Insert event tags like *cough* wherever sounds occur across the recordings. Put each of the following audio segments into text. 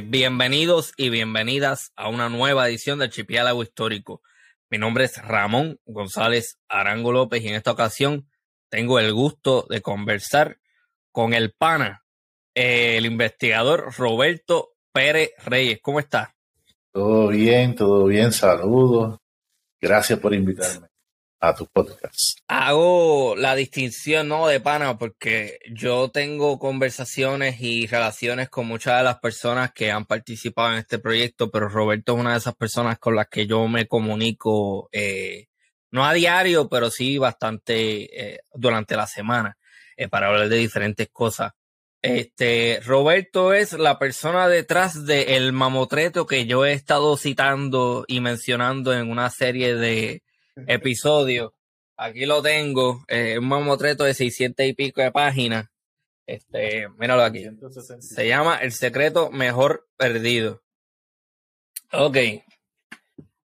Bienvenidos y bienvenidas a una nueva edición del Chipiálago Histórico. Mi nombre es Ramón González Arango López y en esta ocasión tengo el gusto de conversar con el pana, el investigador Roberto Pérez Reyes. ¿Cómo está? Todo bien, todo bien, saludos. Gracias por invitarme a tu podcast. Hago la distinción, ¿no? De pana, porque yo tengo conversaciones y relaciones con muchas de las personas que han participado en este proyecto, pero Roberto es una de esas personas con las que yo me comunico, eh, no a diario, pero sí bastante eh, durante la semana, eh, para hablar de diferentes cosas. Este, Roberto es la persona detrás del mamotreto que yo he estado citando y mencionando en una serie de episodio. Aquí lo tengo, eh, un mamotreto de 600 y pico de páginas. Este, míralo aquí. Se llama El secreto mejor perdido. Ok.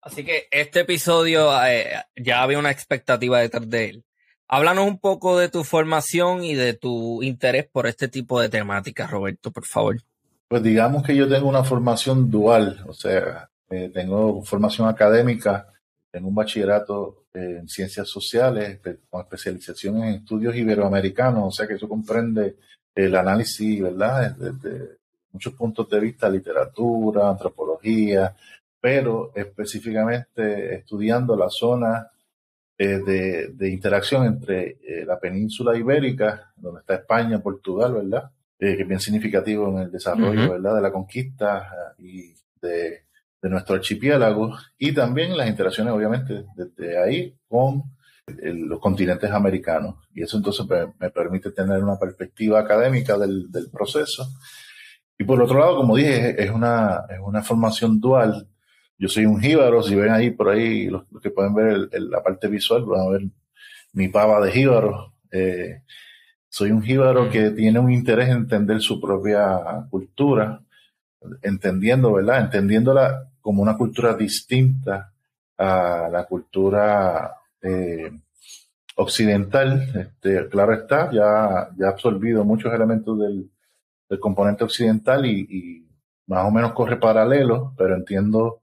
Así que este episodio eh, ya había una expectativa detrás de él. Háblanos un poco de tu formación y de tu interés por este tipo de temáticas, Roberto, por favor. Pues digamos que yo tengo una formación dual, o sea, eh, tengo formación académica tengo un bachillerato en ciencias sociales con especialización en estudios iberoamericanos, o sea que eso comprende el análisis, ¿verdad? Desde, muchos puntos de vista, literatura, antropología, pero específicamente estudiando la zona eh, de, interacción entre eh, la península ibérica, donde está España, Portugal, ¿verdad? Eh, que es bien significativo en el desarrollo, ¿verdad? De la conquista y de de nuestro archipiélago y también las interacciones, obviamente, desde ahí con los continentes americanos. Y eso entonces me, permite tener una perspectiva académica del, proceso. Y por otro lado, como dije, es una, es una formación dual. Yo soy un jíbaro, si ven ahí por ahí, los, que pueden ver la parte visual, van a ver mi pava de jíbaro. Eh, soy un jíbaro que tiene un interés en entender su propia cultura, entendiendo, ¿verdad? Entendiéndola como una cultura distinta a la cultura eh, occidental. Este, claro está, ya, ha absorbido muchos elementos del, componente occidental y, más o menos corre paralelo, pero entiendo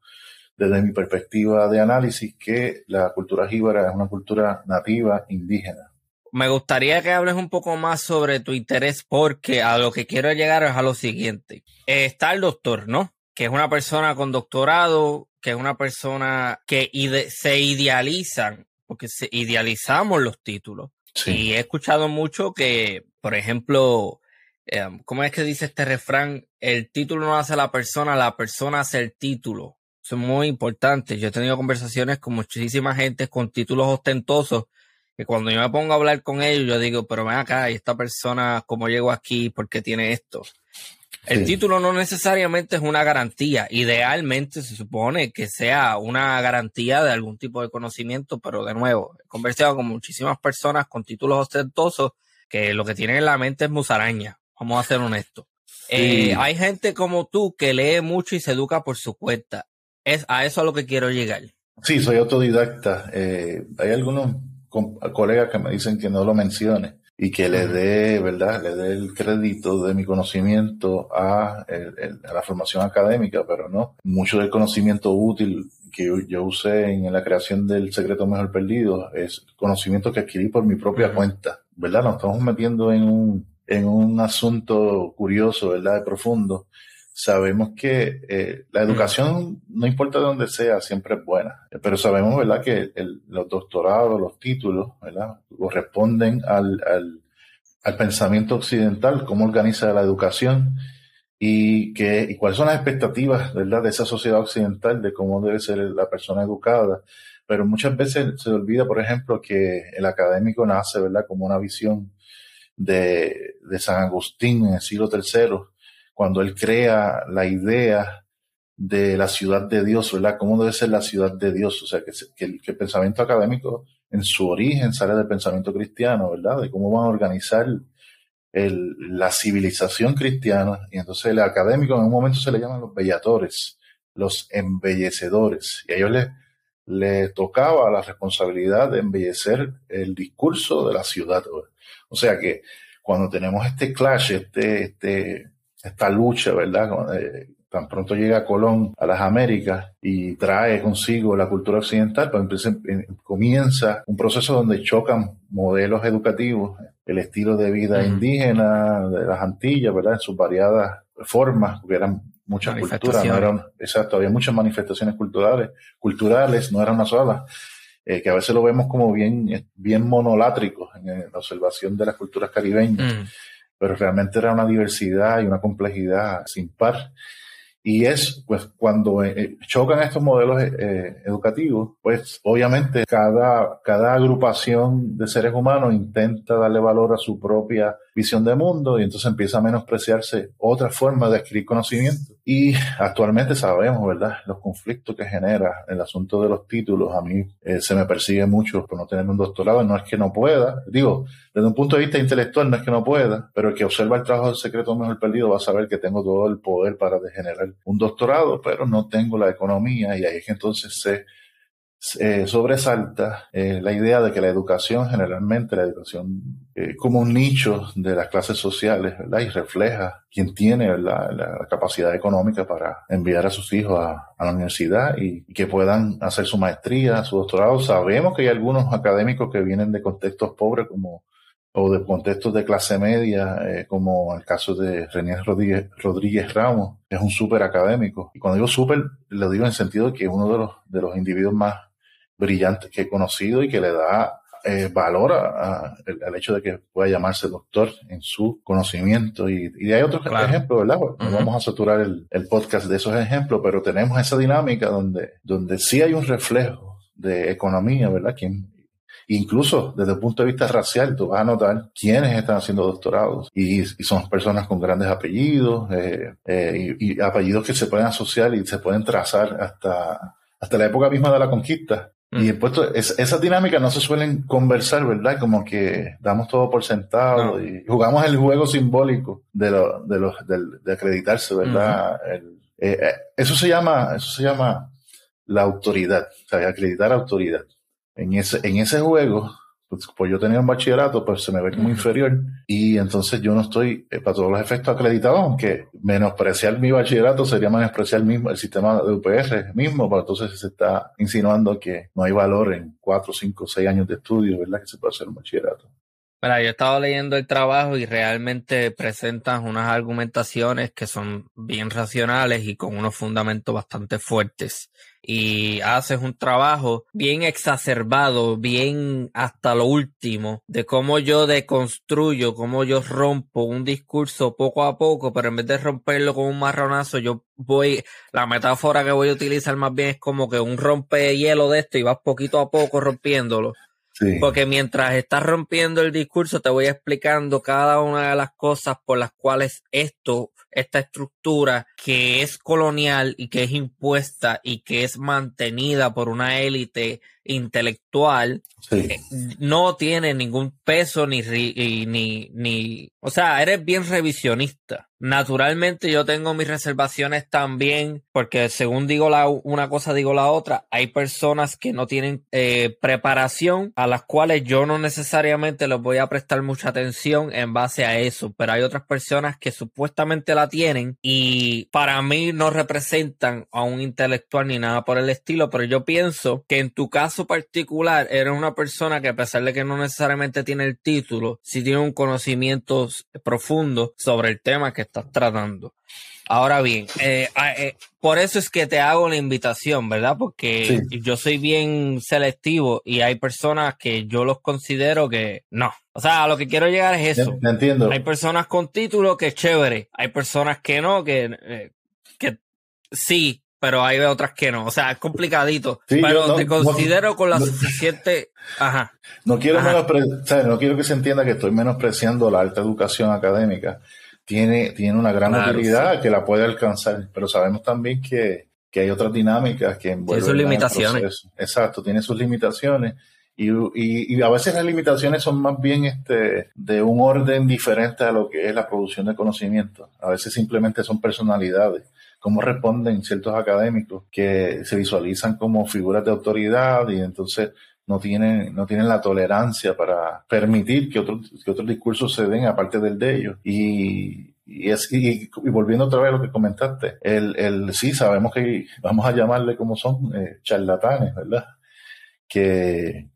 desde mi perspectiva de análisis que la cultura jíbara es una cultura nativa indígena. Me gustaría que hables un poco más sobre tu interés porque a lo que quiero llegar es a lo siguiente. está el doctor, ¿no? Que es una persona con doctorado, que es una persona que se idealizan, porque se idealizamos los títulos. Y he escuchado mucho que, por ejemplo, em, ¿cómo es que dice este refrán? El título no hace la persona, la persona hace el título. Eso es muy importante. Yo he tenido conversaciones con muchísima gente con títulos ostentosos que cuando yo me pongo a hablar con ellos, yo digo, pero ven acá, ¿y esta persona cómo llegó aquí? ¿Por qué tiene esto? El título no necesariamente es una garantía. Idealmente se supone que sea una garantía de algún tipo de conocimiento, pero de nuevo, he conversado con muchísimas personas con títulos ostentosos que lo que tienen en la mente es musaraña. Vamos a ser honestos. Eh, hay gente como tú que lee mucho y se educa por su cuenta. Es a eso a lo que quiero llegar. Sí, soy autodidacta. Eh, hay algunos colegas que me dicen que no lo mencione y que le dé, ¿verdad? Le dé el crédito de mi conocimiento a, la formación académica, pero no. Mucho del conocimiento útil que yo, usé en la creación del secreto mejor perdido es conocimiento que adquirí por mi propia cuenta, ¿verdad? Nos estamos metiendo en un, en un asunto curioso, ¿verdad? De profundo sabemos que eh, la educación, no importa de dónde sea, siempre es buena, pero sabemos, ¿verdad?, que los doctorados, los títulos, ¿verdad?, corresponden al, al, pensamiento occidental, cómo organiza la educación y, que, y cuáles son las expectativas, ¿verdad?, de esa sociedad occidental, de cómo debe ser la persona educada. Pero muchas veces se olvida, por ejemplo, que el académico nace, ¿verdad?, como una visión de, de San Agustín en el siglo III, cuando él crea la idea de la ciudad de Dios, ¿verdad? ¿Cómo debe ser la ciudad de Dios? O sea, que, el, pensamiento académico en su origen sale del pensamiento cristiano, ¿verdad? De cómo van a organizar la civilización cristiana. Y entonces el académico en un momento se le llaman los bellatores, los embellecedores. Y a ellos les, les tocaba la responsabilidad de embellecer el discurso de la ciudad. O sea que cuando tenemos este clash, este, este esta lucha, ¿verdad? Eh, tan pronto llega Colón a las Américas y trae consigo la cultura occidental, pues comienza un proceso donde chocan modelos educativos, el estilo de vida indígena de las Antillas, ¿verdad? En sus variadas formas, porque eran muchas culturas, no eran, exacto, había muchas manifestaciones culturales, culturales, no era una sola, eh, que a veces lo vemos como bien, bien monolátricos en, la observación de las culturas caribeñas, mm. Pero realmente era una diversidad y una complejidad sin par. Y es, pues, cuando eh, eh, chocan estos modelos eh, educativos, pues, obviamente, cada, cada agrupación de seres humanos intenta darle valor a su propia visión de mundo y entonces empieza a menospreciarse otra forma de adquirir conocimiento. Y actualmente sabemos, ¿verdad?, los conflictos que genera el asunto de los títulos. A mí se me persigue mucho por no tener un doctorado. No es que no pueda. Digo, desde un punto de vista intelectual no es que no pueda, pero el que observa el trabajo del secreto mejor perdido va a saber que tengo todo el poder para degenerar un doctorado, pero no tengo la economía y ahí es que entonces se sobresalta eh, la idea de que la educación, generalmente la educación eh, como un nicho de las clases sociales, ¿verdad? Y refleja quien tiene La, capacidad económica para enviar a sus hijos a, la universidad y, que puedan hacer su maestría, su doctorado. Sabemos que hay algunos académicos que vienen de contextos pobres como o de contextos de clase media, eh, como el caso de René Rodríguez, Rodríguez Ramos, es un súper académico. Y cuando digo súper, lo digo en el sentido de que es uno de los, de los individuos más brillantes que he conocido y que le da eh, valor al hecho de que pueda llamarse doctor en su conocimiento. Y, y hay otros ejemplos, ¿verdad? No vamos a saturar el, el, podcast de esos ejemplos, pero tenemos esa dinámica donde, donde sí hay un reflejo de economía, ¿verdad? Quien Incluso desde el punto de vista racial, tú vas a notar quiénes están haciendo doctorados y, son personas con grandes apellidos eh, eh, y, apellidos que se pueden asociar y se pueden trazar hasta, hasta la época misma de la conquista. Y mm. después es, esas dinámicas no se suelen conversar, ¿verdad? Como que damos todo por sentado y jugamos el juego simbólico de, lo, de, los, de, acreditarse, ¿verdad? Eh, eso se llama, eso se llama la autoridad, o sea, acreditar autoridad en ese, en ese juego, pues, pues, yo tenía un bachillerato, pues se me ve como inferior y entonces yo no estoy eh, para todos los efectos acreditado, aunque menospreciar mi bachillerato sería menospreciar mismo el sistema de UPR mismo, pero entonces se está insinuando que no hay valor en cuatro, cinco, seis años de estudio, ¿verdad? Que se puede hacer un bachillerato. Mira, yo he estado leyendo el trabajo y realmente presentan unas argumentaciones que son bien racionales y con unos fundamentos bastante fuertes. Y haces un trabajo bien exacerbado, bien hasta lo último, de cómo yo deconstruyo, cómo yo rompo un discurso poco a poco, pero en vez de romperlo con un marronazo, yo voy, la metáfora que voy a utilizar más bien es como que un rompe hielo de esto y vas poquito a poco rompiéndolo porque mientras estás rompiendo el discurso, te voy explicando cada una de las cosas por las cuales esto, esta estructura que es colonial y que es impuesta y que es mantenida por una élite intelectual eh, no tiene ningún peso ni, ni, ni, o sea, eres bien revisionista. Naturalmente yo tengo mis reservaciones también, porque según digo la, una cosa, digo la otra. Hay personas que no tienen eh, preparación, a las cuales yo no necesariamente les voy a prestar mucha atención en base a eso, pero hay otras personas que supuestamente la tienen y para mí no representan a un intelectual ni nada por el estilo, pero yo pienso que en tu caso particular eres una persona que a pesar de que no necesariamente tiene el título, sí tiene un conocimiento profundo sobre el tema que estás tratando. Ahora bien, eh, ah, eh, por eso es que te hago la invitación, ¿verdad? Porque yo soy bien selectivo y hay personas que yo los considero que no. O sea, a lo que quiero llegar es eso. entiendo. Hay personas con título que es chévere. Hay personas que no, que, eh, que sí, pero hay otras que no. O sea, es complicadito. pero te considero con la suficiente. Ajá. No quiero, no quiero que se entienda que estoy menospreciando la alta educación académica. Tiene, tiene una gran utilidad que la puede alcanzar, pero sabemos también que, hay otras dinámicas que envuelven. Tiene sus limitaciones. Exacto, tiene sus limitaciones. Y, y, y, a veces las limitaciones son más bien este, de un orden diferente a lo que es la producción de conocimiento. A veces simplemente son personalidades cómo responden ciertos académicos que se visualizan como figuras de autoridad y entonces no tienen, no tienen la tolerancia para permitir que otros, que otros discursos se den aparte del de ellos. Y, y, es, y, volviendo otra vez a lo que comentaste, el, el, sí, sabemos que vamos a llamarle como son eh, charlatanes, ¿verdad? Que,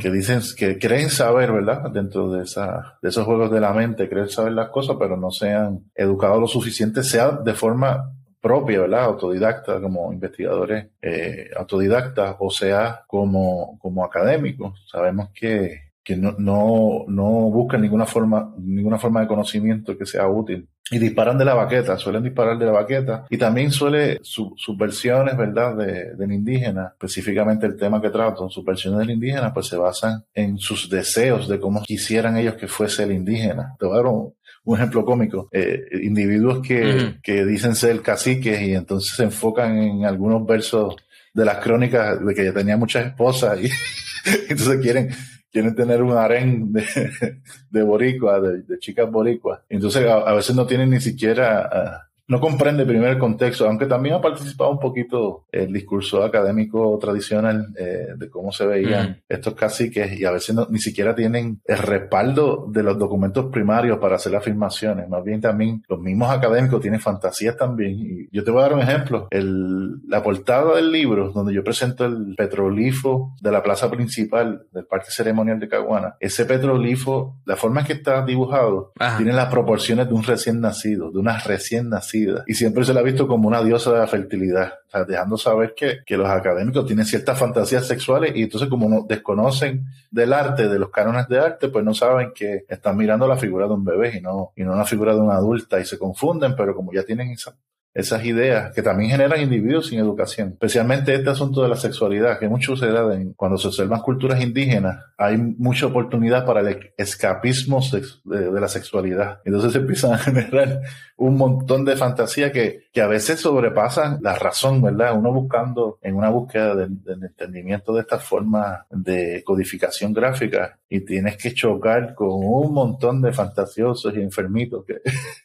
que dicen, que creen saber, ¿verdad? Dentro de, esa, de esos juegos de la mente, creen saber las cosas, pero no sean educados lo suficiente, sea de forma propia, ¿verdad? Autodidacta, como investigadores eh, autodidactas, o sea, como, como académicos. Sabemos que, que no, no, no buscan ninguna forma, ninguna forma de conocimiento que sea útil y disparan de la baqueta, suelen disparar de la baqueta y también suele sus versiones, ¿verdad?, de, del indígena, específicamente el tema que trato, sus versiones del indígena, pues se basan en sus deseos de cómo quisieran ellos que fuese el indígena. Te voy a dar un, ejemplo cómico, eh, individuos que, que dicen ser caciques y entonces se enfocan en algunos versos de las crónicas de que ya tenía muchas esposas y *laughs* entonces quieren quieren tener un harén de, *laughs* de boricua, de, chicas boricuas. Entonces a, veces no tienen ni siquiera ah, no comprende primero el contexto, aunque también ha participado un poquito el discurso académico tradicional eh, de cómo se veían estos caciques y a veces ni siquiera tienen el respaldo de los documentos primarios para hacer afirmaciones. Más bien también los mismos académicos tienen fantasías también. Y yo te voy a dar un ejemplo. El, la portada del libro, donde yo presento el petrolifo de la plaza principal del Parque Ceremonial de Caguana, ese petrolifo, la forma en que está dibujado, tiene las proporciones de un recién nacido, de una recién nacida y siempre se la ha visto como una diosa de la fertilidad, dejando saber que, que, los académicos tienen ciertas fantasías sexuales y entonces como no desconocen del arte, de los cánones de arte, pues no saben que están mirando la figura de un bebé y no, y no la figura de una adulta y se confunden, pero como ya tienen esa esas ideas que también generan individuos sin educación. Especialmente este asunto de la sexualidad, que mucho se da cuando se observan culturas indígenas, hay mucha oportunidad para el escapismo de, la sexualidad. Entonces empiezan a generar un montón de fantasías que, que a veces sobrepasan la razón, ¿verdad? Uno buscando en una búsqueda del, entendimiento de esta forma de codificación gráfica y tienes que chocar con un montón de fantasiosos y enfermitos que *laughs*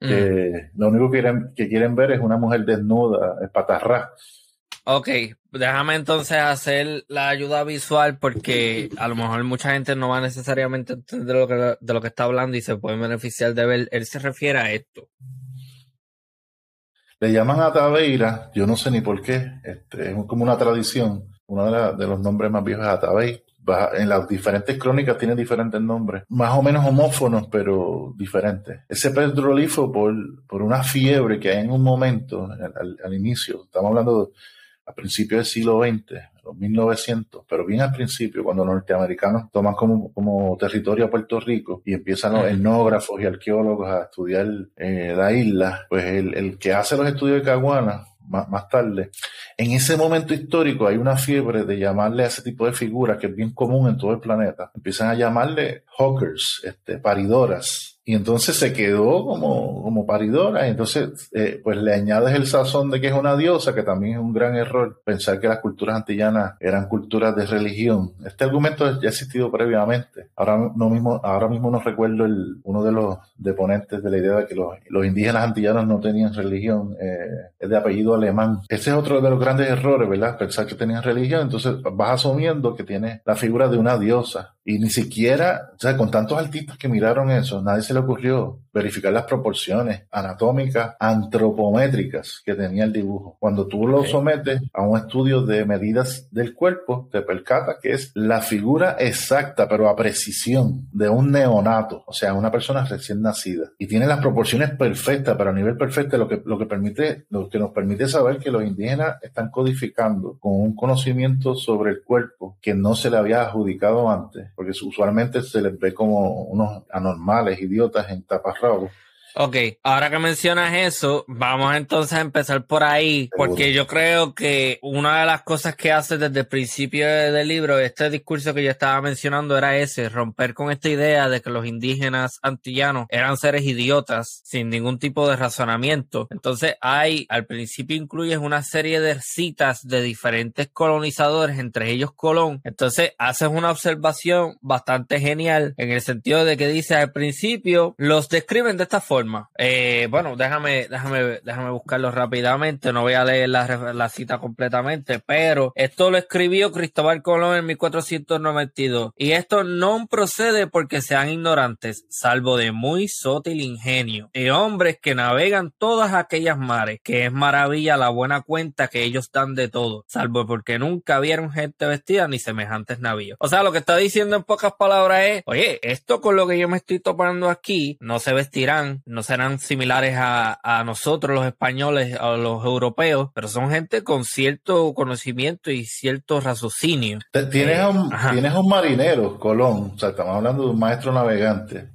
Mm. lo único que quieren, que quieren ver es una mujer desnuda, espatarrá. Ok, déjame entonces hacer la ayuda visual porque a lo mejor mucha gente no va necesariamente a entender lo que, de lo que está hablando y se puede beneficiar de ver. Él se refiere a esto. Le llaman a yo no sé ni por qué, este, es como una tradición, uno de, de los nombres más viejos es Atabey, en las diferentes crónicas tiene diferentes nombres, más o menos homófonos, pero diferentes. Ese petrolifo por, por una fiebre que hay en un momento, al, inicio, estamos hablando a principios del siglo XX, los 1900, pero bien al principio, cuando los norteamericanos toman como, como territorio a Puerto Rico y empiezan los etnógrafos y arqueólogos a estudiar eh, la isla, pues el, el que hace los estudios de Caguana más, tarde. En ese momento histórico hay una fiebre de llamarle a ese tipo de figuras que es bien común en todo el planeta. Empiezan a llamarle hawkers, este, paridoras y entonces se quedó como, como paridora. Entonces, eh, pues le añades el sazón de que es una diosa, que también es un gran error pensar que las culturas antillanas eran culturas de religión. Este argumento ya ha existido previamente. Ahora, no mismo, ahora mismo no recuerdo el, uno de los deponentes de la idea de que los, los indígenas antillanos no tenían religión. Eh, es de apellido alemán. Ese es otro de los grandes errores, ¿verdad? Pensar que tenían religión. Entonces vas asumiendo que tiene la figura de una diosa. Y ni siquiera, o sea, con tantos artistas que miraron eso, nadie se le ocurrió verificar las proporciones anatómicas, antropométricas que tenía el dibujo. Cuando tú lo sometes a un estudio de medidas del cuerpo, te percata que es la figura exacta, pero a precisión, de un neonato, o sea, una persona recién nacida. Y tiene las proporciones perfectas, pero a nivel perfecto, lo que, lo que permite, lo que nos permite saber que los indígenas están codificando con un conocimiento sobre el cuerpo que no se le había adjudicado antes, porque usualmente se les ve como unos anormales, idiotas en tapas Oh. Ok, ahora que mencionas eso, vamos entonces a empezar por ahí, porque yo creo que una de las cosas que hace desde el principio del libro, este discurso que yo estaba mencionando era ese, romper con esta idea de que los indígenas antillanos eran seres idiotas sin ningún tipo de razonamiento. Entonces hay, al principio incluyes una serie de citas de diferentes colonizadores, entre ellos Colón. Entonces haces una observación bastante genial en el sentido de que dice al principio, los describen de esta forma Eh, bueno, déjame, déjame, déjame buscarlo rápidamente. No voy a leer la, la cita completamente, pero esto lo escribió Cristóbal Colón en 1492. Y esto no procede porque sean ignorantes, salvo de muy sótil ingenio, y hombres que navegan todas aquellas mares, que es maravilla la buena cuenta que ellos dan de todo, salvo porque nunca vieron gente vestida ni semejantes navíos. O sea, lo que está diciendo en pocas palabras es, oye, esto con lo que yo me estoy topando aquí, no se vestirán, no serán similares a, a nosotros los españoles, a los europeos, pero son gente con cierto conocimiento y cierto raciocinio. Tienes, un, tienes un marinero, Colón, o sea, estamos hablando de un maestro navegante,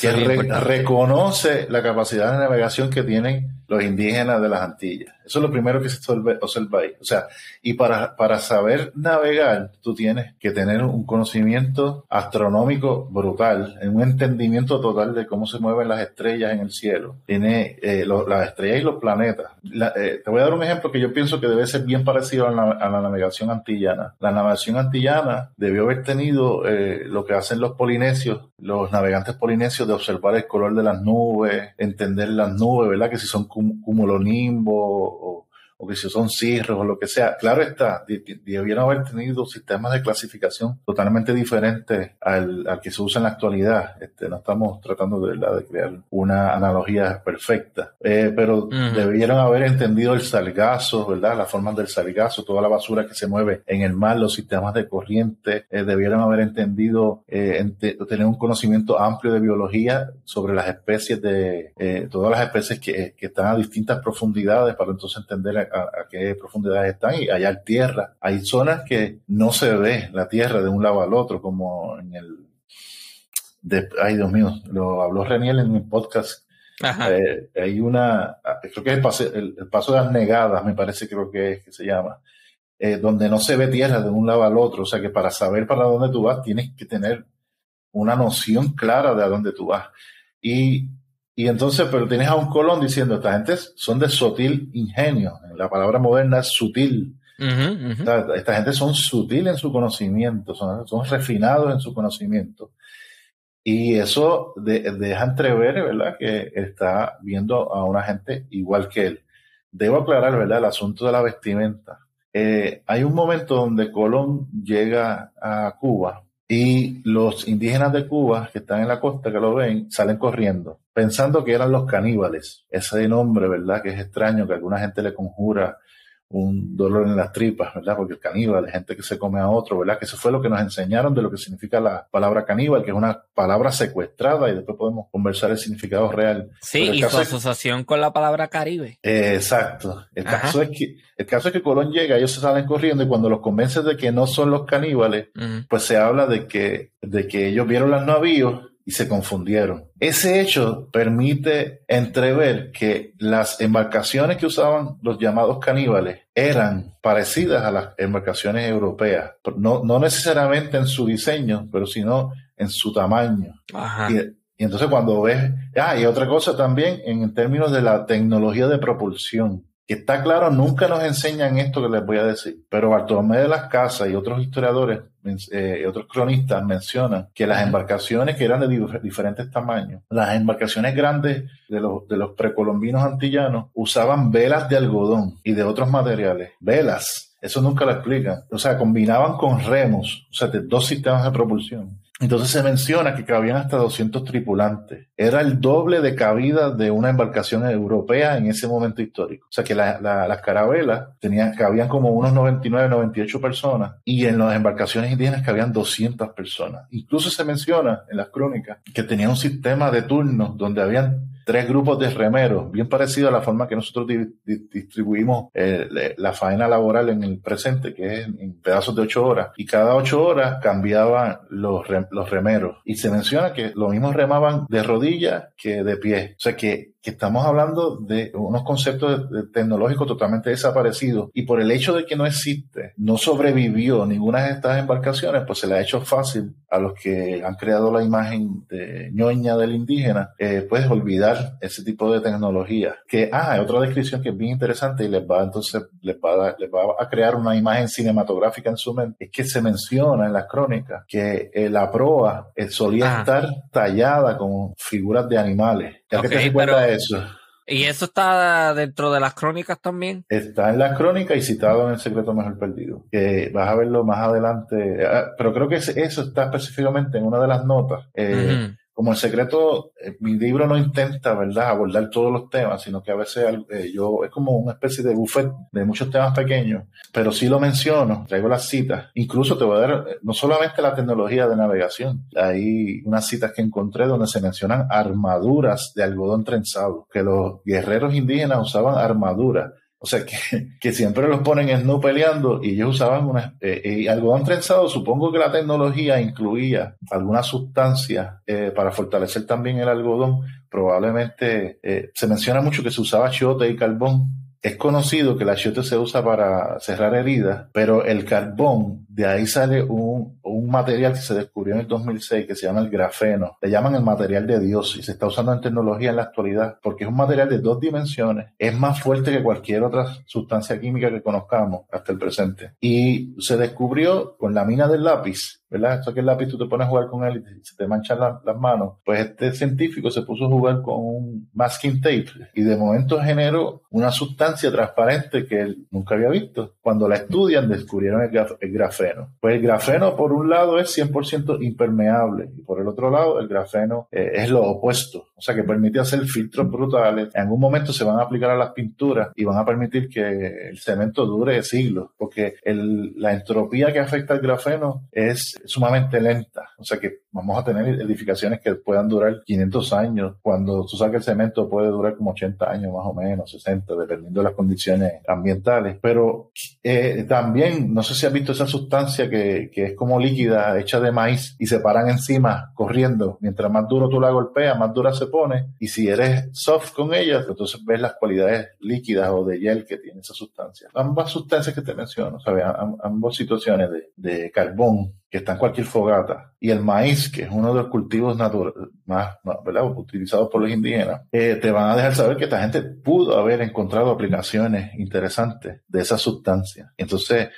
que reconoce la capacidad de navegación que tienen los indígenas de las Antillas. Eso es lo primero que se observa ahí. O sea, y para, para saber navegar, tú tienes que tener un conocimiento astronómico brutal, un entendimiento total de cómo se mueven las estrellas en el cielo. Tiene eh, las estrellas y los planetas. Eh, te voy a dar un ejemplo que yo pienso que debe ser bien parecido a la, navegación antillana. La navegación antillana debió haber tenido eh, lo que hacen los polinesios, los navegantes polinesios, de observar el color de las nubes, entender las nubes, ¿verdad? Que si son cumulonimbo o, o que si son cirros o lo que sea. Claro está, debieron haber tenido sistemas de clasificación totalmente diferentes al, que se usa en la actualidad. Este, no estamos tratando de, de crear una analogía perfecta, eh, pero debieron haber entendido el salgazo, ¿verdad? Las formas del salgazo, toda la basura que se mueve en el mar, los sistemas de corriente, eh, debieron haber entendido, eh, tener un conocimiento amplio de biología sobre las especies de, todas las especies que, que están a distintas profundidades para entonces entender a, qué profundidades están y allá hay tierra. Hay zonas que no se ve la tierra de un lado al otro, como en el... De, ay, Dios mío, lo habló Reniel en mi podcast. Eh, hay una, creo que es el, paso, de las negadas, me parece creo que es que se llama, eh, donde no se ve tierra de un lado al otro. O sea que para saber para dónde tú vas tienes que tener una noción clara de a dónde tú vas. Y y entonces, pero tienes a un Colón diciendo, esta gente son de sutil ingenio. La palabra moderna es sutil. esta gente son sutil en su conocimiento, son, son refinados en su conocimiento. Y eso deja entrever, ¿verdad?, que está viendo a una gente igual que él. Debo aclarar, ¿verdad?, el asunto de la vestimenta. Eh, hay un momento donde Colón llega a Cuba y los indígenas de Cuba que están en la costa, que lo ven, salen corriendo, pensando que eran los caníbales. Ese nombre, ¿verdad? Que es extraño, que alguna gente le conjura un dolor en las tripas, ¿verdad? Porque el caníbal es gente que se come a otro, ¿verdad? Que eso fue lo que nos enseñaron de lo que significa la palabra caníbal, que es una palabra secuestrada y después podemos conversar el significado real. Sí, y su asociación con la palabra Caribe. exacto. El caso, es que, el caso es que Colón llega, ellos se salen corriendo y cuando los convence de que no son los caníbales, pues se habla de que, de que ellos vieron los navíos y se confundieron. Ese hecho permite entrever que las embarcaciones que usaban los llamados caníbales eran parecidas a las embarcaciones europeas, no, no necesariamente en su diseño, pero sino en su tamaño. Y, y, entonces cuando ves, ah, y otra cosa también en términos de la tecnología de propulsión que está claro, nunca nos enseñan esto que les voy a decir, pero Bartolomé de las Casas y otros historiadores, eh, otros cronistas mencionan que las embarcaciones que eran de diferentes tamaños, las embarcaciones grandes de los, de los precolombinos antillanos usaban velas de algodón y de otros materiales, velas. Eso nunca lo explican. O sea, combinaban con remos, o sea, de dos sistemas de propulsión. Entonces se menciona que cabían hasta 200 tripulantes. Era el doble de cabida de una embarcación europea en ese momento histórico. O sea que las carabelas tenían, cabían como unos 99, 98 personas y en las embarcaciones indígenas cabían 200 personas. Incluso se menciona en las crónicas que tenía un sistema de turnos donde habían tres grupos de remeros, bien parecido a la forma que nosotros distribuimos eh, la faena laboral en el presente, que es en pedazos de ocho horas. Y cada ocho horas cambiaban los, los remeros. Y se menciona que los mismos remaban de rodillas que de pie. O sea que que estamos hablando de unos conceptos tecnológicos totalmente desaparecidos y por el hecho de que no existe, no sobrevivió ninguna de estas embarcaciones, pues se le ha hecho fácil a los que han creado la imagen de ñoña del indígena, eh, pues olvidar ese tipo de tecnología. Que, ah, hay otra descripción que es bien interesante y les va entonces, les va, a, les va a crear una imagen cinematográfica en su mente. Es que se menciona en las crónicas que eh, la proa eh, solía estar tallada con figuras de animales. ¿Ya que te recuerda eso? ¿Y eso está dentro de las crónicas también? Está en las crónicas y citado en El Secreto Mejor Perdido. Que vas a verlo más adelante. Ah, pero creo que eso está específicamente en una de las notas. Eh, como el secreto, eh, mi libro no intenta, ¿verdad?, abordar todos los temas, sino que a veces eh, yo es como una especie de buffet de muchos temas pequeños, pero sí lo menciono, traigo las citas. Incluso te voy a dar no solamente la tecnología de navegación, hay unas citas que encontré donde se mencionan armaduras de algodón trenzado, que los guerreros indígenas usaban armaduras o sea, que, *laughs* que, siempre los ponen en no peleando y ellos usaban una, eh, eh, algodón trenzado. Supongo que la tecnología incluía alguna sustancia eh, para fortalecer también el algodón. Probablemente eh, se menciona mucho que se usaba chiote y carbón es conocido que el achiote se usa para cerrar heridas, pero el carbón, de ahí sale un, material que se descubrió en el 2006 que se llama el grafeno. Le llaman el material de Dios y se está usando en tecnología en la actualidad porque es un material de dos dimensiones. Es más fuerte que cualquier otra sustancia química que conozcamos hasta el presente. Y se descubrió con la mina del lápiz ¿verdad? Esto que el lápiz tú te pones a jugar con él y se te manchan las manos. Pues este científico se puso a jugar con un masking tape y de momento generó una sustancia transparente que él nunca había visto. Cuando la estudian descubrieron el, grafeno. Pues el grafeno por un lado es 100% impermeable y por el otro lado el grafeno eh, es lo opuesto. O sea que permite hacer filtros brutales. En algún momento se van a aplicar a las pinturas y van a permitir que el cemento dure siglos porque la entropía que afecta al grafeno es sumamente lenta. O sea que vamos a tener edificaciones que puedan durar 500 años, cuando tú que el cemento puede durar como 80 años más o menos, 60, dependiendo de las condiciones ambientales. Pero eh, también, no sé si has visto esa sustancia que, que, es como líquida, hecha de maíz, y se paran encima corriendo. Mientras más duro tú la golpeas, más dura se pone. Y si eres soft con ella, entonces ves las cualidades líquidas o de gel que tiene esa sustancia. Ambas sustancias que te menciono, ¿sabes? ambas situaciones de, de carbón que está en cualquier fogata, y el maíz, que es uno de los cultivos más, utilizados por los indígenas, eh, te van a dejar saber que esta gente pudo haber encontrado aplicaciones interesantes de esa sustancia. Entonces,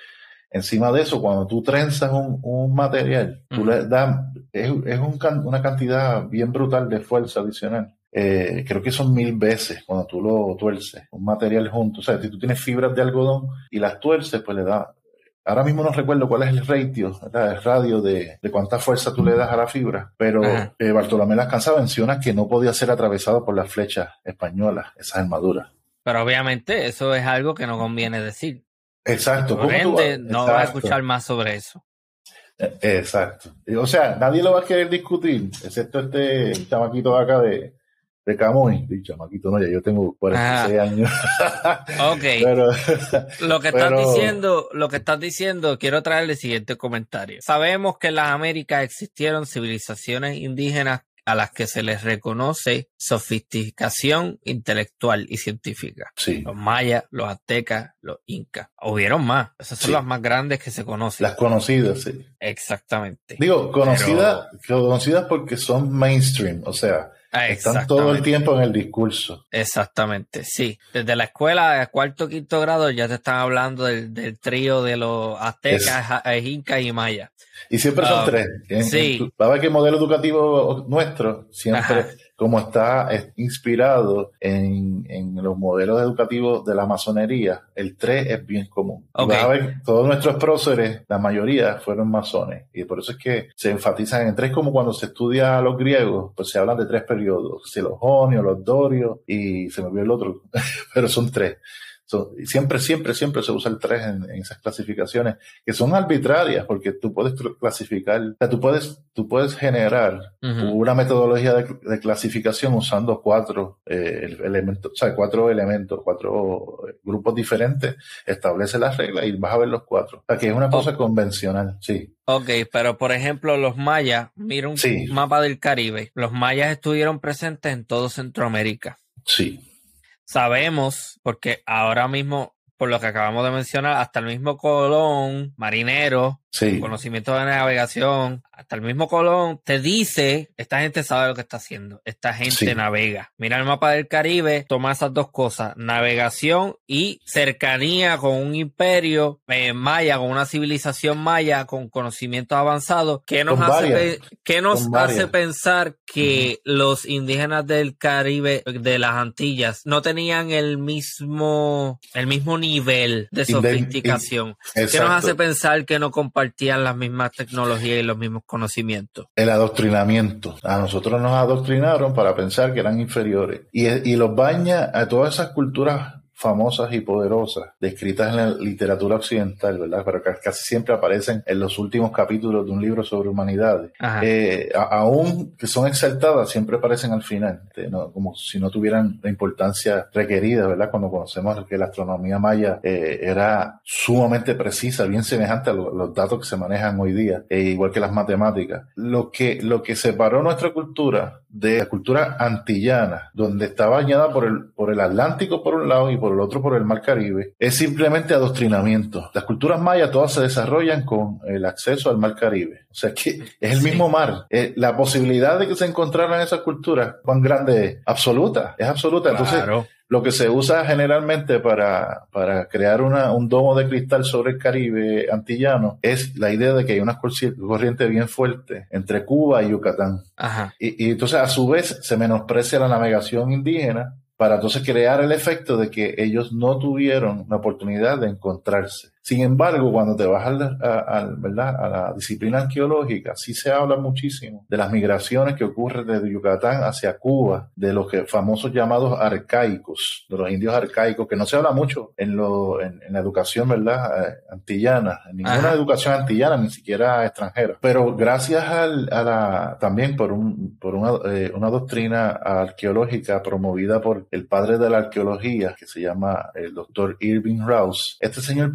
encima de eso, cuando tú trenzas un, material, tú le das, es, una cantidad bien brutal de fuerza adicional. Eh, creo que son mil veces cuando tú lo tuerces, un material junto. O sea, si tú tienes fibras de algodón y las tuerces, pues le da Ahora mismo no recuerdo cuál es el ratio, el radio de, cuánta fuerza tú le das a la fibra, pero eh, Bartolomé Las menciona que no podía ser atravesado por las flechas españolas, esas armaduras. Pero obviamente eso es algo que no conviene decir. Exacto. no va a escuchar más sobre eso. Eh, exacto. O sea, nadie lo va a querer discutir, excepto este chamaquito acá de, de Camuy, dicho chamaquito, no, ya yo tengo 46 años. ok. *laughs* Pero, lo que estás diciendo, lo que estás diciendo, quiero traerle el siguiente comentario. Sabemos que en las Américas existieron civilizaciones indígenas a las que se les reconoce sofisticación intelectual y científica. Sí. Los mayas, los aztecas, los incas. Hubieron más. Esas son las más grandes que se conocen. Las conocidas, sí. Exactamente. Digo, conocidas, conocidas porque son mainstream, o sea, están todo el tiempo en el discurso. Exactamente, sí. Desde la escuela, cuarto, quinto grado, ya te están hablando del, trío de los aztecas, incas y mayas. Y siempre son ah, tres. sí. va a ver que el modelo educativo nuestro siempre como está inspirado en, los modelos educativos de la masonería, el 3 es bien común. todos nuestros próceres, la mayoría fueron masones, y por eso es que se enfatizan en tres, como cuando se estudia a los griegos, pues se hablan de tres periodos, los jonios, los dorios, y se me olvidó el otro, *laughs* pero son tres siempre, siempre, siempre se usa el 3 en, esas clasificaciones que son arbitrarias porque tú puedes clasificar, o sea, tú puedes, tú puedes generar una metodología de, clasificación usando cuatro eh, elementos, o sea, cuatro elementos, cuatro eh, grupos diferentes, establece las reglas y vas a ver los cuatro. O sea, que es una cosa convencional, sí. Ok, pero por ejemplo, los mayas, mira un mapa del Caribe, los mayas estuvieron presentes en todo Centroamérica. Sí. Sabemos, porque ahora mismo, por lo que acabamos de mencionar, hasta el mismo Colón, marinero, conocimiento de navegación, hasta el mismo Colón te dice, esta gente sabe lo que está haciendo, esta gente navega. Mira el mapa del Caribe, toma esas dos cosas, navegación y cercanía con un imperio eh, maya, con una civilización maya, con conocimientos avanzados, que nos, hace, que nos hace pensar que los indígenas del Caribe, de las Antillas, no tenían el mismo, el mismo nivel de sofisticación. que nos hace pensar que no compartían las mismas tecnologías y los mismos conocimientos. El adoctrinamiento. A nosotros nos adoctrinaron para pensar que eran inferiores. Y, y los baña a todas esas culturas famosas y poderosas descritas en la literatura occidental, ¿verdad? Pero casi siempre aparecen en los últimos capítulos de un libro sobre humanidades. Eh, aún que son exaltadas, siempre aparecen al final, como si no tuvieran la importancia requerida, ¿verdad? Cuando conocemos que la astronomía maya eh, era sumamente precisa, bien semejante a los datos que se manejan hoy día, e igual que las matemáticas. Lo que, lo que separó nuestra cultura de la cultura antillana, donde está bañada por el, por el Atlántico por un lado y por el otro por el Mar Caribe, es simplemente adoctrinamiento. Las culturas mayas todas se desarrollan con el acceso al Mar Caribe. O sea que *laughs* es el mismo mar. Eh, la posibilidad de que se encontraran esas culturas, ¿cuán grande es? Absoluta, es absoluta. Entonces, lo que se usa generalmente para, para crear una, un domo de cristal sobre el Caribe antillano es la idea de que hay una corriente bien fuerte entre Cuba y Yucatán. Y, y entonces a su vez se menosprecia la navegación indígena para entonces crear el efecto de que ellos no tuvieron la oportunidad de encontrarse. Sin embargo, cuando te vas a, ¿verdad? a la disciplina arqueológica, sí se habla muchísimo de las migraciones que ocurren desde Yucatán hacia Cuba, de los que, famosos llamados arcaicos, de los indios arcaicos, que no se habla mucho en, lo, en, la educación ¿verdad? Eh, antillana, en ninguna educación antillana, ni siquiera extranjera. Pero gracias a la, también por, un, por una, eh, una doctrina arqueológica promovida por el padre de la arqueología, que se llama el doctor Irving Rouse, este señor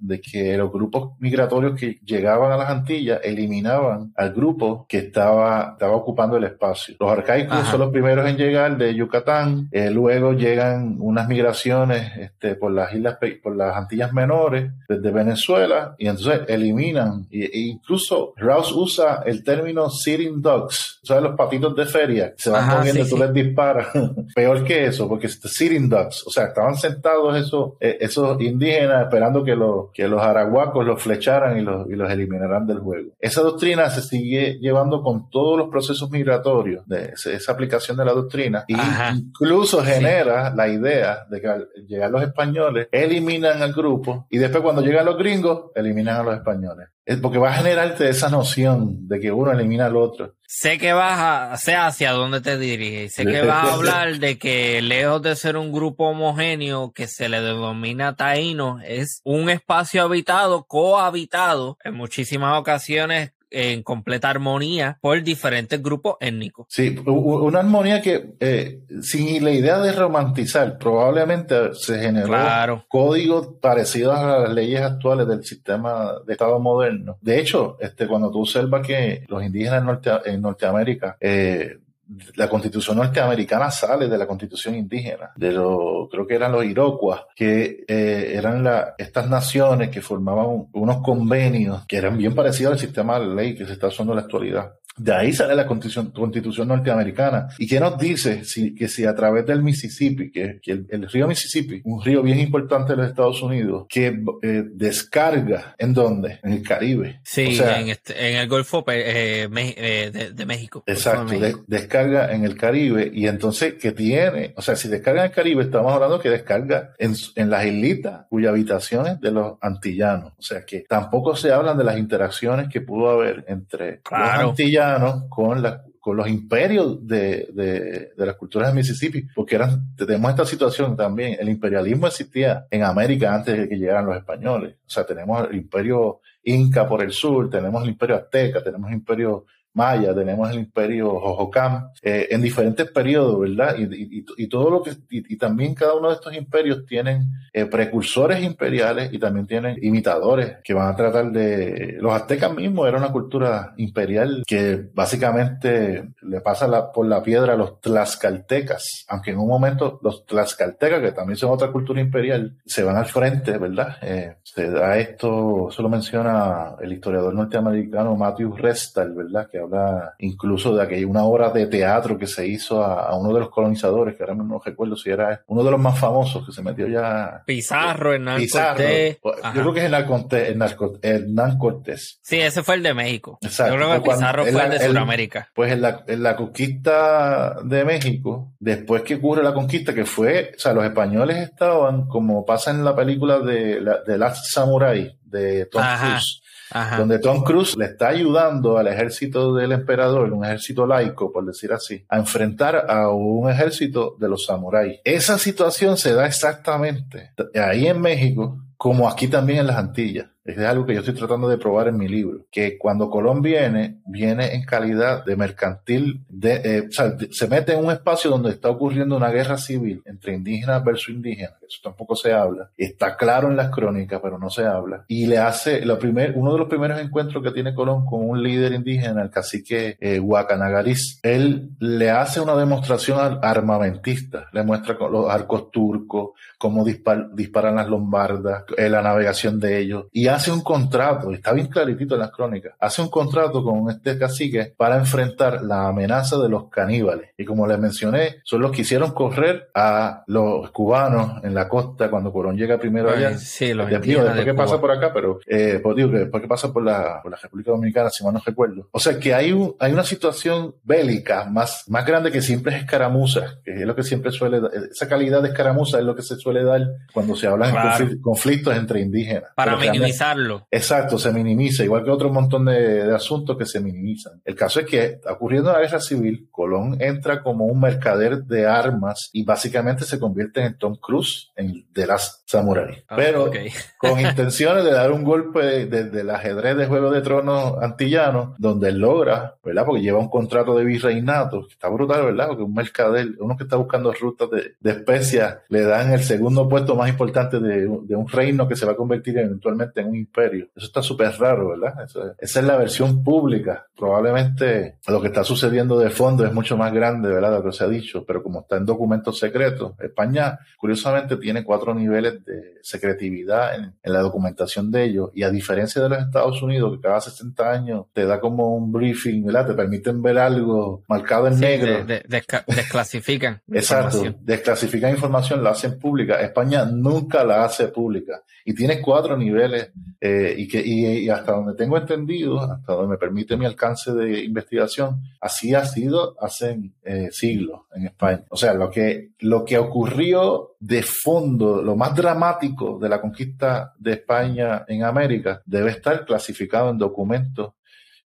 de que los grupos migratorios que llegaban a las Antillas eliminaban al grupo que estaba, estaba ocupando el espacio. Los arcaicos son los primeros en llegar de Yucatán, eh, luego llegan unas migraciones este, por las islas, por las Antillas menores, desde Venezuela, y entonces eliminan, e, incluso Rouse usa el término sitting dogs, ¿sabes? Los patitos de feria, se van moviendo, tú les disparas. *laughs* Peor que eso, porque sitting dogs, o sea, estaban sentados esos, eh, esos indígenas esperando que los, que los arahuacos los flecharan y los, y los eliminaran del juego. Esa doctrina se sigue llevando con todos los procesos migratorios de esa aplicación de la doctrina y incluso genera la idea de que al llegar los españoles eliminan al grupo y después cuando llegan los gringos eliminan a los españoles porque va a generarte esa noción de que uno elimina al otro. Sé que vas a, sé hacia dónde te diriges, sé que vas a *laughs* hablar de que lejos de ser un grupo homogéneo que se le denomina taíno, es un espacio habitado, cohabitado, en muchísimas ocasiones en completa armonía por diferentes grupos étnicos. Sí, una armonía que eh, sin la idea de romantizar, probablemente se generó códigos parecidos a las leyes actuales del sistema de Estado moderno. De hecho, este, cuando tú observas que los indígenas en, Norte, en Norteamérica eh, la constitución norteamericana sale de la constitución indígena, de lo, creo que eran los Iroquois, que eh, eran estas naciones que formaban unos convenios que eran bien parecidos al sistema de ley que se está usando en la actualidad. De ahí sale la constitución, constitución norteamericana. ¿Y qué nos dice? Si, que si a través del Mississippi, que, el, río Mississippi, un río bien importante de los Estados Unidos, que eh, descarga, ¿en dónde? En el Caribe. Sí, en, este, en, el Golfo eh, eh, de, México. Exacto, descarga en el Caribe y entonces que tiene, o sea, si descarga en el Caribe, estamos hablando que descarga en, en las islitas cuya habitación es de los antillanos. O sea, que tampoco se hablan de las interacciones que pudo haber entre los antillanos con, con los imperios de, de, las culturas de Mississippi, porque eran, tenemos esta situación también, el imperialismo existía en América antes de que llegaran los españoles, o sea, tenemos el imperio inca por el sur, tenemos el imperio azteca, tenemos el imperio maya, tenemos el imperio Jojocam, eh, en diferentes periodos, ¿verdad? Y, todo lo que, y, también cada uno de estos imperios tienen eh, precursores imperiales y también tienen imitadores que van a tratar de, los aztecas mismos era una cultura imperial que básicamente le pasa por la piedra a los tlaxcaltecas, aunque en un momento los tlaxcaltecas, que también son otra cultura imperial, se van al frente, ¿verdad? Eh, se da esto, eso lo menciona el historiador norteamericano Matthew Restal, ¿verdad? Habla incluso de aquella una obra de teatro que se hizo a, uno de los colonizadores, que ahora no recuerdo si era uno de los más famosos que se metió ya. Pizarro, Hernán Cortés. Yo creo que es Hernán Cortés. Sí, ese fue el de México. Exacto. Yo creo que Pizarro fue el de Sudamérica. Pues en la, en la conquista de México, después que ocurre la conquista, que fue, o sea, los españoles estaban, como pasa en la película de, la, de Last Samurai, de Tom Cruise donde Tom Cruise le está ayudando al ejército del emperador, un ejército laico, por decir así, a enfrentar a un ejército de los samuráis. Esa situación se da exactamente ahí en México, como aquí también en las Antillas. Es algo que yo estoy tratando de probar en mi libro, que cuando Colón viene, viene en calidad de mercantil, eh, se mete en un espacio donde está ocurriendo una guerra civil entre indígenas versus indígenas, eso tampoco se habla, está claro en las crónicas, pero no se habla, y le hace, lo primer, uno de los primeros encuentros que tiene Colón con un líder indígena, el cacique eh, él le hace una demostración armamentista, le muestra los arcos turcos, cómo disparan las lombardas, eh, la navegación de ellos, y un contrato, está bien claritito en las crónicas, hace un contrato con este cacique para enfrentar la amenaza de los caníbales. Y como les mencioné, son los que hicieron correr a los cubanos en la costa cuando Colón llega primero allá. Sí, los después que pasa por acá, pero eh, pues digo que después que pasa por la, por la República Dominicana, si mal no recuerdo. O sea que hay, un, hay una situación bélica más, más grande que siempre es escaramuza, que es lo que siempre suele, esa calidad de escaramuza es lo que se suele dar cuando se hablan de conflictos entre indígenas. Para minimizarlo. Exacto, se minimiza, igual que otro montón de, asuntos que se minimizan. El caso es que, ocurriendo la guerra civil, Colón entra como un mercader de armas y básicamente se convierte en Tom Cruise en, de las samurai. Ah, Pero *laughs* con intenciones de dar un golpe desde el ajedrez de Juego de Tronos antillano, donde él logra, ¿verdad? Porque lleva un contrato de virreinato, que está brutal, ¿verdad? Porque un mercader, uno que está buscando rutas de, de especias, le dan el segundo puesto más importante de, un reino que se va a convertir eventualmente en un imperio. Eso está súper raro, ¿verdad? esa es la versión pública. Probablemente lo que está sucediendo de fondo es mucho más grande, ¿verdad? lo que se ha dicho, pero como está en documentos secretos, España curiosamente tiene cuatro niveles de secretividad en, la documentación de ellos y a diferencia de los Estados Unidos, que cada 60 años te da como un briefing, ¿verdad? Te permiten ver algo marcado en negro. *laughs* desclasifican. Exacto, desclasifican información, la hacen pública. España nunca la hace pública y tiene cuatro niveles eh, y que y, hasta donde tengo entendido, hasta donde me permite mi alcance de investigación, así ha sido hace eh, siglos en España. O sea, lo que lo que ocurrió de fondo, lo más dramático de la conquista de España en América, debe estar clasificado en documentos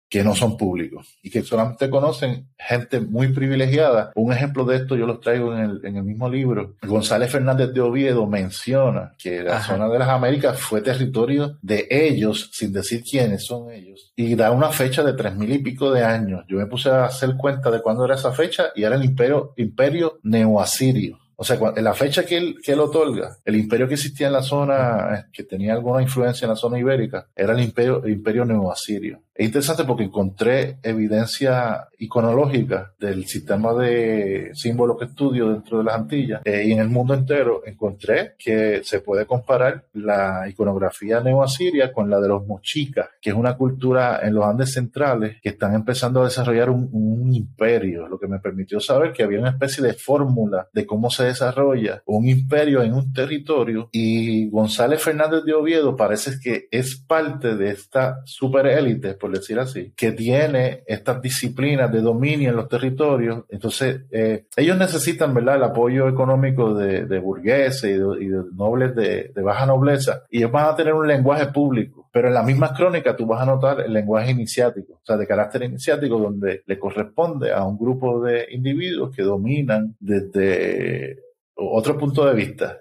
que no son públicos y que solamente conocen gente muy privilegiada. Un ejemplo de esto yo los traigo en el, en el mismo libro. González Fernández de Oviedo menciona que la zona de las Américas fue territorio de ellos, sin decir quiénes son ellos, y da una fecha de tres mil y pico de años. Yo me puse a hacer cuenta de cuándo era esa fecha y era el imperio, imperio neoasirio. O sea, en la fecha que él, que él otorga, el imperio que existía en la zona, que tenía alguna influencia en la zona ibérica, era el imperio, el imperio neoasirio. Es interesante porque encontré evidencia iconológica del sistema de símbolos que estudio dentro de las Antillas eh, y en el mundo entero encontré que se puede comparar la iconografía neoasiria con la de los mochicas, que es una cultura en los Andes centrales que están empezando a desarrollar un, un imperio, lo que me permitió saber que había una especie de fórmula de cómo se desarrolla un imperio en un territorio y González Fernández de Oviedo parece que es parte de esta superélite, decir así, que tiene estas disciplinas de dominio en los territorios. Entonces, eh, ellos necesitan, ¿verdad?, el apoyo económico de, burgueses y de, nobles de, baja nobleza, y ellos van a tener un lenguaje público. Pero en las mismas crónicas tú vas a notar el lenguaje iniciático, o sea, de carácter iniciático, donde le corresponde a un grupo de individuos que dominan desde otro punto de vista.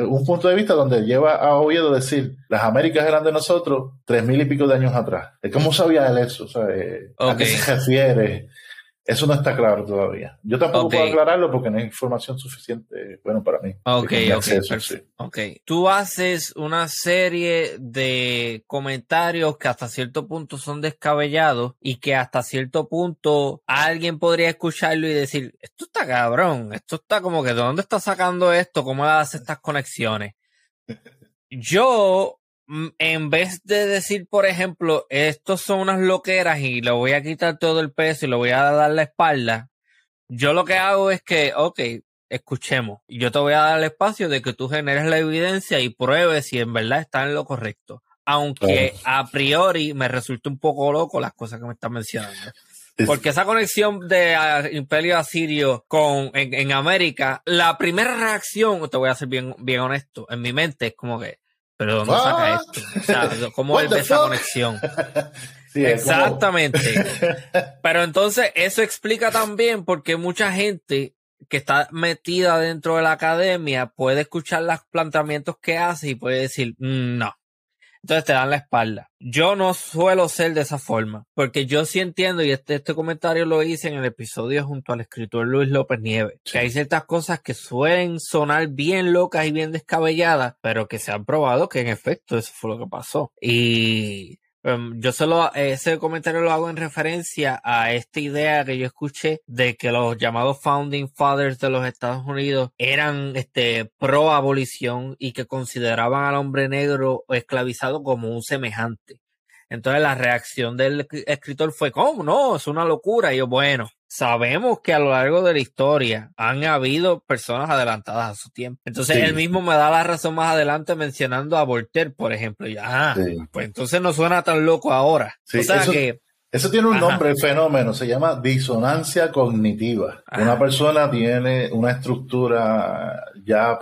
un punto de vista donde lleva a Oviedo decir, las Américas eran de nosotros tres mil y pico de años atrás. ¿Cómo sabía él eso? ¿A qué se refiere? Eso no está claro todavía. Yo tampoco puedo aclararlo porque no hay información suficiente, bueno, para mí. Ok, ok, ok. Tú haces una serie de comentarios que hasta cierto punto son descabellados y que hasta cierto punto alguien podría escucharlo y decir, esto está cabrón, esto está como que, ¿de dónde está sacando esto? ¿Cómo hace estas conexiones? *laughs* Yo en vez de decir, por ejemplo, estos son unas loqueras y le voy a quitar todo el peso y le voy a dar la espalda, yo lo que hago es que, ok, escuchemos. Yo te voy a dar el espacio de que tú generes la evidencia y pruebes si en verdad está en lo correcto. Aunque a priori me resulte un poco loco las cosas que me están mencionando. Porque esa conexión de ah, Imperio Asirio con en, América, la primera reacción, te voy a ser bien, bien honesto, en mi mente es como que pero ¿dónde saca esto? O sea, ¿cómo él ve esa conexión? Exactamente. *laughs* Pero entonces eso explica también por qué mucha gente que está metida dentro de la academia puede escuchar los planteamientos que hace y puede decir, mm, no, entonces te dan la espalda. Yo no suelo ser de esa forma, porque yo sí entiendo, y este, este comentario lo hice en el episodio junto al escritor Luis López Nieves, que hay ciertas cosas que suelen sonar bien locas y bien descabelladas, pero que se han probado que en efecto eso fue lo que pasó. Y Em, yo solo, ese comentario lo hago en referencia a esta idea que yo escuché de que los llamados founding fathers de los Estados Unidos eran este pro abolición y que consideraban al hombre negro esclavizado como un semejante. Entonces la reacción del escritor fue, ¿cómo? No, es una locura. Y yo, bueno, sabemos que a lo largo de la historia han habido personas adelantadas a su tiempo. Entonces él mismo me da la razón más adelante mencionando a Voltaire, por ejemplo. Y, ah, pues entonces no suena tan loco ahora. o sea que eso tiene un nombre, el fenómeno, se llama disonancia cognitiva. Una persona tiene una estructura ya,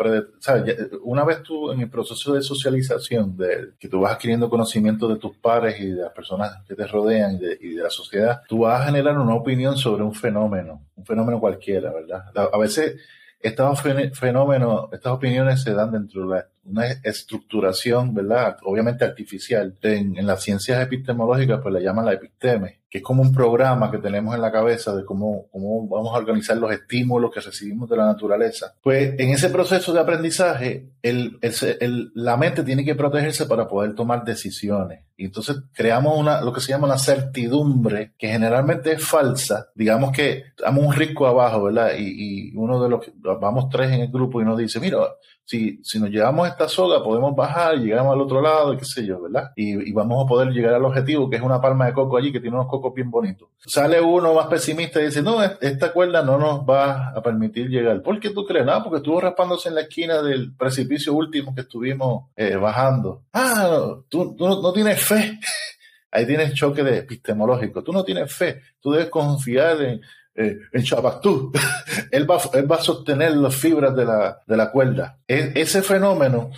una vez tú en el proceso de socialización, de que tú vas adquiriendo conocimiento de tus pares y de las personas que te rodean y de, la sociedad, tú vas a generar una opinión sobre un fenómeno, un fenómeno cualquiera, ¿verdad? A veces estos fenómenos, estas opiniones se dan dentro de una estructuración, ¿verdad? Obviamente artificial. En, las ciencias epistemológicas, pues le llaman la episteme, que es como un programa que tenemos en la cabeza de cómo, cómo vamos a organizar los estímulos que recibimos de la naturaleza. Pues en ese proceso de aprendizaje, el, el, la mente tiene que protegerse para poder tomar decisiones. Y entonces creamos una, lo que se llama una certidumbre que generalmente es falsa. Digamos que damos un risco abajo, ¿verdad? Y, y uno de los, vamos tres en el grupo y nos dice, mira, si, si nos llevamos esta soga, podemos bajar, llegamos al otro lado, y qué sé yo, ¿verdad? Y, vamos a poder llegar al objetivo, que es una palma de coco allí, que tiene unos cocos bien bonitos. Sale uno más pesimista y dice, no, esta cuerda no nos va a permitir llegar. ¿Por qué tú crees? Nada, porque estuvo raspándose en la esquina del precipicio último que estuvimos eh, bajando. Ah, tú, no, tienes fe. *laughs* Ahí tienes choque de epistemológico. Tú no tienes fe. Tú debes confiar en, eh, en *laughs* él, va, él va a sostener las fibras de la, de la cuerda. E, ese fenómeno,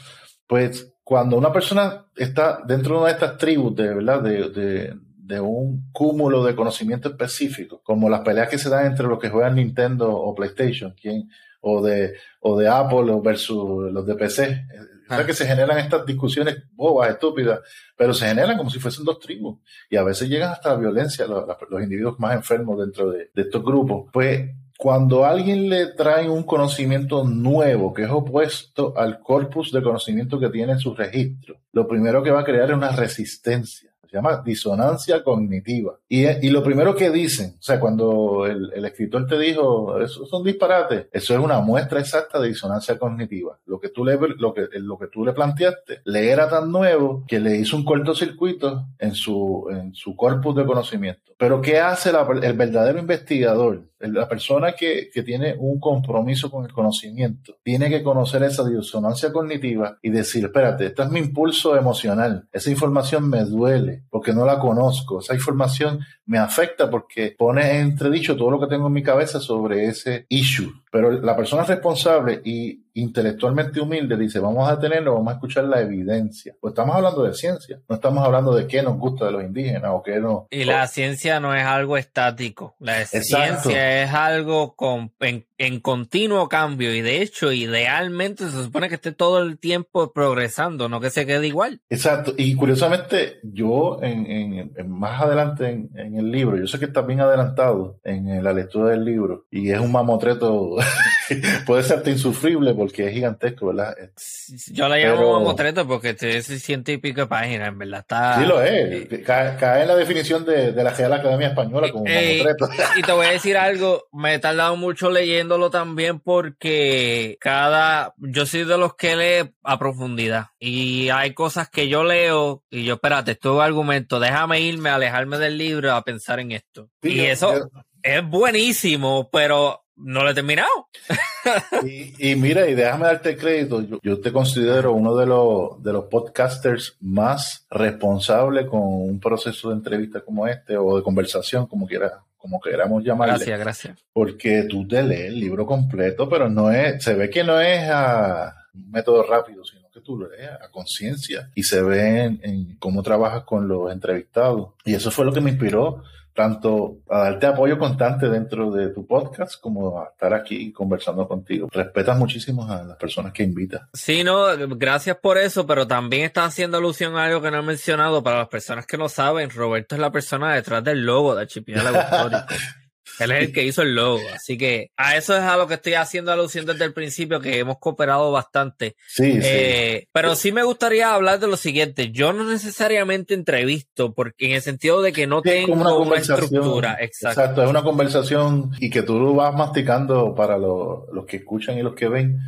pues cuando una persona está dentro de una de estas tribus de, ¿verdad? De, de, de, un cúmulo de conocimiento específico, como las peleas que se dan entre los que juegan Nintendo o PlayStation, ¿quién? o de, o de Apple versus los de PC, Ah. que se generan estas discusiones bobas, estúpidas, pero se generan como si fuesen dos tribus. Y a veces llegan hasta la violencia los, los individuos más enfermos dentro de, de estos grupos. Pues cuando alguien le trae un conocimiento nuevo que es opuesto al corpus de conocimiento que tiene en su registro, lo primero que va a crear es una resistencia se llama disonancia cognitiva. Y, y lo primero que dicen, o sea, cuando el, el, escritor te dijo, eso son disparates, eso es una muestra exacta de disonancia cognitiva. Lo que tú le, lo que, lo que tú le planteaste le era tan nuevo que le hizo un cortocircuito en su, en su corpus de conocimiento. Pero ¿qué hace el verdadero investigador? La persona que, que, tiene un compromiso con el conocimiento tiene que conocer esa disonancia cognitiva y decir, espérate, este es mi impulso emocional, esa información me duele porque no la conozco, esa información me afecta porque pone entredicho todo lo que tengo en mi cabeza sobre ese issue Pero la persona responsable y intelectualmente humilde dice, vamos a tenerlo, vamos a escuchar la evidencia. Pues estamos hablando de ciencia, no estamos hablando de qué nos gusta de los indígenas o qué no. Y la ciencia no es algo estático, la ciencia es algo con, en, continuo cambio y de hecho idealmente se supone que esté todo el tiempo progresando, no que se quede igual. Exacto, y curiosamente yo en, más adelante en, el libro, yo sé que está bien adelantado en la lectura del libro y es un mamotreto, *laughs* puede ser insufrible porque es gigantesco, ¿verdad? Yo la llamo mamotreto porque es ciento y pico de páginas, en verdad. Está, sí, lo es. Cae, en la definición de, la Real Academia Española como mamotreto. Y te voy a decir algo, me he tardado mucho leyéndolo también porque cada. Yo soy de los que lee a profundidad. Y hay cosas que yo leo y yo, espérate, esto es argumento, déjame irme, alejarme del libro a pensar en esto. y eso. es buenísimo, pero no lo he terminado. *laughs* y, mira, y déjame darte crédito, yo, te considero uno de los, de los podcasters más responsables con un proceso de entrevista como este o de conversación, como quiera como queramos llamarle. Gracias, gracias. Porque tú te lees el libro completo, pero no es, se ve que no es a un método rápido, sino que tú lo lees a conciencia y se ve en cómo trabajas con los entrevistados. Y eso fue lo que me inspiró tanto a darte apoyo constante dentro de tu podcast como a estar aquí conversando contigo. Respetas muchísimo a las personas que invitas. Sí, no, gracias por eso, pero también estás haciendo alusión a algo que no he mencionado. Para las personas que no saben, Roberto es la persona detrás del logo de Archipiélago *laughs* Histórico. Él es el que hizo el logo. Así que a eso es a lo que estoy haciendo alusión desde el principio, que hemos cooperado bastante. Sí, eh, Pero sí me gustaría hablar de lo siguiente. Yo no necesariamente entrevisto, porque en el sentido de que no tengo una, estructura. Exacto. es una conversación y que tú lo vas masticando para los que escuchan y los que ven.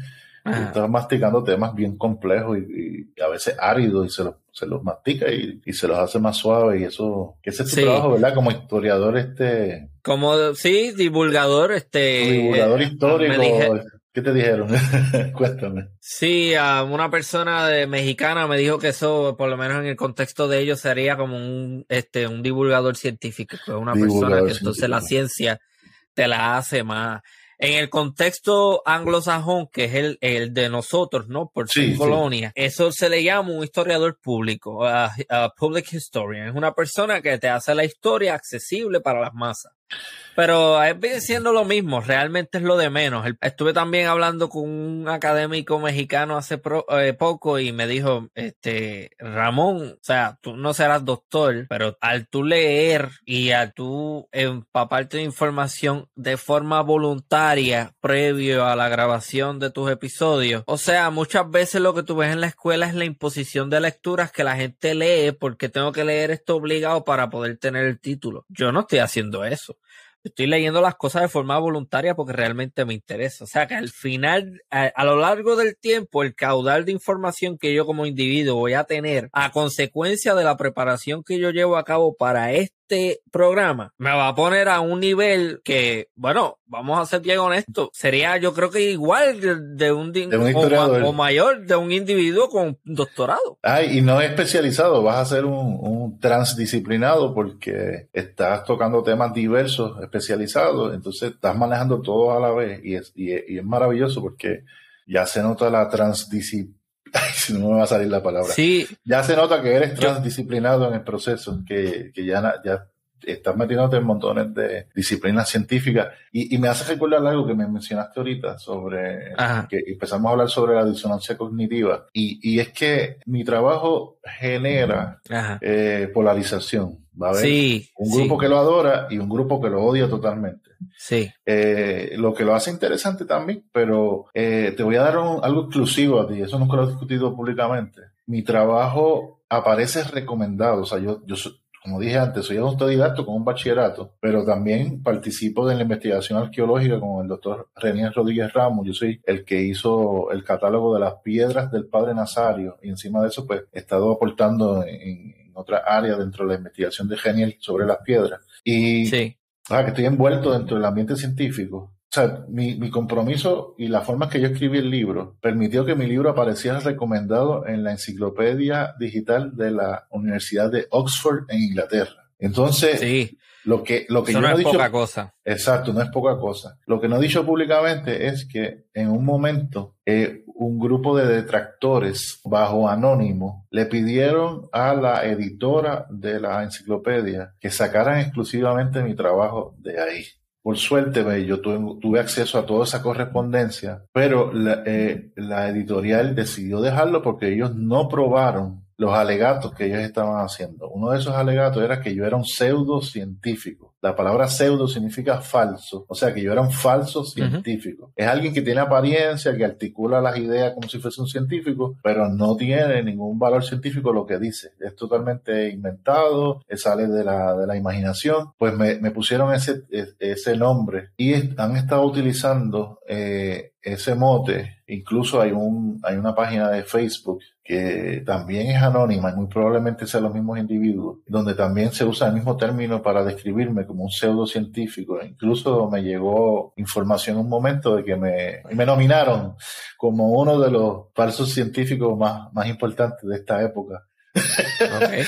Estás masticando temas bien complejos y, a veces áridos y se los, se los mastica y, se los hace más suaves y eso, ese es tu trabajo, ¿verdad? Como historiador, este... Como, sí, divulgador, este... Divulgador eh, histórico. ¿Qué te dijeron? *laughs* Cuéntame. Sí, una persona de, mexicana me dijo que eso, por lo menos en el contexto de ellos, sería como un, este, un divulgador científico, una persona que entonces la ciencia te la hace más, en el contexto anglosajón, que es el, el de nosotros, ¿no? Por ser colonia, eso se le llama un historiador público, a, public historian. Es una persona que te hace la historia accesible para las masas. Pero es bien siendo lo mismo, realmente es lo de menos. Estuve también hablando con un académico mexicano hace eh, poco y me dijo, este, Ramón, o sea, tú no serás doctor, pero al tú leer y al tú empaparte de información de forma voluntaria previo a la grabación de tus episodios, o sea, muchas veces lo que tú ves en la escuela es la imposición de lecturas que la gente lee porque tengo que leer esto obligado para poder tener el título. Yo no estoy haciendo eso estoy leyendo las cosas de forma voluntaria porque realmente me interesa. O sea que al final, a, lo largo del tiempo, el caudal de información que yo como individuo voy a tener a consecuencia de la preparación que yo llevo a cabo para esto, este programa me va a poner a un nivel que, bueno, vamos a ser bien honestos, sería yo creo que igual de, un, o, mayor de un individuo con doctorado. Ay, y no es especializado, vas a ser un, transdisciplinado porque estás tocando temas diversos, especializados, entonces estás manejando todo a la vez y es, y es maravilloso porque ya se nota la transdisciplina no me va a salir la palabra. Sí. Ya se nota que eres transdisciplinado en el proceso, que, que ya, ya estás metiéndote en montones de disciplinas científicas. Y, y, me hace recordar algo que me mencionaste ahorita sobre que empezamos a hablar sobre la disonancia cognitiva. Y, y es que mi trabajo genera eh, polarización. Va a haber un grupo que lo adora y un grupo que lo odia totalmente. Sí. Eh, lo que lo hace interesante también, pero eh, te voy a dar algo exclusivo a ti, eso nunca lo he discutido públicamente. Mi trabajo aparece recomendado, o sea, yo, yo como dije antes, soy autodidacto con un bachillerato, pero también participo de la investigación arqueológica con el doctor René Rodríguez Ramos. Yo soy el que hizo el catálogo de las piedras del Padre Nazario y encima de eso, pues, he estado aportando en, otra área dentro de la investigación de Geniel sobre las piedras. Y sí. ah, que estoy envuelto dentro del ambiente científico. O sea, mi, mi, compromiso y la forma que yo escribí el libro permitió que mi libro apareciera recomendado en la enciclopedia digital de la Universidad de Oxford en Inglaterra. Entonces, Lo que, lo que Eso yo no no he es dicho, poca cosa. exacto, no es poca cosa. Lo que no he dicho públicamente es que en un momento eh, un grupo de detractores bajo anónimo le pidieron a la editora de la enciclopedia que sacaran exclusivamente mi trabajo de ahí. Por suerte, yo tuve, tuve acceso a toda esa correspondencia, pero la, eh, la editorial decidió dejarlo porque ellos no probaron los alegatos que ellos estaban haciendo. Uno de esos alegatos era que yo era un pseudocientífico. La palabra pseudo significa falso, o sea que yo era un falso científico. Es alguien que tiene apariencia, que articula las ideas como si fuese un científico, pero no tiene ningún valor científico lo que dice. Es totalmente inventado, sale de la, de la imaginación. Pues me, me pusieron ese, ese nombre y han estado utilizando eh, ese mote. Incluso hay, un, hay una página de Facebook que también es anónima y muy probablemente sean los mismos individuos, donde también se usa el mismo término para describirme como un pseudocientífico. Incluso me llegó información un momento de que me, me nominaron como uno de los falsos científicos más, más importantes de esta época. Okay.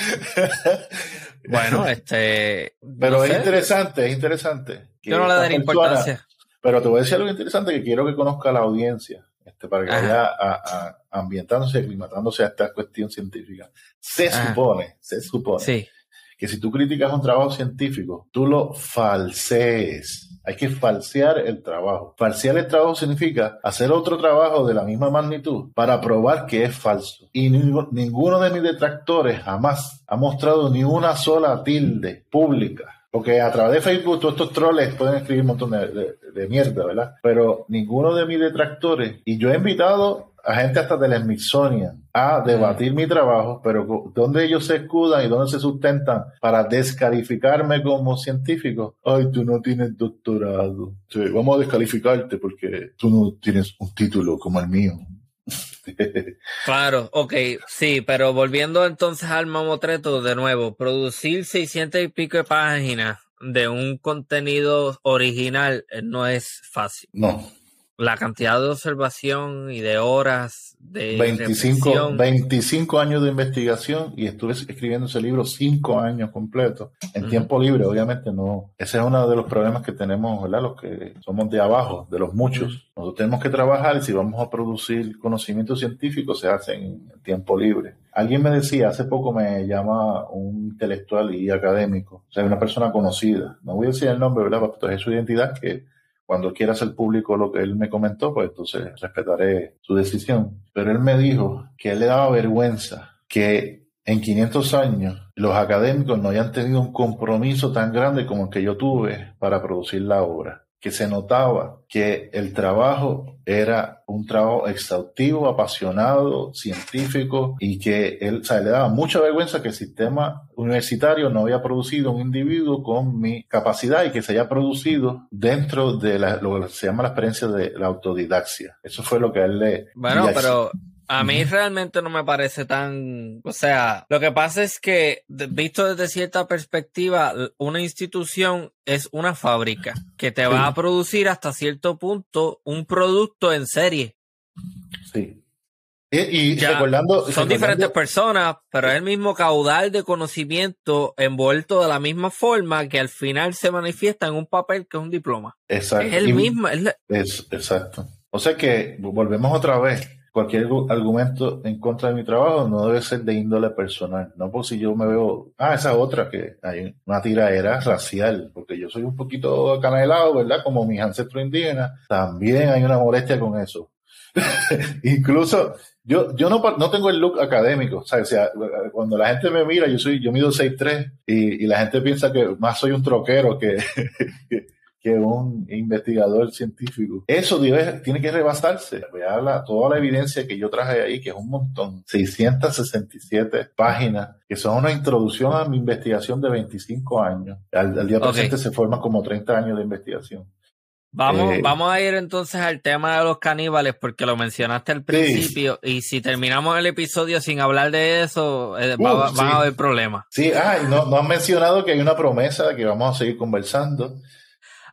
*laughs* bueno, este. Pero no es sé. interesante, es interesante. Yo no le daría importancia. Pero te voy a decir algo interesante que quiero que conozca la audiencia, este, para que Ajá. vaya a, a, ambientándose, aclimatándose a esta cuestión científica. Se Ajá. supone, se supone sí. Que si tú criticas un trabajo científico, tú lo falsees. Hay que falsear el trabajo. Falsear el trabajo significa hacer otro trabajo de la misma magnitud para probar que es falso. Y ninguno de mis detractores jamás ha mostrado ni una sola tilde pública porque a través de Facebook todos estos troles pueden escribir un montón de, de, de, mierda, ¿verdad? Pero ninguno de mis detractores, y yo he invitado a gente hasta del Smithsonian a debatir mi trabajo, pero ¿dónde ellos se escudan y dónde se sustentan para descalificarme como científico? Ay, tú no tienes doctorado. Sí, vamos a descalificarte porque tú no tienes un título como el mío. Claro, ok, sí, pero volviendo entonces al mamotreto de nuevo, producir 600 y pico páginas de un contenido original eh, no es fácil. No. La cantidad de observación y de horas de 25, reflexión. 25 años de investigación y estuve escribiendo ese libro 5 años completos en uh -huh. tiempo libre, obviamente no. Ese es uno de los problemas que tenemos, ¿verdad? Los que somos de abajo, de los muchos. Uh -huh. Nosotros tenemos que trabajar y si vamos a producir conocimiento científico se hace en tiempo libre. Alguien me decía, hace poco me llama un intelectual y académico, o sea, una persona conocida. No voy a decir el nombre, ¿verdad? Proteger su identidad, que cuando quiera hacer público lo que él me comentó, pues entonces respetaré su decisión. Pero él me dijo que él le daba vergüenza que en 500 años los académicos no hayan tenido un compromiso tan grande como el que yo tuve para producir la obra que se notaba que el trabajo era un trabajo exhaustivo, apasionado, científico y que él, o sea, le daba mucha vergüenza que el sistema universitario no había producido un individuo con mi capacidad y que se haya producido dentro de la, lo que se llama la experiencia de la autodidaxia. Eso fue lo que él le... Bueno, pero... A mí realmente no me parece tan, o sea, lo que pasa es que visto desde cierta perspectiva, una institución es una fábrica que te va a producir hasta cierto punto un producto en serie. Sí. Y, y ya, recordando, son recordando, diferentes personas, pero es el mismo caudal de conocimiento envuelto de la misma forma que al final se manifiesta en un papel que es un diploma. Exacto. Es el mismo. Es, la... es exacto. O sea que volvemos otra vez cualquier argumento en contra de mi trabajo no debe ser de índole personal, no por si yo me veo, ah, esa otra que hay una tiraera racial, porque yo soy un poquito acanelado, ¿verdad? Como mis ancestros indígenas, también hay una molestia con eso. *laughs* Incluso yo, yo no, no tengo el look académico, o sea, cuando la gente me mira, yo soy, yo mido 6'3 y, y la gente piensa que más soy un troquero que, *laughs* que un investigador científico. Eso debe, tiene que rebasarse. Vea la, toda la evidencia que yo traje ahí, que es un montón, 667 páginas, que son una introducción a mi investigación de 25 años. Al, al día okay. presente se forman como 30 años de investigación. Vamos, eh, vamos a ir entonces al tema de los caníbales porque lo mencionaste al principio sí. y si terminamos el episodio sin hablar de eso, eh, uh, va, sí. van a haber problemas. Sí, ah, no, no han mencionado que hay una promesa de que vamos a seguir conversando.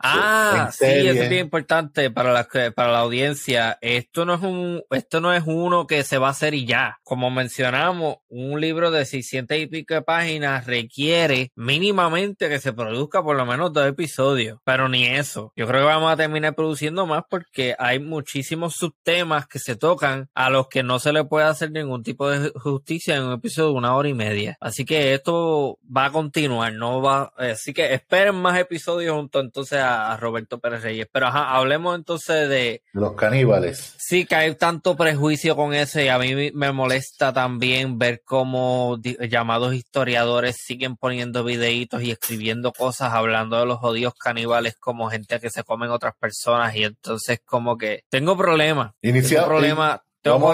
Ah, sí, eso es bien importante para la, para la audiencia. Esto no es un, esto no es uno que se va a hacer y ya. Como mencionamos, un libro de 600 y pico de páginas requiere mínimamente que se produzca por lo menos dos episodios, pero ni eso. Yo creo que vamos a terminar produciendo más porque hay muchísimos subtemas que se tocan a los que no se le puede hacer ningún tipo de justicia en un episodio de una hora y media. Así que esto va a continuar, no va, así que esperen más episodios junto entonces a a, Roberto Pérez Reyes. Pero ajá, hablemos entonces de... Los caníbales. Sí, que hay tanto prejuicio con eso y a mí me molesta también ver cómo llamados historiadores siguen poniendo videitos y escribiendo cosas hablando de los jodidos caníbales como gente que se comen otras personas y entonces como que tengo problemas. Tengo problemas. Tengo,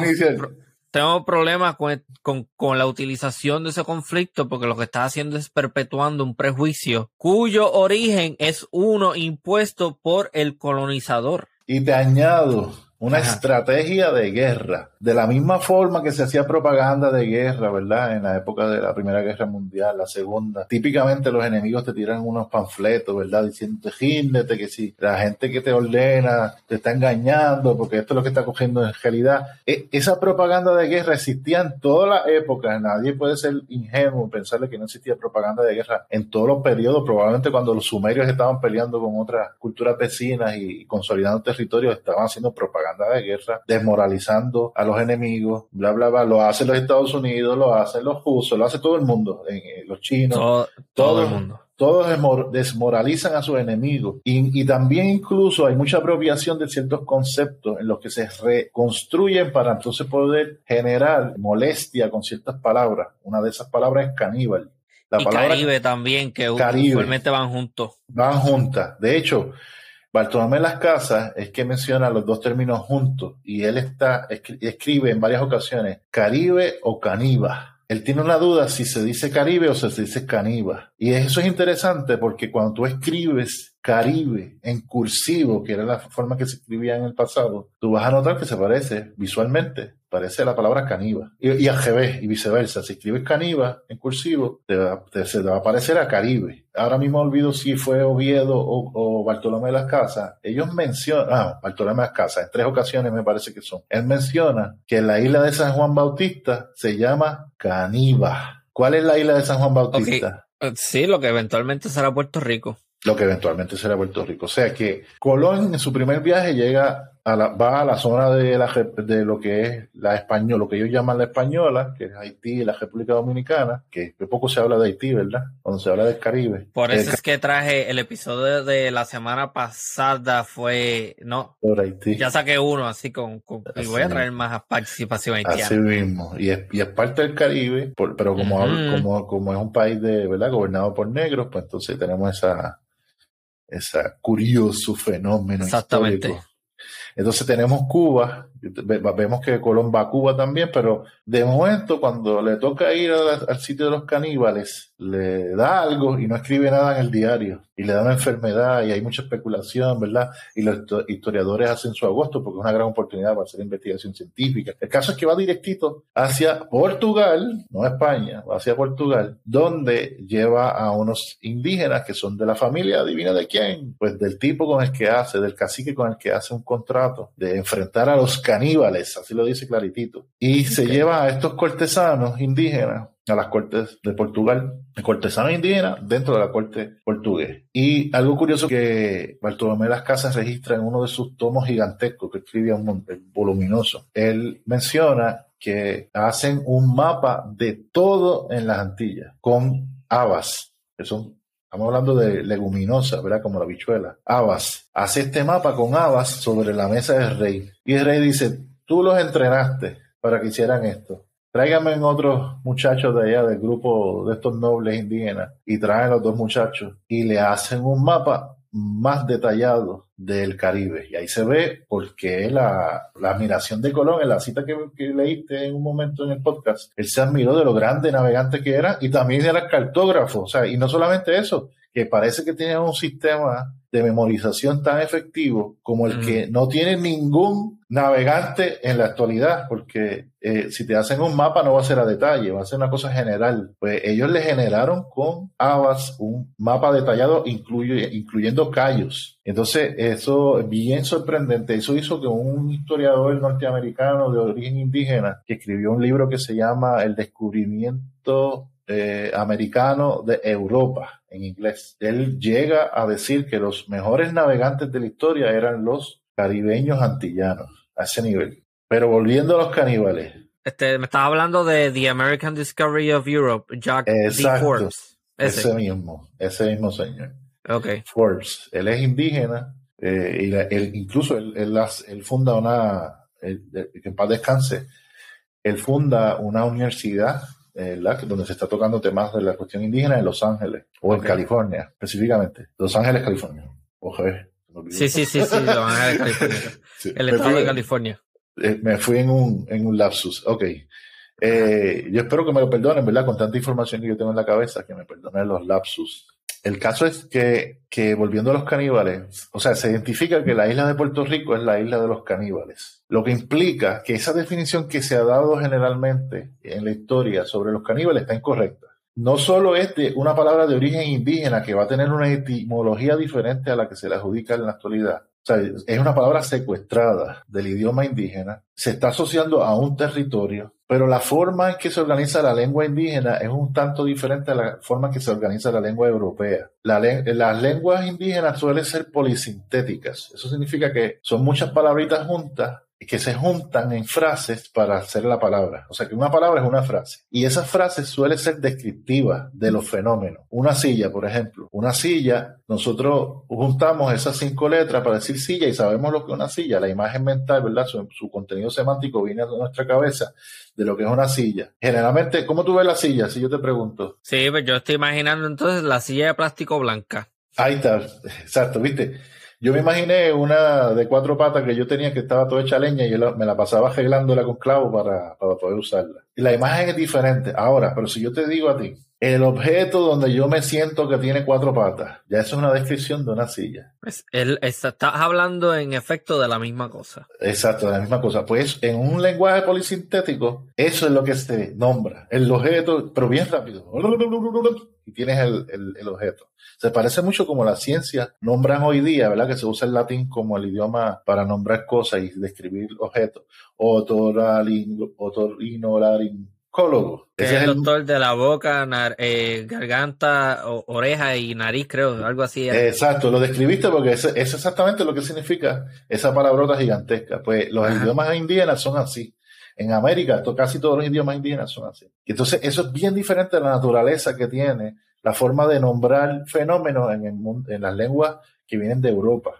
tengo problemas con, con, la utilización de ese conflicto porque lo que está haciendo es perpetuando un prejuicio cuyo origen es uno impuesto por el colonizador. Y te añado, una estrategia de guerra. De la misma forma que se hacía propaganda de guerra, ¿verdad? En la época de la Primera Guerra Mundial, la Segunda. Típicamente los enemigos te tiran unos panfletos, ¿verdad? Diciendo, gíndete que si la gente que te ordena te está engañando, porque esto es lo que está cogiendo en realidad. E, esa propaganda de guerra existía en todas las épocas. Nadie puede ser ingenuo en pensarle que no existía propaganda de guerra en todos los periodos. Probablemente cuando los sumerios estaban peleando con otras culturas vecinas y consolidando territorios, estaban haciendo propaganda de guerra, desmoralizando a los enemigos, bla, bla, bla. Lo hacen los Estados Unidos, lo hacen los rusos, lo hace todo el mundo, eh, los chinos, todo, el mundo todos desmoralizan a sus enemigos y, y, también incluso hay mucha apropiación de ciertos conceptos en los que se reconstruyen para entonces poder generar molestia con ciertas palabras. Una de esas palabras es caníbal. La y Caribe también, que usualmente van juntos. Van juntas. De hecho, Bartolomé Las Casas es que menciona los dos términos juntos y él está, escribe en varias ocasiones Caribe o Caniba. Él tiene una duda si se dice Caribe o se dice Caniba. Y eso es interesante porque cuando tú escribes Caribe en cursivo, que era la forma que se escribía en el pasado, tú vas a notar que se parece visualmente, parece la palabra caniba. Y, y al y viceversa. Si escribes caniba en cursivo, te va, se te va a parecer a Caribe. Ahora mismo olvido si fue Oviedo o, Bartolomé de las Casas. Ellos mencionan, ah, Bartolomé de las Casas, en tres ocasiones me parece que son. Él menciona que la isla de San Juan Bautista se llama Caniba. ¿Cuál es la isla de San Juan Bautista? Sí, lo que eventualmente será Puerto Rico lo que eventualmente será Puerto Rico. O sea que Colón en su primer viaje llega a la, va a la zona de, la, de lo que es la española, lo que ellos llaman la española, que es Haití y la República Dominicana, que poco se habla de Haití, ¿verdad? Cuando se habla del Caribe. Por eso es que traje el episodio de la semana pasada fue, no, por Haití. ya saqué uno así con, y voy a traer más participación haitiana. Así mismo, y es, y es parte del Caribe, pero como, como, como es un país de, ¿verdad? Gobernado por negros, pues entonces tenemos esa curioso fenómeno Exactamente. Entonces tenemos Cuba, vemos que Colón va a Cuba también, pero de momento cuando le toca ir al sitio de los caníbales, le da algo y no escribe nada en el diario y le da una enfermedad y hay mucha especulación, ¿verdad? Y los historiadores hacen su agosto porque es una gran oportunidad para hacer investigación científica. El caso es que va directito hacia Portugal, no España, va hacia Portugal, donde lleva a unos indígenas que son de la familia divina de quién? Pues del tipo con el que hace, del cacique con el que hace un contrato de enfrentar a los caníbales, así lo dice claritito. Y se lleva a estos cortesanos indígenas a las cortes de Portugal, cortesanos indígenas dentro de la corte portuguesa. Y algo curioso que Bartolomé Las Casas registra en uno de sus tomos gigantescos que escribe un voluminoso. Él menciona que hacen un mapa de todo en las Antillas con habas, que son Estamos hablando de leguminosas, ¿verdad? Como la bichuela. Habas. Hace este mapa con habas sobre la mesa del rey. Y el rey dice, tú los entrenaste para que hicieran esto tráigame otros muchachos de allá del grupo de estos nobles indígenas y traen los dos muchachos y le hacen un mapa más detallado del Caribe. Y ahí se ve porque la, la admiración de Colón, en la cita que, leíste en un momento en el podcast, él se admiró de lo grande navegante que era y también era cartógrafo. O sea, y no solamente eso, que parece que tenía un sistema de memorización tan efectivo como el que no tiene ningún navegante en la actualidad, porque eh, si te hacen un mapa no va a ser a detalle, va a ser una cosa general. Pues ellos le generaron con Avas un mapa detallado incluyendo callos. Entonces, eso es bien sorprendente. Eso hizo que un historiador norteamericano de origen indígena, que escribió un libro que se llama El descubrimiento eh, americano de Europa en inglés. Él llega a decir que los mejores navegantes de la historia eran los caribeños antillanos, a ese nivel. Pero volviendo a los caníbales. Este, me estaba hablando de The American Discovery of Europe, Jack D. Forbes. Ese. mismo, ese mismo señor. Okay. Forbes. Él es indígena eh, y él, incluso él, él, funda una, que en paz descanse, él funda una universidad eh, donde se está tocando temas de la cuestión indígena en Los Ángeles o en California, específicamente. Los Ángeles, California. Sí, sí, sí, sí, Los Ángeles, California. *laughs* El estado de California. Eh, me fui en un, en un lapsus. Ok. Eh, yo espero que me lo perdonen, ¿verdad? Con tanta información que yo tengo en la cabeza, que me perdonen los lapsus. El caso es que, que, volviendo a los caníbales, o sea, se identifica que la isla de Puerto Rico es la isla de los caníbales, lo que implica que esa definición que se ha dado generalmente en la historia sobre los caníbales está incorrecta. No solo es de una palabra de origen indígena que va a tener una etimología diferente a la que se le adjudica en la actualidad, es una palabra secuestrada del idioma indígena, se está asociando a un territorio, pero la forma en que se organiza la lengua indígena es un tanto diferente a la forma en que se organiza la lengua europea. las lenguas indígenas suelen ser polisintéticas. Eso significa que son muchas palabritas juntas que se juntan en frases para hacer la palabra. O sea que una palabra es una frase. Y esas frases suelen ser descriptivas de los fenómenos. Una silla, por ejemplo. Una silla, nosotros juntamos esas cinco letras para decir silla y sabemos lo que es una silla. La imagen mental, ¿verdad? Su, su contenido semántico viene de nuestra cabeza de lo que es una silla. Generalmente, ¿cómo tú ves la silla? Si yo te pregunto. Sí, pues yo estoy imaginando entonces la silla de plástico blanca. Ahí está, exacto, ¿viste? Yo me imaginé una de cuatro patas que yo tenía que estaba toda hecha leña y yo me la pasaba arreglándola con clavo para, para poder usarla. Y la imagen es diferente. Ahora, pero si yo te digo a ti, el objeto donde yo me siento que tiene cuatro patas, ya eso es una descripción de una silla. Pues él estás hablando en efecto de la misma cosa. Exacto, de la misma cosa. Pues en un lenguaje polisintético, eso es lo que se nombra. El objeto, pero bien rápido. Y tienes el, el objeto. Se parece mucho como la ciencia nombran hoy día, ¿verdad? Que se usa el latín como el idioma para nombrar cosas y describir objetos. Otorinolaringólogo. es el doctor de la boca, eh, garganta, oreja y nariz, creo, algo así. Exacto, lo describiste porque es, es exactamente lo que significa esa palabrota gigantesca. Pues los idiomas indígenas son así. En América, casi todos los idiomas indígenas son así. Entonces, eso es bien diferente de la naturaleza que tiene la forma de nombrar fenómenos en, el, en las lenguas que vienen de Europa.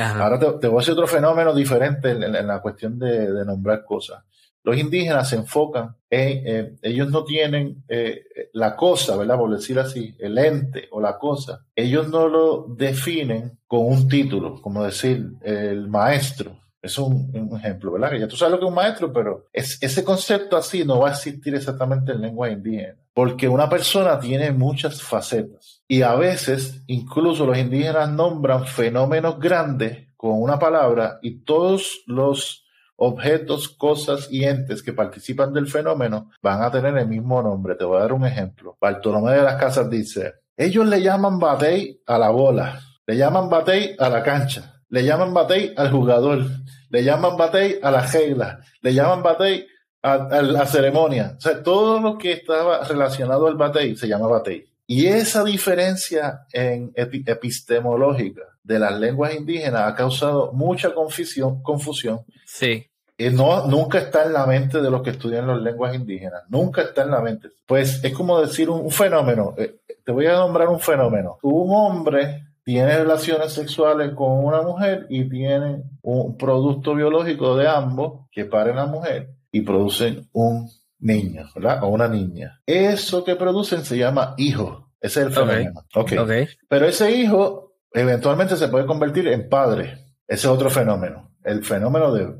Ahora te, voy a decir otro fenómeno diferente en, la cuestión de, nombrar cosas. Los indígenas se enfocan en, eh, ellos no tienen eh, la cosa, ¿verdad? Por decir así, el ente o la cosa. Ellos no lo definen con un título, como decir el maestro. Es un, ejemplo, ¿verdad? Ya tú sabes lo que es un maestro, pero es, ese concepto así no va a existir exactamente en lengua indígena, porque una persona tiene muchas facetas y a veces incluso los indígenas nombran fenómenos grandes con una palabra y todos los objetos, cosas y entes que participan del fenómeno van a tener el mismo nombre. Te voy a dar un ejemplo. Bartolomé de las Casas dice, ellos le llaman batey a la bola, le llaman batey a la cancha, le llaman batey al jugador, le llaman batey a la regla, le llaman batey a, la ceremonia. O sea, todo lo que estaba relacionado al batey se llama batey. Y esa diferencia en epistemológica de las lenguas indígenas ha causado mucha confusión. confusión sí. No, nunca está en la mente de los que estudian las lenguas indígenas. Nunca está en la mente. Pues es como decir un, fenómeno. Eh, te voy a nombrar un fenómeno. Un hombre tiene relaciones sexuales con una mujer y tienen un producto biológico de ambos que paren la mujer y producen un niño, ¿verdad? O una niña. Eso que producen se llama hijo. Ese es el fenómeno. Okay. Pero ese hijo eventualmente se puede convertir en padre. Ese es otro fenómeno. El fenómeno de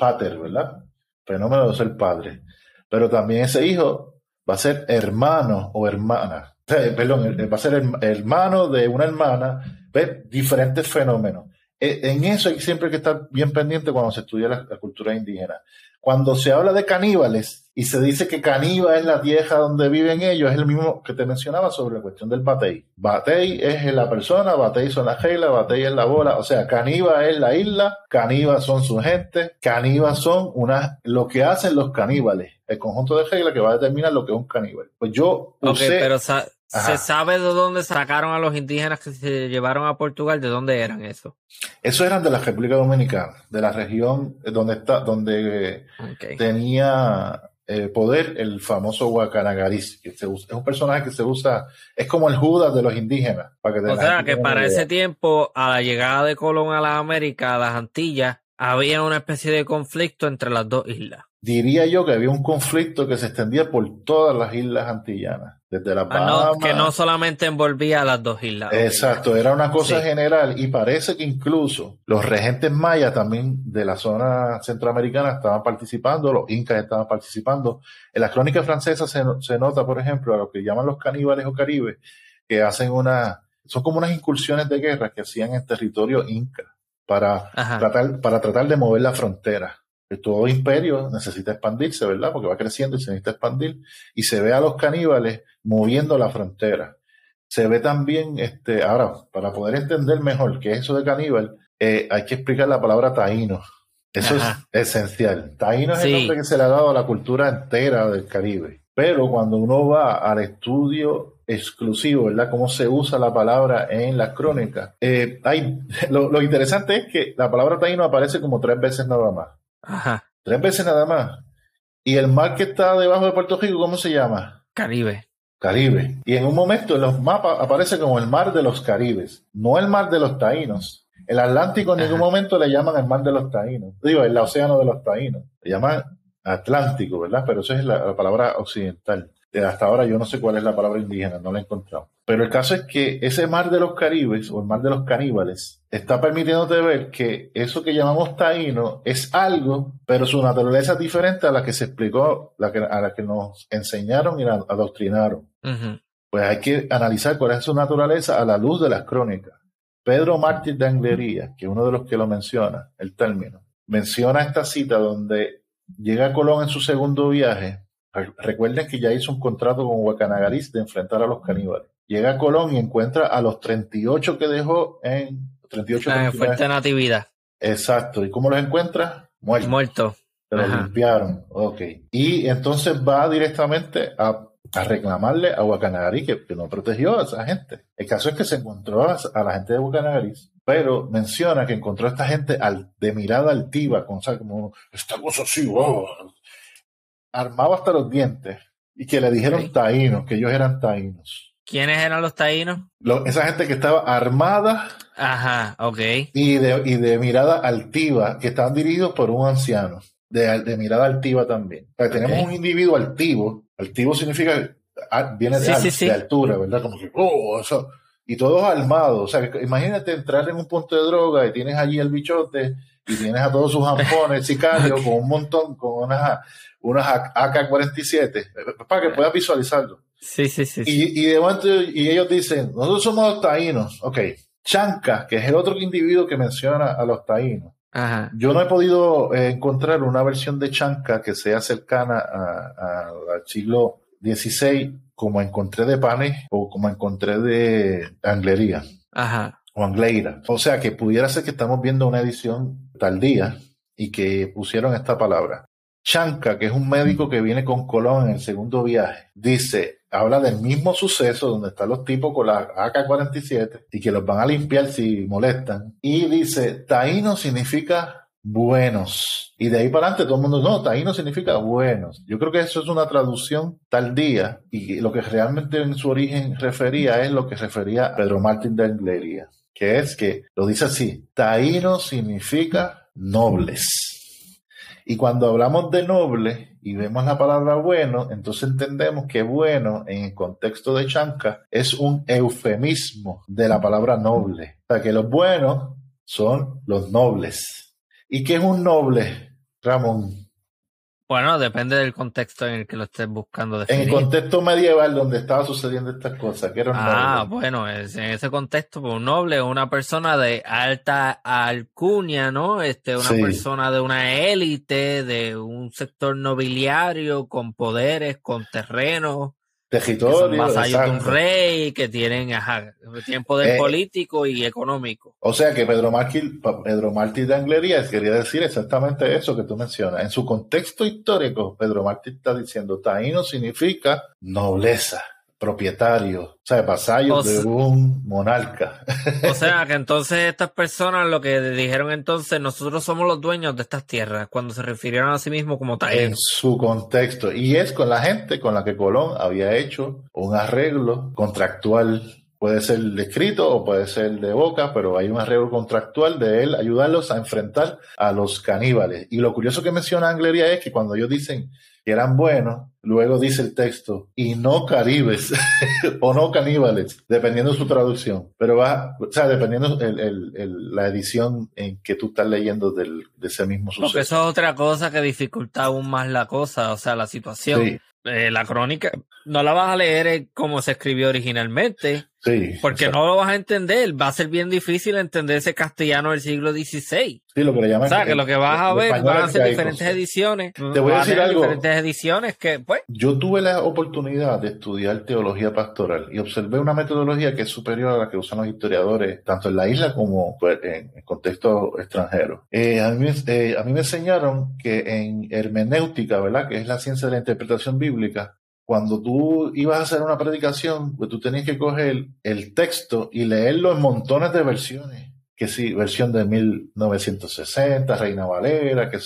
pater, ¿verdad? Fenómeno de ser padre. Pero también ese hijo va a ser hermano o hermana *laughs* perdón, va a ser hermano de una hermana, ¿ves? diferentes fenómenos. E, en eso hay siempre que estar bien pendiente cuando se estudia la cultura indígena. Cuando se habla de caníbales y se dice que caníbal es la tierra donde viven ellos, es el mismo que te mencionaba sobre la cuestión del batey. Batey es la persona, batey son las reglas, batey es la bola. O sea, caníbal es la isla, caníbal son su gente, caníbal son una, lo que hacen los caníbales, el conjunto de reglas que va a determinar lo que es un caníbal. Pues yo usé, pero ¿Se sabe de dónde sacaron a los indígenas que se llevaron a Portugal? ¿De dónde eran eso? Eso eran de la República Dominicana, de la región donde está, donde tenía eh, poder el famoso Guacanagariz, que es un personaje que se usa, es como el Judas de los indígenas. Para que o sea, que para ese tiempo, a la llegada de Colón a la América, a las Antillas, había una especie de conflicto entre las dos islas diría yo que había un conflicto que se extendía por todas las islas antillanas, desde las ah, que no solamente envolvía a las dos islas. Exacto, era una cosa general y parece que incluso los regentes mayas también de la zona centroamericana estaban participando, los incas estaban participando. En las crónicas francesas se, nota, por ejemplo, a lo que llaman los caníbales o caribes, que hacen una, son como unas incursiones de guerra que hacían en territorio inca para tratar, para tratar de mover la frontera todo imperio necesita expandirse, ¿verdad? Porque va creciendo y se necesita expandir. Y se ve a los caníbales moviendo la frontera. Se ve también, este, ahora, para poder entender mejor qué es eso de caníbal, eh, hay que explicar la palabra taíno. Eso es esencial. Taíno es el nombre que se le ha dado a la cultura entera del Caribe. Pero cuando uno va al estudio exclusivo, ¿verdad? Cómo se usa la palabra en las crónicas. Eh, hay, *laughs* lo, lo, interesante es que la palabra taíno aparece como tres veces nada más. Ajá. Tres veces nada más. ¿Y el mar que está debajo de Puerto Rico, cómo se llama? Caribe. Caribe. Y en un momento en los mapas aparece como el mar de los Caribes, no el mar de los taínos. El Atlántico en ningún momento le llaman el mar de los taínos. Digo, el océano de los taínos. Le llaman Atlántico, ¿verdad? Pero esa es la palabra occidental hasta ahora yo no sé cuál es la palabra indígena, no la he encontrado. Pero el caso es que ese mar de los Caribes o el mar de los caníbales está permitiéndote ver que eso que llamamos taíno es algo, pero su naturaleza es diferente a la que se explicó, a la que nos enseñaron y adoctrinaron. Pues hay que analizar cuál es su naturaleza a la luz de las crónicas. Pedro Mártir de Anglería, que es uno de los que lo menciona, el término, menciona esta cita donde llega Colón en su segundo viaje Recuerden que ya hizo un contrato con Huacanagariz de enfrentar a los caníbales. Llega a Colón y encuentra a los 38 que dejó en 38 ah, Fuerte Natividad. Exacto. ¿Y cómo los encuentra? Muertos. Muerto. Pero limpiaron. Ok. Y entonces va directamente a, reclamarle a Huacanagariz que, no protegió a esa gente. El caso es que se encontró a, la gente de Huacanagariz, pero menciona que encontró a esta gente al, de mirada altiva, con, como esta cosa así, wow, armado hasta los dientes y que le dijeron taínos, que ellos eran taínos. ¿Quiénes eran los taínos? esa gente que estaba armada. Ajá, ok. Y de, y de mirada altiva, que estaban dirigidos por un anciano, de, mirada altiva también. tenemos un individuo altivo. Altivo significa, ah, viene de, altura, ¿verdad? Como que, oh, eso. Y todos armados. O sea, imagínate entrar en un punto de droga y tienes allí el bichote y tienes a todos sus jampones sicarios con un montón, con unas, unas AK-47, para que puedas visualizarlo. Sí, sí, sí. Y, de momento, y ellos dicen, nosotros somos los taínos. Ok, Chanca, que es el otro individuo que menciona a los taínos. Ajá. Yo no he podido eh, encontrar una versión de Chanca que sea cercana al siglo XVI como encontré de Panes o como encontré de Anglería. Ajá o Angleira. O sea que pudiera ser que estamos viendo una edición tardía y que pusieron esta palabra. Chanca, que es un médico que viene con Colón en el segundo viaje, dice, habla del mismo suceso donde están los tipos con la AK-47 y que los van a limpiar si molestan. Y dice, taíno significa buenos. Y de ahí para adelante todo el mundo, no, taíno significa buenos. Yo creo que eso es una traducción tardía y lo que realmente en su origen refería es lo que refería Pedro Martín de Anglería que es que lo dice así, taíno significa nobles. Y cuando hablamos de noble y vemos la palabra bueno, entonces entendemos que bueno en el contexto de Chanca es un eufemismo de la palabra noble. O sea, que los buenos son los nobles. ¿Y qué es un noble, Ramón? Bueno, depende del contexto en el que lo estés buscando definir. En el contexto medieval donde estaba sucediendo estas cosas, que era un Ah, bueno, en ese contexto, pues un noble es una persona de alta alcunia, ¿no? Este, una persona de una élite, de un sector nobiliario, con poderes, con terrenos, territorio. Que son de un rey, que tienen, ajá, tienen poder eh, político y económico. O sea que Pedro Martí, Pedro Martí de Anglerías quería decir exactamente eso que tú mencionas. En su contexto histórico, Pedro Martí está diciendo, taíno significa nobleza propietario, o sea, vasallo de un monarca. O sea, *laughs* que entonces estas personas lo que dijeron entonces, nosotros somos los dueños de estas tierras, cuando se refirieron a sí mismos como taínos. En su contexto, y es con la gente con la que Colón había hecho un arreglo contractual Puede ser de escrito o puede ser de boca, pero hay un arreglo contractual de él ayudarlos a enfrentar a los caníbales. Y lo curioso que menciona Angleria es que cuando ellos dicen que eran buenos, luego dice el texto, y no caribes *laughs* o no caníbales, dependiendo de su traducción. Pero va, o sea, dependiendo el, la edición en que tú estás leyendo del, de ese mismo suceso. Porque eso es otra cosa que dificulta aún más la cosa, o sea, la situación. Eh, la crónica no la vas a leer como se escribió originalmente. Sí. Porque no lo vas a entender. Va a ser bien difícil entender ese castellano del siglo XVI. Sí, lo que le llaman. O sea, que lo que vas a ver van a ser diferentes ediciones. Te voy a decir algo. Diferentes ediciones que, pues. Yo tuve la oportunidad de estudiar teología pastoral y observé una metodología que es superior a la que usan los historiadores, tanto en la isla como pues, en, contexto extranjero. Eh, a, mí, eh, a mí me enseñaron que en hermenéutica, ¿verdad? Que es la ciencia de la interpretación bíblica, cuando tú ibas a hacer una predicación, pues tú tenías que coger el texto y leerlo en montones de versiones. Que si versión de 1960, Reina Valera, que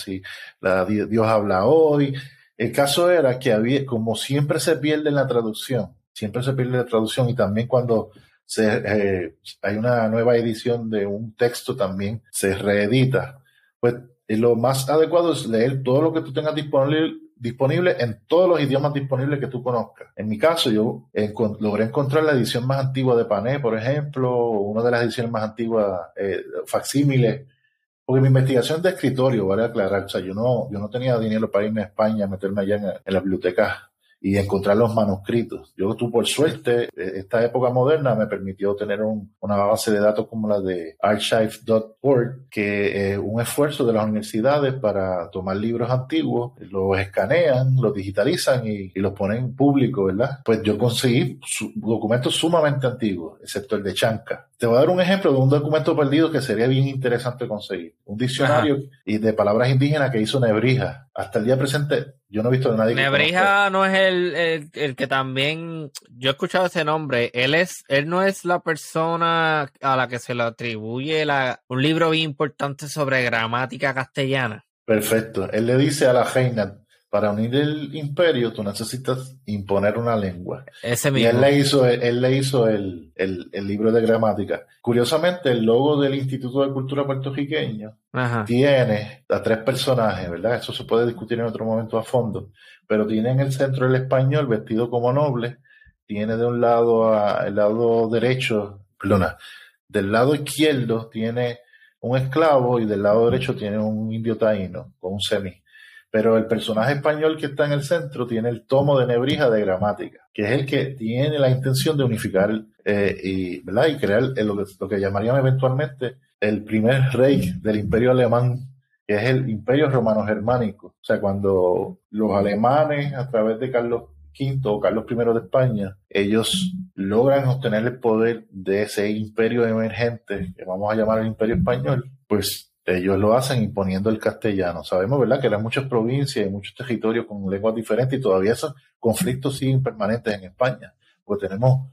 la Dios habla hoy. El caso era que había, como siempre se pierde en la traducción, siempre se pierde la traducción y también cuando eh, hay una nueva edición de un texto también se reedita. Pues eh, lo más adecuado es leer todo lo que tú tengas disponible disponible en todos los idiomas disponibles que tú conozcas. En mi caso, yo logré encontrar la edición más antigua de Pané, por ejemplo, una de las ediciones más antiguas, eh, facsímiles, porque mi investigación de escritorio, vale aclarar, o sea, yo no, yo no tenía dinero para irme a España, a meterme allá en, en la biblioteca y encontrar los manuscritos. Yo tú por suerte, eh, esta época moderna me permitió tener una base de datos como la de archive.org, que es un esfuerzo de las universidades para tomar libros antiguos, los escanean, los digitalizan y, los ponen público, ¿verdad? Pues yo conseguí documentos sumamente antiguos, excepto el de Chanca. Te voy a dar un ejemplo de un documento perdido que sería bien interesante conseguir. Un diccionario y de palabras indígenas que hizo Nebrija. Hasta el día presente yo no he visto a nadie. Nebrija no es el, el, que también, yo he escuchado ese nombre, él es, él no es la persona a la que se le atribuye la, un libro bien importante sobre gramática castellana. Perfecto. Él le dice a la reina, para unir el imperio tú necesitas imponer una lengua. Ese mismo. Y él le hizo, él le hizo el, libro de gramática. Curiosamente, el logo del Instituto de Cultura Puertorriqueño tiene a tres personajes, ¿verdad? Eso se puede discutir en otro momento a fondo, pero tiene en el centro el español vestido como noble, tiene de un lado, a, el lado derecho, perdona, del lado izquierdo tiene un esclavo y del lado derecho tiene un indio taíno con un semi pero el personaje español que está en el centro tiene el tomo de Nebrija de gramática, que es el que tiene la intención de unificar eh, y, crear lo, que, lo que llamarían eventualmente el primer rey del imperio alemán, que es el imperio romano-germánico. O sea, cuando los alemanes, a través de Carlos V o Carlos I de España, ellos logran obtener el poder de ese imperio emergente, que vamos a llamar el imperio español, pues ellos lo hacen imponiendo el castellano. Sabemos, ¿verdad?, que eran muchas provincias y muchos territorios con lenguas diferentes y todavía esos conflictos siguen permanentes en España. Porque tenemos,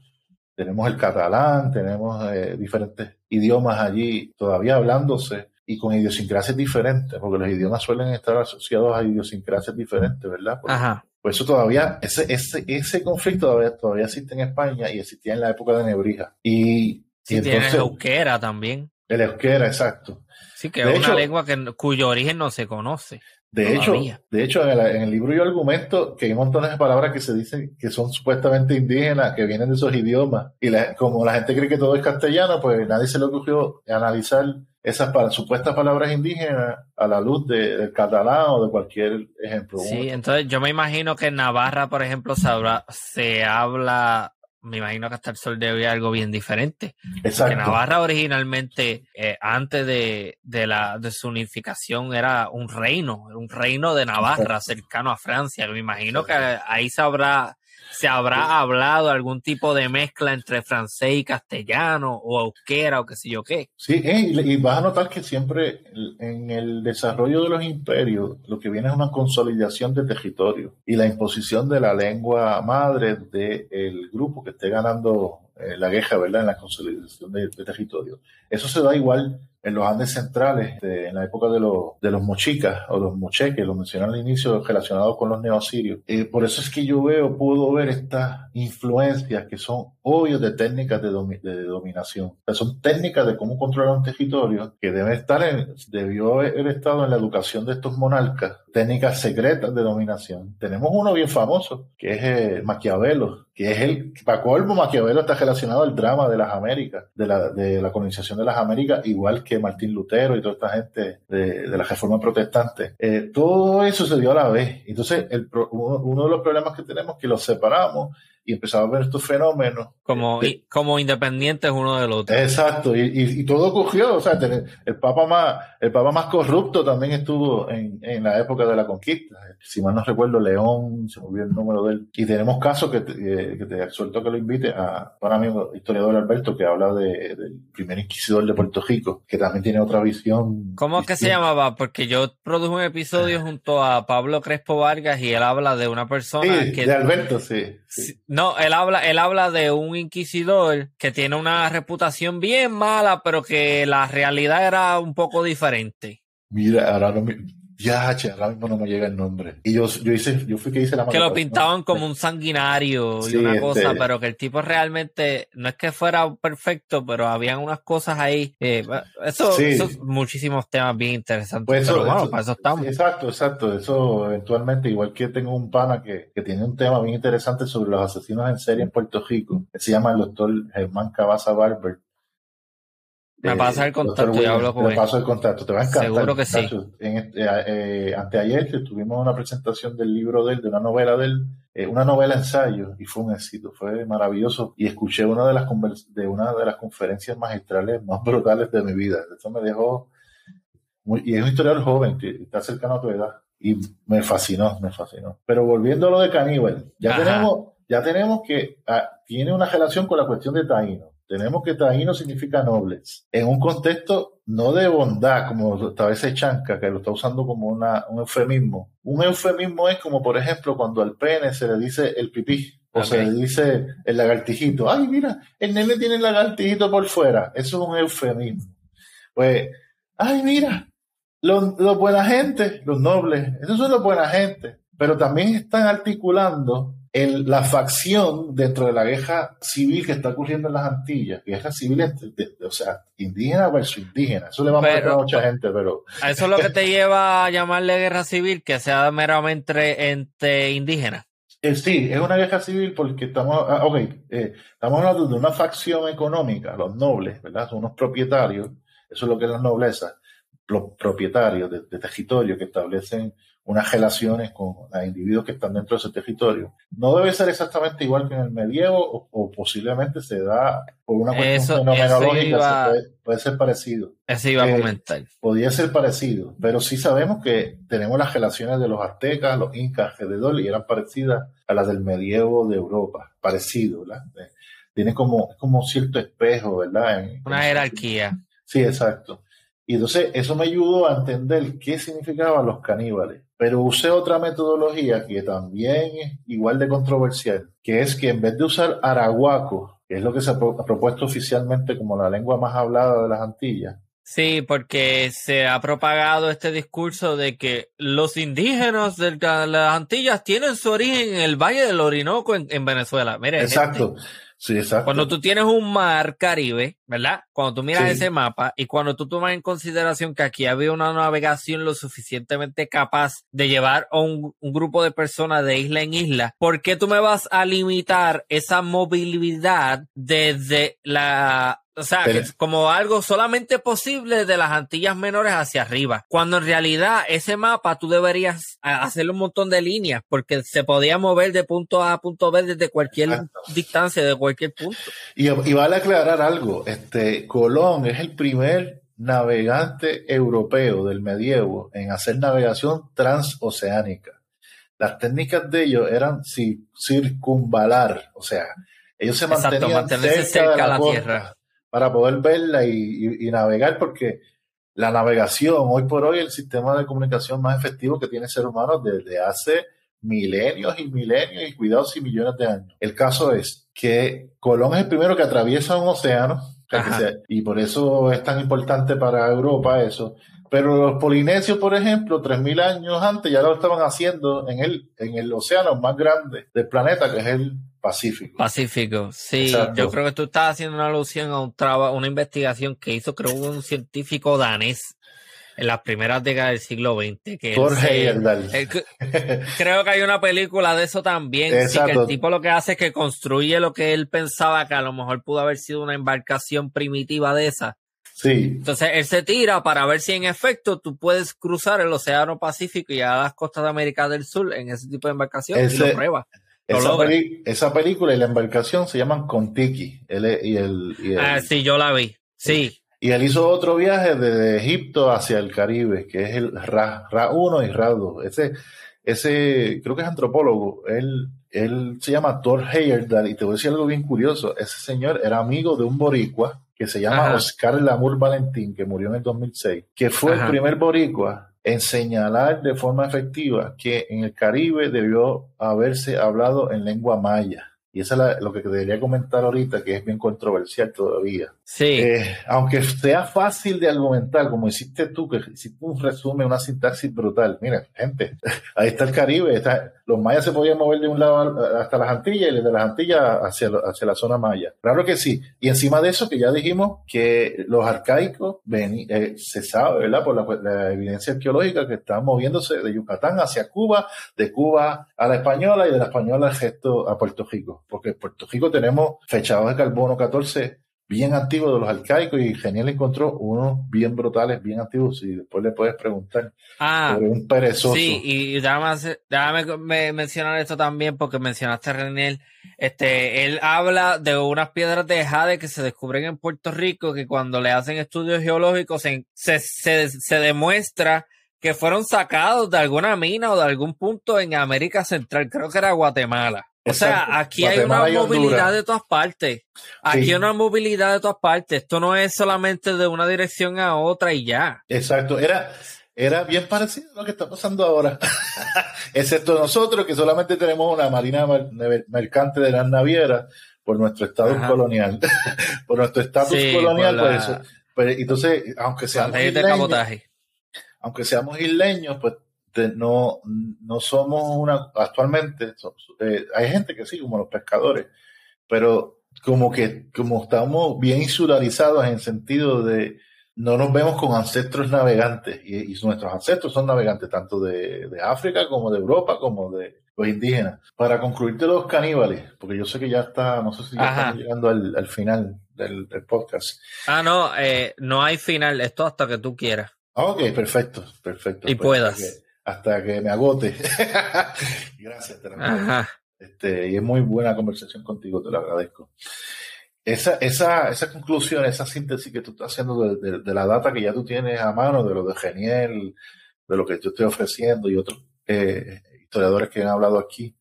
tenemos el catalán, tenemos eh, diferentes idiomas allí todavía hablándose y con idiosincrasias diferentes, porque los idiomas suelen estar asociados a idiosincrasias diferentes, ¿verdad? Ajá. Por eso todavía, ese, ese, ese conflicto todavía, todavía existe en España y existía en la época de Nebrija. Y, sí, tiene el euskera también. El euskera, exacto. Sí, que es una lengua que, cuyo origen no se conoce. De hecho, de hecho en, el, libro yo argumento que hay montones de palabras que se dicen que son supuestamente indígenas, que vienen de esos idiomas. Y como la gente cree que todo es castellano, pues nadie se le ocurrió analizar esas supuestas palabras indígenas a la luz del catalán o de cualquier ejemplo. Sí, entonces yo me imagino que en Navarra, por ejemplo, se habla, se habla me imagino que hasta el sol debe algo bien diferente. Exacto. Porque Navarra originalmente, eh, antes de, de, la, de su unificación, era un reino, un reino de Navarra cercano a Francia. Me imagino que ahí se habrá ¿Se habrá hablado algún tipo de mezcla entre francés y castellano o euskera o qué sé yo qué? Sí, eh, y vas a notar que siempre en el desarrollo de los imperios lo que viene es una consolidación de territorio y la imposición de la lengua madre del grupo que esté ganando eh, la guerra, ¿verdad? En la consolidación de, de territorio. Eso se da igual en los Andes centrales, en la época de, los, de los mochicas o los mocheques, lo mencioné al inicio, relacionados con los neoasirios. Eh, por eso es que yo veo, puedo ver estas influencias que son obvias de técnicas de, de dominación. son técnicas de cómo controlar un territorio que debe estar en, debió haber estado en la educación de estos monarcas, técnicas secretas de dominación. Tenemos uno bien famoso, que es eh, Maquiavelo, que es el, para colmo, Maquiavelo está relacionado al drama de las Américas, de la, de la colonización de las Américas, igual que Martín Lutero y toda esta gente de, la reforma protestante. Eh, todo eso se dio a la vez. Entonces, el, uno, de los problemas que tenemos es que los separamos y empezaba a ver estos fenómenos. Como, como independientes uno del otro. Exacto, y, todo cogió, o sea, el papa más, el papa más corrupto también estuvo en, en, la época de la conquista. Si mal no recuerdo, León, se movió el número de él. Y tenemos casos que te, eh, que te suelto que lo invite a un amigo historiador Alberto que habla de, del primer inquisidor de Puerto Rico, que también tiene otra visión. ¿Cómo es que se llamaba? Porque yo produje un episodio junto a Pablo Crespo Vargas y él habla de una persona que... De Alberto, sí. No, él habla, él habla de un inquisidor que tiene una reputación bien mala, pero que la realidad era un poco diferente. Mira, ahora no me, ya, ahora mismo no me llega el nombre. Y yo, yo hice, yo fui que hice la Que lo pintaban como un sanguinario y una cosa, este pero que el tipo realmente no es que fuera perfecto, pero habían unas cosas ahí. Eh, eso, esos muchísimos temas bien interesantes. Pues pero bueno, para eso estamos. Exacto, exacto. Eso eventualmente, igual que tengo un pana que, que tiene un tema bien interesante sobre los asesinos en serie en Puerto Rico, que se llama el doctor Germán Cabaza Barber me pasa el contacto y hablo con él. paso el contacto, te va a encantar. Seguro que sí. En este, eh, anteayer tuvimos una presentación del libro de él, de una novela de él, eh, una novela ensayo, y fue un éxito, fue maravilloso. Y escuché una de las, de una de las conferencias magistrales más *laughs* brutales de mi vida. Eso me dejó. Muy, y es un historiador joven, que está cercano a tu edad. Y me fascinó, me fascinó. Pero volviendo a lo de Caníbal, ya tenemos, ya tenemos que ah, tiene una relación con la cuestión de Taíno. Tenemos que taíno significa nobles. En un contexto no de bondad, como esta vez Chanca, que lo está usando como una, un eufemismo. Un eufemismo es como, por ejemplo, cuando al pene se le dice el pipí. O se le dice el lagartijito. Ay, mira, el nene tiene el lagartijito por fuera. Eso es un eufemismo. Pues, ay, mira, los, los buena gente, los nobles, esos son los buena gente. Pero también están articulando el, la facción dentro de la guerra civil que está ocurriendo en las Antillas, guerra civil, o sea, indígena versus indígena, eso le va a pasar a mucha gente, pero... Eso es lo que te lleva a llamarle guerra civil, que sea meramente entre indígenas. Eh, sí, es una guerra civil porque estamos, ah, ok, eh, estamos hablando de una facción económica, los nobles, ¿verdad? Son unos propietarios, eso es lo que es la nobleza, los propietarios de, de territorio que establecen unas relaciones con los individuos que están dentro de ese territorio. No debe ser exactamente igual que en el medievo o, posiblemente se da por una cuestión fenomenológica, puede, ser parecido. Eso iba a eh, comentar. podría ser parecido, pero sí sabemos que tenemos las relaciones de los aztecas, los incas alrededor y eran parecidas a las del medievo de Europa, parecido, ¿verdad? Eh, tiene como, como cierto espejo, ¿verdad? una jerarquía. Sí, exacto. Y entonces eso me ayudó a entender qué significaban los caníbales. Pero usé otra metodología que también es igual de controversial, que es que en vez de usar arahuaco, que es lo que se ha propuesto oficialmente como la lengua más hablada de las Antillas, Sí, porque se ha propagado este discurso de que los indígenas de las Antillas tienen su origen en el Valle del Orinoco en, Venezuela. Mire, Exacto. Sí, exacto. Cuando tú tienes un mar Caribe, ¿verdad? Cuando tú miras ese mapa y cuando tú tomas en consideración que aquí había una navegación lo suficientemente capaz de llevar a un, grupo de personas de isla en isla, ¿por qué tú me vas a limitar esa movilidad desde la O sea, como algo solamente posible de las Antillas menores hacia arriba. Cuando en realidad ese mapa tú deberías hacerle un montón de líneas porque se podía mover de punto A a punto B desde cualquier distancia, de cualquier punto. Y, y, vale aclarar algo, este Colón es el primer navegante europeo del medievo en hacer navegación transoceánica. Las técnicas de ellos eran circunvalar, o sea, ellos se mantenían cerca, de la, tierra para poder verla y, navegar, porque la navegación, hoy por hoy, el sistema de comunicación más efectivo que tiene el ser humano desde hace milenios y milenios y cuidados y millones de años. El caso es que Colón es el primero que atraviesa un océano y por eso es tan importante para Europa eso. Pero los polinesios, por ejemplo, 3.000 años antes ya lo estaban haciendo en el, en el océano más grande del planeta, que es el Pacífico. Pacífico, sí. Yo creo que tú estás haciendo una alusión a un trabajo, una investigación que hizo, creo, un científico danés en las primeras décadas del siglo XX. Que *laughs* creo que hay una película de eso también. Sí, que el tipo lo que hace es que construye lo que él pensaba que a lo mejor pudo haber sido una embarcación primitiva de esa Sí. Entonces él se tira para ver si en efecto tú puedes cruzar el Océano Pacífico y a las costas de América del Sur en ese tipo de embarcación y lo prueba. Esa, película y la embarcación se llaman Contiki. y el, ah, sí, yo la vi. Sí. Y él hizo otro viaje desde Egipto hacia el Caribe, que es el Ra, Ra 1 y Ra 2. Ese, ese, creo que es antropólogo. Él, él se llama Thor Heyerdahl y te voy a decir algo bien curioso. Ese señor era amigo de un boricua que se llama Oscar Lamour Valentín, que murió en el 2006, que fue el primer boricua en señalar de forma efectiva que en el Caribe debió haberse hablado en lengua maya. Y eso es lo que debería comentar ahorita, que es bien controversial todavía. Sí. Eh, aunque sea fácil de argumentar, como hiciste tú, que hiciste un resumen, una sintaxis brutal. Mira, gente, *laughs* ahí está el Caribe, está, los mayas se podían mover de un lado hasta las Antillas y de las Antillas hacia, hacia la zona maya. Claro que sí. Y encima de eso, que ya dijimos que los arcaicos, ven, eh, se sabe, ¿verdad? Por la, evidencia arqueológica que están moviéndose de Yucatán hacia Cuba, de Cuba a la española y de la española al gesto a Puerto Rico. Porque en Puerto Rico tenemos fechados de carbono 14 bien antiguos de los arcaicos y Genial encontró unos bien brutales, bien antiguos y después le puedes preguntar ah, sobre un perezoso. Sí, y déjame, déjame mencionar esto también porque mencionaste a Genial. Este, él habla de unas piedras de jade que se descubren en Puerto Rico que cuando le hacen estudios geológicos se, se, se, se demuestra que fueron sacados de alguna mina o de algún punto en América Central, creo que era Guatemala. O sea, aquí hay una movilidad de todas partes. Aquí hay una movilidad de todas partes. Esto no es solamente de una dirección a otra y ya. Exacto. Era, era bien parecido a lo que está pasando ahora. *laughs* Excepto nosotros, que solamente tenemos una marina mercante de las navieras por nuestro estatus colonial. *laughs* por nuestro estatus colonial, por, eso. Pero, entonces, aunque seamos isleños, aunque seamos isleños, pues no, no somos una, actualmente, eh, hay gente que sí, como los pescadores, pero como que, como estamos bien insularizados en el sentido de, no nos vemos con ancestros navegantes y, nuestros ancestros son navegantes tanto de, África como de Europa como de los indígenas. Para concluirte los caníbales, porque yo sé que ya está, no sé si ya estamos llegando al, final del, podcast. Ah, no, eh, no hay final, esto hasta que tú quieras. Ah, ok, perfecto, perfecto. Y pues, puedas hasta que me agote. *laughs* Gracias, Este, y es muy buena conversación contigo, te lo agradezco. Esa, esa, esa conclusión, esa síntesis que tú estás haciendo de, la data que ya tú tienes a mano, de lo de Geniel, de lo que yo estoy ofreciendo y otros eh, historiadores que han hablado aquí,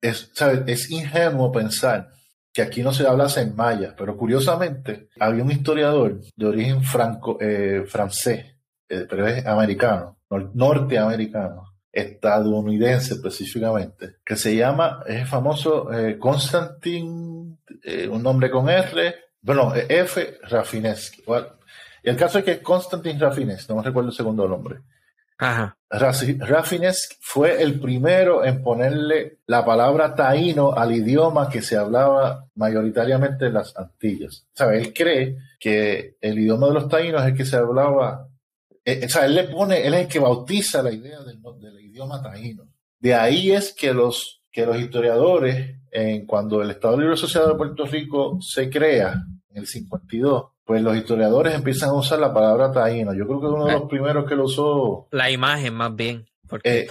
es, ¿sabes? es ingenuo pensar que aquí no se hablase en maya, pero curiosamente había un historiador de origen franco, eh, francés, eh, pero es americano, norteamericano, estadounidense específicamente, que se llama, es el famoso eh, Konstantin, eh, un nombre con R, bueno, F. Rafinesky. el caso es que Konstantin Rafinesky, no me recuerdo el segundo nombre. Ajá. Rafinesky fue el primero en ponerle la palabra taíno al idioma que se hablaba mayoritariamente en las Antillas. Sea, él cree que el idioma de los taínos es el que se hablaba eh, o sea, él le pone, él es el que bautiza la idea del, idioma taíno. De ahí es que los, que los historiadores, en, cuando el Estado Libre Asociado de Puerto Rico se crea, en el 52, pues los historiadores empiezan a usar la palabra taíno. Yo creo que uno de los primeros que lo usó. La imagen, más bien. Porque eh,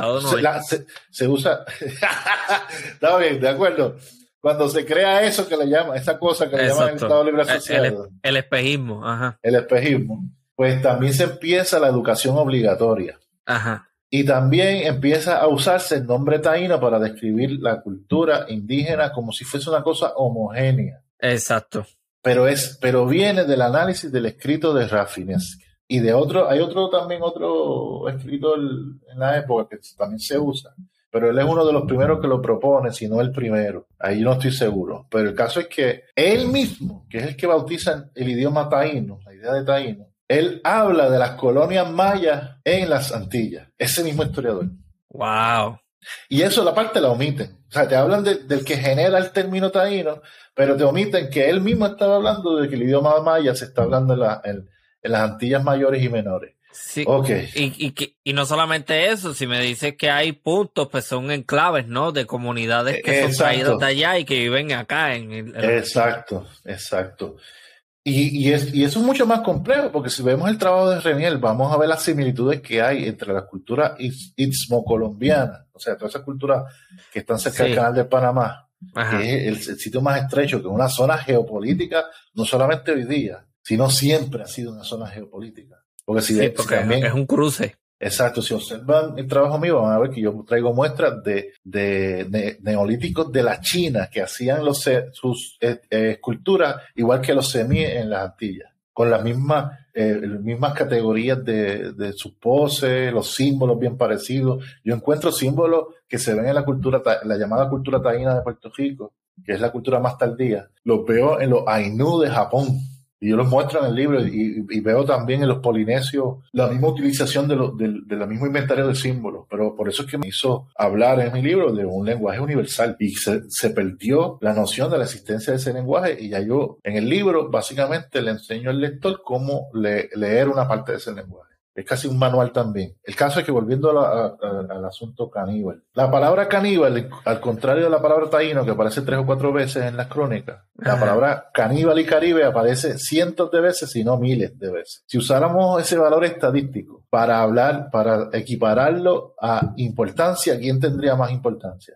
se, usa. *laughs* Está bien, de acuerdo. Cuando se crea eso que le llama, esa cosa que le llaman el Estado Libre Asociado. El, espejismo, ajá. El espejismo. Pues también se empieza la educación obligatoria. Ajá. Y también empieza a usarse el nombre taíno para describir la cultura indígena como si fuese una cosa homogénea. Exacto. Pero, es, pero viene del análisis del escrito de Rafinesque. Y de otro, hay otro también, otro escritor en la época que también se usa, pero él es uno de los primeros que lo propone, si no el primero. Ahí no estoy seguro. Pero el caso es que él mismo, que es el que bautiza el idioma taíno, la idea de taíno, él habla de las colonias mayas en las Antillas. Ese mismo historiador. Wow. Y eso la parte la omiten. O sea, te hablan del que genera el término taíno, pero te omiten que él mismo estaba hablando de que el idioma maya se está hablando en, las Antillas mayores y menores. Sí. Okay. Y, y, no solamente eso, si me dices que hay puntos, pues son enclaves, ¿no? De comunidades que son traídas de allá y que viven acá. En, exacto, exacto. Y, y, es, y eso es mucho más complejo, porque si vemos el trabajo de Reniel, vamos a ver las similitudes que hay entre la cultura istmo-colombiana, o sea, todas esas culturas que están cerca del canal de Panamá, que es el, sitio más estrecho, que es una zona geopolítica, no solamente hoy día, sino siempre ha sido una zona geopolítica. Porque si, también, es un cruce. Exacto, si observan el trabajo mío, van a ver que yo traigo muestras de, de, neolíticos de la China que hacían los, sus eh, eh, esculturas igual que los semíes en las Antillas, con las mismas, eh, mismas categorías de, de sus poses, los símbolos bien parecidos. Yo encuentro símbolos que se ven en la cultura, la llamada cultura taína de Puerto Rico, que es la cultura más tardía. Los veo en los Ainu de Japón y yo los muestro en el libro y, veo también en los polinesios la misma utilización de, lo, de, mismo inventario de símbolos. Pero por eso es que me hizo hablar en mi libro de un lenguaje universal y se, se perdió la noción de la existencia de ese lenguaje. Y ya yo en el libro básicamente le enseño al lector cómo leer una parte de ese lenguaje. Es casi un manual también. El caso es que volviendo al asunto caníbal. La palabra caníbal, al contrario de la palabra taíno, que aparece tres o cuatro veces en las crónicas, la palabra caníbal y caribe aparece cientos de veces, si no miles de veces. Si usáramos ese valor estadístico para hablar, para equipararlo a importancia, ¿quién tendría más importancia?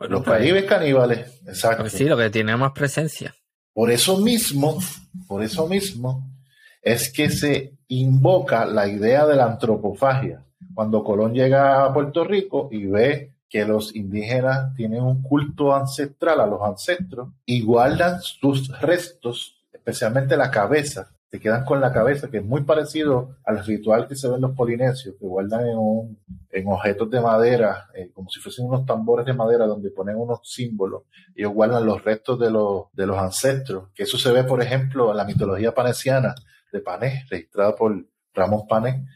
Los pues, caribes caníbales, exacto. Pues sí, lo que tiene más presencia. Por eso mismo, por eso mismo, es que se invoca la idea de la antropofagia. Cuando Colón llega a Puerto Rico y ve que los indígenas tienen un culto ancestral a los ancestros y guardan sus restos, especialmente la cabeza, se quedan con la cabeza, que es muy parecido al ritual que se ve en los polinesios, que guardan en, objetos de madera, eh, como si fuesen unos tambores de madera donde ponen unos símbolos, ellos guardan los restos de los, de los ancestros, que eso se ve, por ejemplo, en la mitología panesiana, de Pané, registrada por Ramón Pané,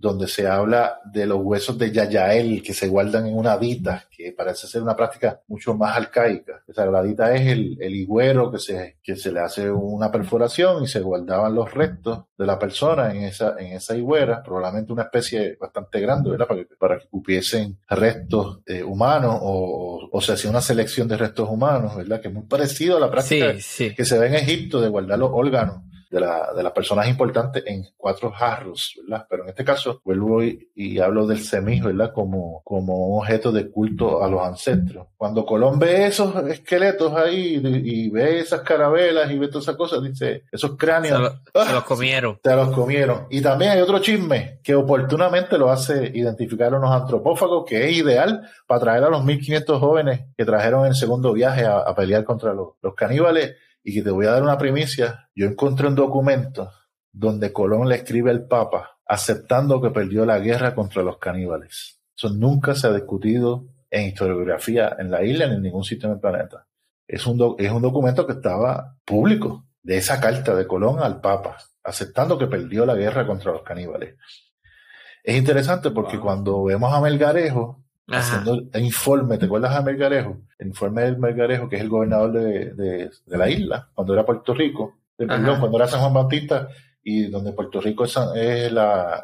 donde se habla de los huesos de Yayael que se guardan en una dita, que parece ser una práctica mucho más arcaica. Esa la dita es el, el higüero que se, que se le hace una perforación y se guardaban los restos de la persona en esa, en esa higuera, probablemente una especie bastante grande, ¿verdad? Para que, para que cupiesen restos eh, humanos o, o, se hacía una selección de restos humanos, ¿verdad? Que es muy parecido a la práctica que se ve en Egipto de guardar los órganos de, la, de las personas importantes en cuatro jarros, ¿verdad? Pero en este caso vuelvo y, hablo del semí, ¿verdad? Como, como un objeto de culto a los ancestros. Cuando Colón ve esos esqueletos ahí y, ve esas carabelas y ve todas esas cosas, dice, esos cráneos... Se, los comieron. Se los comieron. Y también hay otro chisme que oportunamente lo hace identificar unos antropófagos, que es ideal para traer a los 1500 jóvenes que trajeron en el segundo viaje a, pelear contra los, los caníbales y que te voy a dar una primicia, yo encontré un documento donde Colón le escribe al Papa aceptando que perdió la guerra contra los caníbales. Eso nunca se ha discutido en historiografía en la isla ni en ningún sitio en el planeta. Es un, es un documento que estaba público de esa carta de Colón al Papa, aceptando que perdió la guerra contra los caníbales. Es interesante porque cuando vemos a Melgarejo, haciendo el informe, ¿te acuerdas de Melgarejo? El informe del Melgarejo, que es el gobernador de, de, la isla, cuando era Puerto Rico, cuando era San Juan Bautista, y donde Puerto Rico es, es la,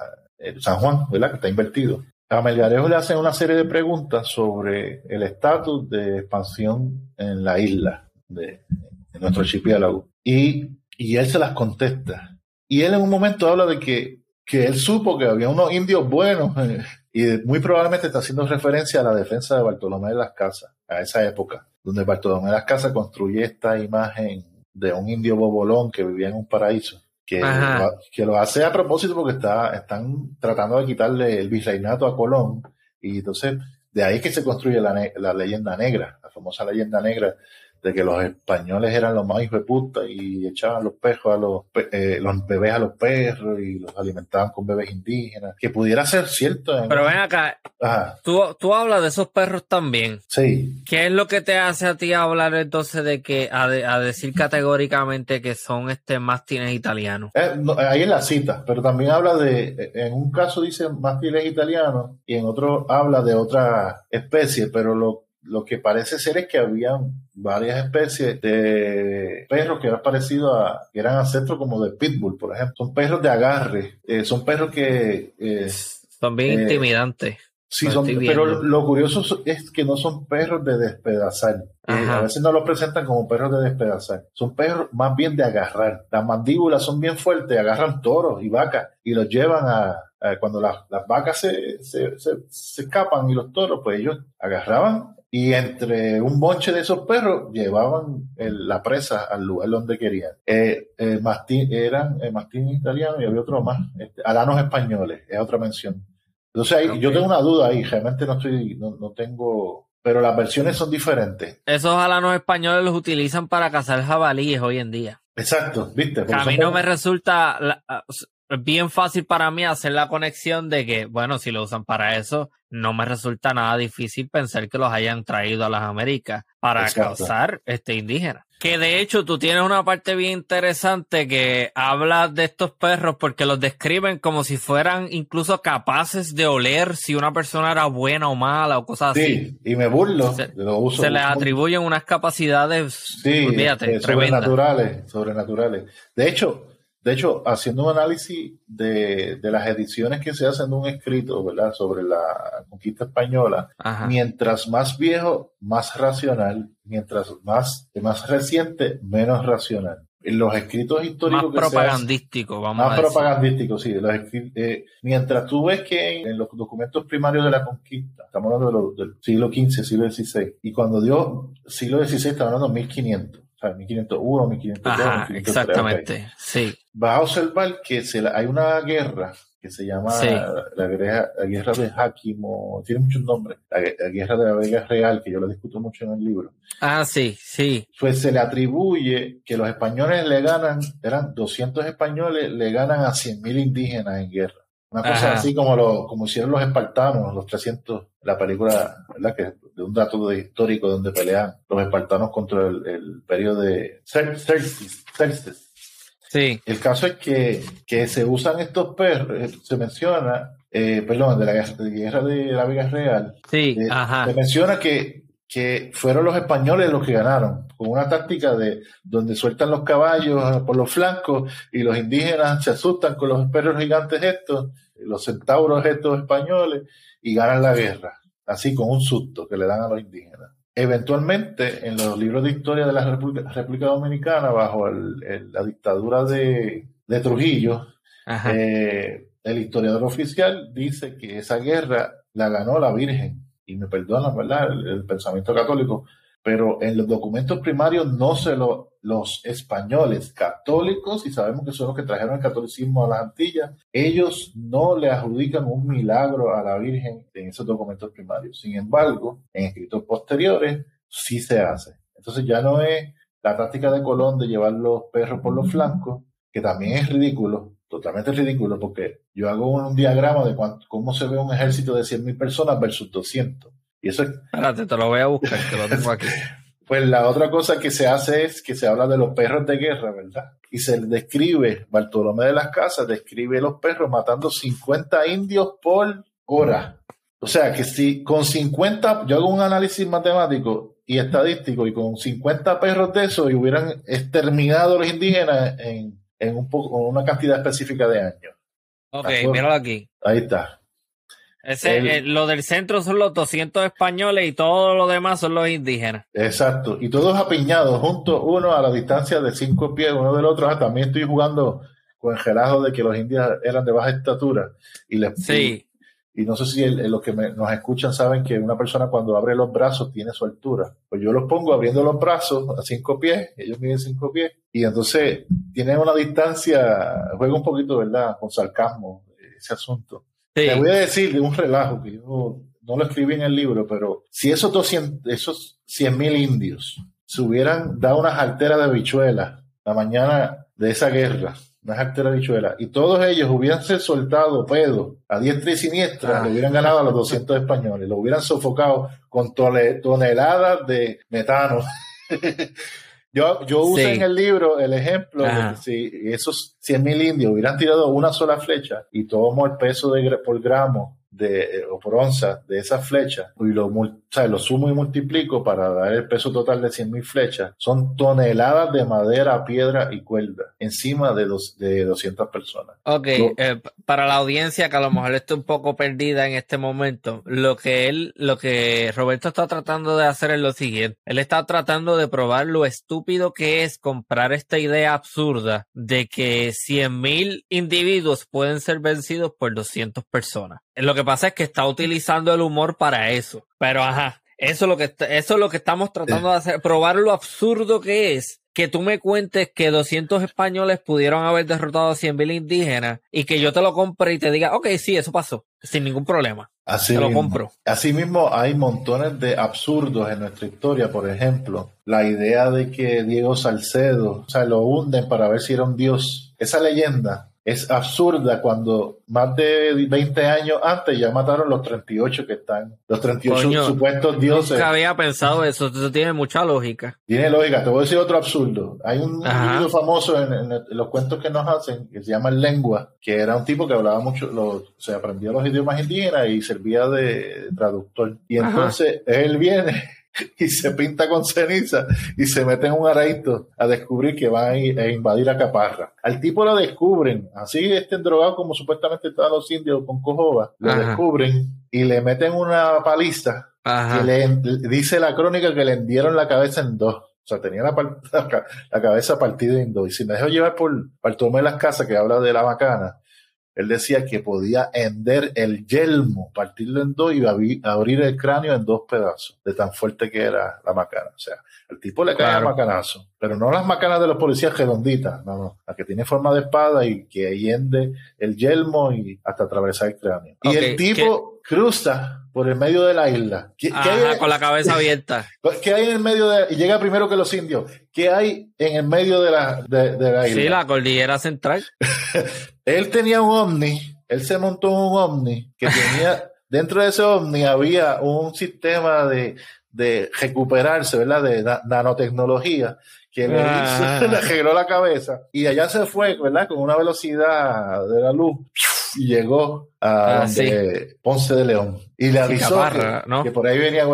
San Juan, ¿verdad? Que está invertido. A Melgarejo le hacen una serie de preguntas sobre el estatus de expansión en la isla, de, nuestro archipiélago. Y y él se las contesta. Y él en un momento habla de que, que él supo que había unos indios buenos y muy probablemente está haciendo referencia a la defensa de Bartolomé de las Casas, a esa época, donde Bartolomé de las Casas construye esta imagen de un indio bobolón que vivía en un paraíso. Que lo, que lo hace a propósito porque está, están tratando de quitarle el virreinato a Colón y entonces de ahí que se construye la, la leyenda negra, la famosa leyenda negra de que los españoles eran los más hijos de puta y echaban los pejos a los, eh, los bebés a los perros y los alimentaban con bebés indígenas, que pudiera ser cierto. Pero ven acá, tú, tú hablas de esos perros también. Sí. ¿Qué es lo que te hace a ti hablar entonces de que, a, decir categóricamente que son este mástines italianos? Eh, ahí en la cita, pero también habla de, en un caso dice mástines italianos y en otro habla de otra especie, pero lo lo que parece ser es que había varias especies de perros que eran parecidos a, que eran ancestros como de pitbull, por ejemplo. Son perros de agarre, eh, son perros que... Eh, son bien eh, intimidantes. Sí, son, pero lo curioso es que no son perros de despedazar. a veces no los presentan como perros de despedazar. Son perros más bien de agarrar. Las mandíbulas son bien fuertes, agarran toros y vacas y los llevan a, cuando las, vacas se, se, se, escapan y los toros, pues ellos agarraban y entre un bonche de esos perros llevaban la presa al lugar donde querían. Eh, eh, mastín, eran eh, mastín italiano y había otro más, este, alanos españoles, es otra mención. Entonces yo tengo una duda ahí, realmente no estoy, no, tengo, pero las versiones son diferentes. Esos alanos españoles los utilizan para cazar jabalíes hoy en día. Exacto, viste. A mí no me resulta, es bien fácil para mí hacer la conexión de que, bueno, si lo usan para eso, no me resulta nada difícil pensar que los hayan traído a las Américas para causar este indígena. Que de hecho tú tienes una parte bien interesante que habla de estos perros porque los describen como si fueran incluso capaces de oler si una persona era buena o mala o cosas así. Sí, y me burlo. Se, se les atribuyen unas capacidades sí, eh, sobrenaturales, sobrenaturales. De hecho, de hecho, haciendo un análisis de, las ediciones que se hacen de un escrito, ¿verdad? Sobre la conquista española, mientras más viejo, más racional, mientras más, más reciente, menos racional. En los escritos históricos más propagandísticos, vamos más propagandísticos, sí. eh, mientras tú ves que en, los documentos primarios de la conquista, estamos hablando del siglo XV, siglo XVI, y cuando dio siglo XVI, estamos hablando de 1500 sea, 1501, 1502, Exactamente, sí. Vas a observar que se hay una guerra que se llama la, guerra, la, guerra, de Hakimo, tiene muchos nombres, la, guerra de la Vega Real, que yo lo discuto mucho en el libro. Ah, sí, sí. Pues se le atribuye que los españoles le ganan, eran 200 españoles, le ganan a 100.000 indígenas en guerra. Una cosa así como lo, como hicieron los espartanos, los 300, la película, ¿verdad? Que de un dato de histórico donde pelean los espartanos contra el, periodo de Xerxes. Sí. El caso es que, que se usan estos perros, eh, se menciona, eh, perdón, de la guerra de la Vega Real. Sí, eh, ajá. Se menciona que, que fueron los españoles los que ganaron, con una táctica de donde sueltan los caballos por los flancos y los indígenas se asustan con los perros gigantes estos, los centauros estos españoles, y ganan la guerra, así con un susto que le dan a los indígenas. Eventualmente, en los libros de historia de la República, Dominicana, bajo la dictadura de, Trujillo, eh, el historiador oficial dice que esa guerra la ganó la Virgen. Y me perdonan, ¿verdad? el pensamiento católico, pero en los documentos primarios no se lo, los españoles católicos, y sabemos que son los que trajeron el catolicismo a las Antillas, ellos no le adjudican un milagro a la Virgen en esos documentos primarios. Sin embargo, en escritos posteriores sí se hace. Entonces ya no es la táctica de Colón de llevar los perros por los flancos, que también es ridículo, totalmente ridículo, porque yo hago un, diagrama de cómo se ve un ejército de 100.000 personas versus 200 y eso Espérate, te lo voy a buscar, que lo tengo aquí. *laughs* pues la otra cosa que se hace es que se habla de los perros de guerra, ¿verdad? Y se describe, Bartolomé de las Casas describe los perros matando 50 indios por hora. O sea que si con 50, yo hago un análisis matemático y estadístico y con 50 perros de esos y hubieran exterminado a los indígenas en, en un poco, una cantidad específica de años. Ok, míralo aquí. Ahí está. Ese, eh, lo del centro son los 200 españoles y todo lo demás son los indígenas. Exacto. Y todos apiñados, juntos, uno a la distancia de cinco pies uno del otro. Ah, también estoy jugando con el relajo de que los indios eran de baja estatura. Y les, sí. Y no sé si los que nos escuchan saben que una persona cuando abre los brazos tiene su altura. Pues yo los pongo abriendo los brazos a cinco pies, ellos miden cinco pies, y entonces tienen una distancia, juega un poquito, ¿verdad? Con sarcasmo ese asunto. Le voy a decir de un relajo que yo no lo escribí en el libro, pero si esos 200, esos 100 mil indios se hubieran dado unas alteras de bichuelas la mañana de esa guerra, una la bichuela, y todos ellos hubiesen soltado pedo a diestra y siniestra, le hubieran ganado a los 200 españoles, lo hubieran sofocado con toneladas de metano. *laughs* yo yo usé en el libro el ejemplo de que si esos 100.000 indios hubieran tirado una sola flecha y tomamos el peso de, por gramo de, eh, o por onza de esa flecha y lo, lo sumo y multiplico para dar el peso total de 100.000 flechas, son toneladas de madera, piedra y cuerda encima de, dos, de 200 personas. Ok, eh, para la audiencia que a lo mejor está un poco perdida en este momento, lo que él, lo que Roberto está tratando de hacer es lo siguiente. Él está tratando de probar lo estúpido que es comprar esta idea absurda de que 100.000 individuos pueden ser vencidos por 200 personas. Lo que pasa es que está utilizando el humor para eso. Pero ajá, eso es lo que, eso es lo que estamos tratando de hacer, probar lo absurdo que es que tú me cuentes que 200 españoles pudieron haber derrotado a 100.000 indígenas y que yo te lo compre y te diga, ok, sí, eso pasó, sin ningún problema. Así te lo compro. Asimismo, hay montones de absurdos en nuestra historia. Por ejemplo, la idea de que Diego Salcedo, o sea, lo hunden para ver si era un dios. Esa leyenda es absurda cuando más de 20 años antes ya mataron los 38 que están, los 38 supuestos dioses. Nunca había pensado eso, eso tiene mucha lógica. Tiene lógica, te voy a decir otro absurdo. Hay un libro famoso en, los cuentos que nos hacen que se llama Lengua, que era un tipo que hablaba mucho, se aprendió los idiomas indígenas y servía de traductor. Y entonces él viene *laughs* y se pinta con ceniza y se mete en un araito a descubrir que va a, invadir a Caparra. Al tipo lo descubren, así estén drogados como supuestamente estaban los indios con cojoba, lo descubren y le meten una paliza que le, dice la crónica que le hendieron la cabeza en dos. O sea, tenía la, *laughs* la, cabeza partida en dos. Y si me dejo llevar por de Las Casas, que habla de la bacana, él decía que podía hender el yelmo, partirlo en dos y abrir el cráneo en dos pedazos, de tan fuerte que era la macana. O sea, el tipo le cae macanazo, pero no las macanas de los policías redonditas, no, no, la que tiene forma de espada y que hende el yelmo y hasta atravesar el cráneo. y el tipo cruza por el medio de la isla. ¿Qué, hay, con la cabeza *laughs* abierta. ¿Qué hay en el medio de y llega primero que los indios? ¿Qué hay en el medio de la, de, de la isla? Sí, la cordillera central. *laughs* él tenía un ovni, él se montó un ovni que tenía, *laughs* dentro de ese ovni había un sistema de, de recuperarse, ¿verdad? De nanotecnología que le, ah. hizo, la cabeza y allá se fue, ¿verdad? Con una velocidad de la luz y llegó a ah, Ponce de León. Y le avisó que, por ahí venía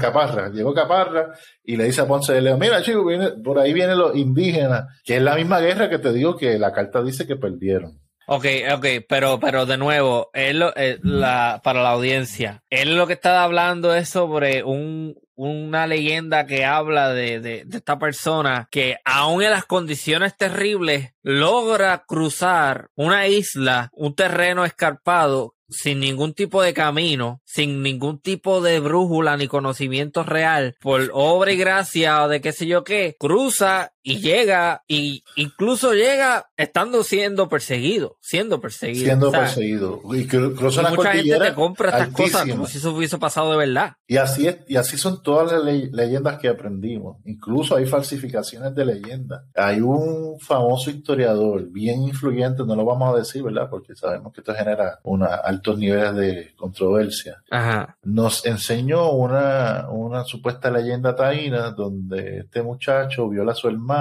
Caparra, llegó Caparra y le dice a Ponce de León, mira chico, por ahí vienen los indígenas, que es la misma guerra que te digo que la carta dice que perdieron. Ok, ok, pero, pero de nuevo, él, eh, la, para la audiencia, él lo que está hablando es sobre un, una leyenda que habla de, de, de, esta persona que aún en las condiciones terribles logra cruzar una isla, un terreno escarpado sin ningún tipo de camino, sin ningún tipo de brújula ni conocimiento real, por obra y gracia o de qué sé yo qué, cruza y llega, y incluso llega estando siendo perseguido, siendo perseguido. Siendo perseguido. Y cruza la mucha gente te compra estas cosas como si eso hubiese pasado de verdad. Y así es, y así son todas las leyendas que aprendimos. Incluso hay falsificaciones de leyendas. Hay un famoso historiador bien influyente, no lo vamos a decir, ¿verdad? Porque sabemos que esto genera una, altos niveles de controversia. Ajá. Nos enseñó una, una supuesta leyenda taína donde este muchacho viola a su hermano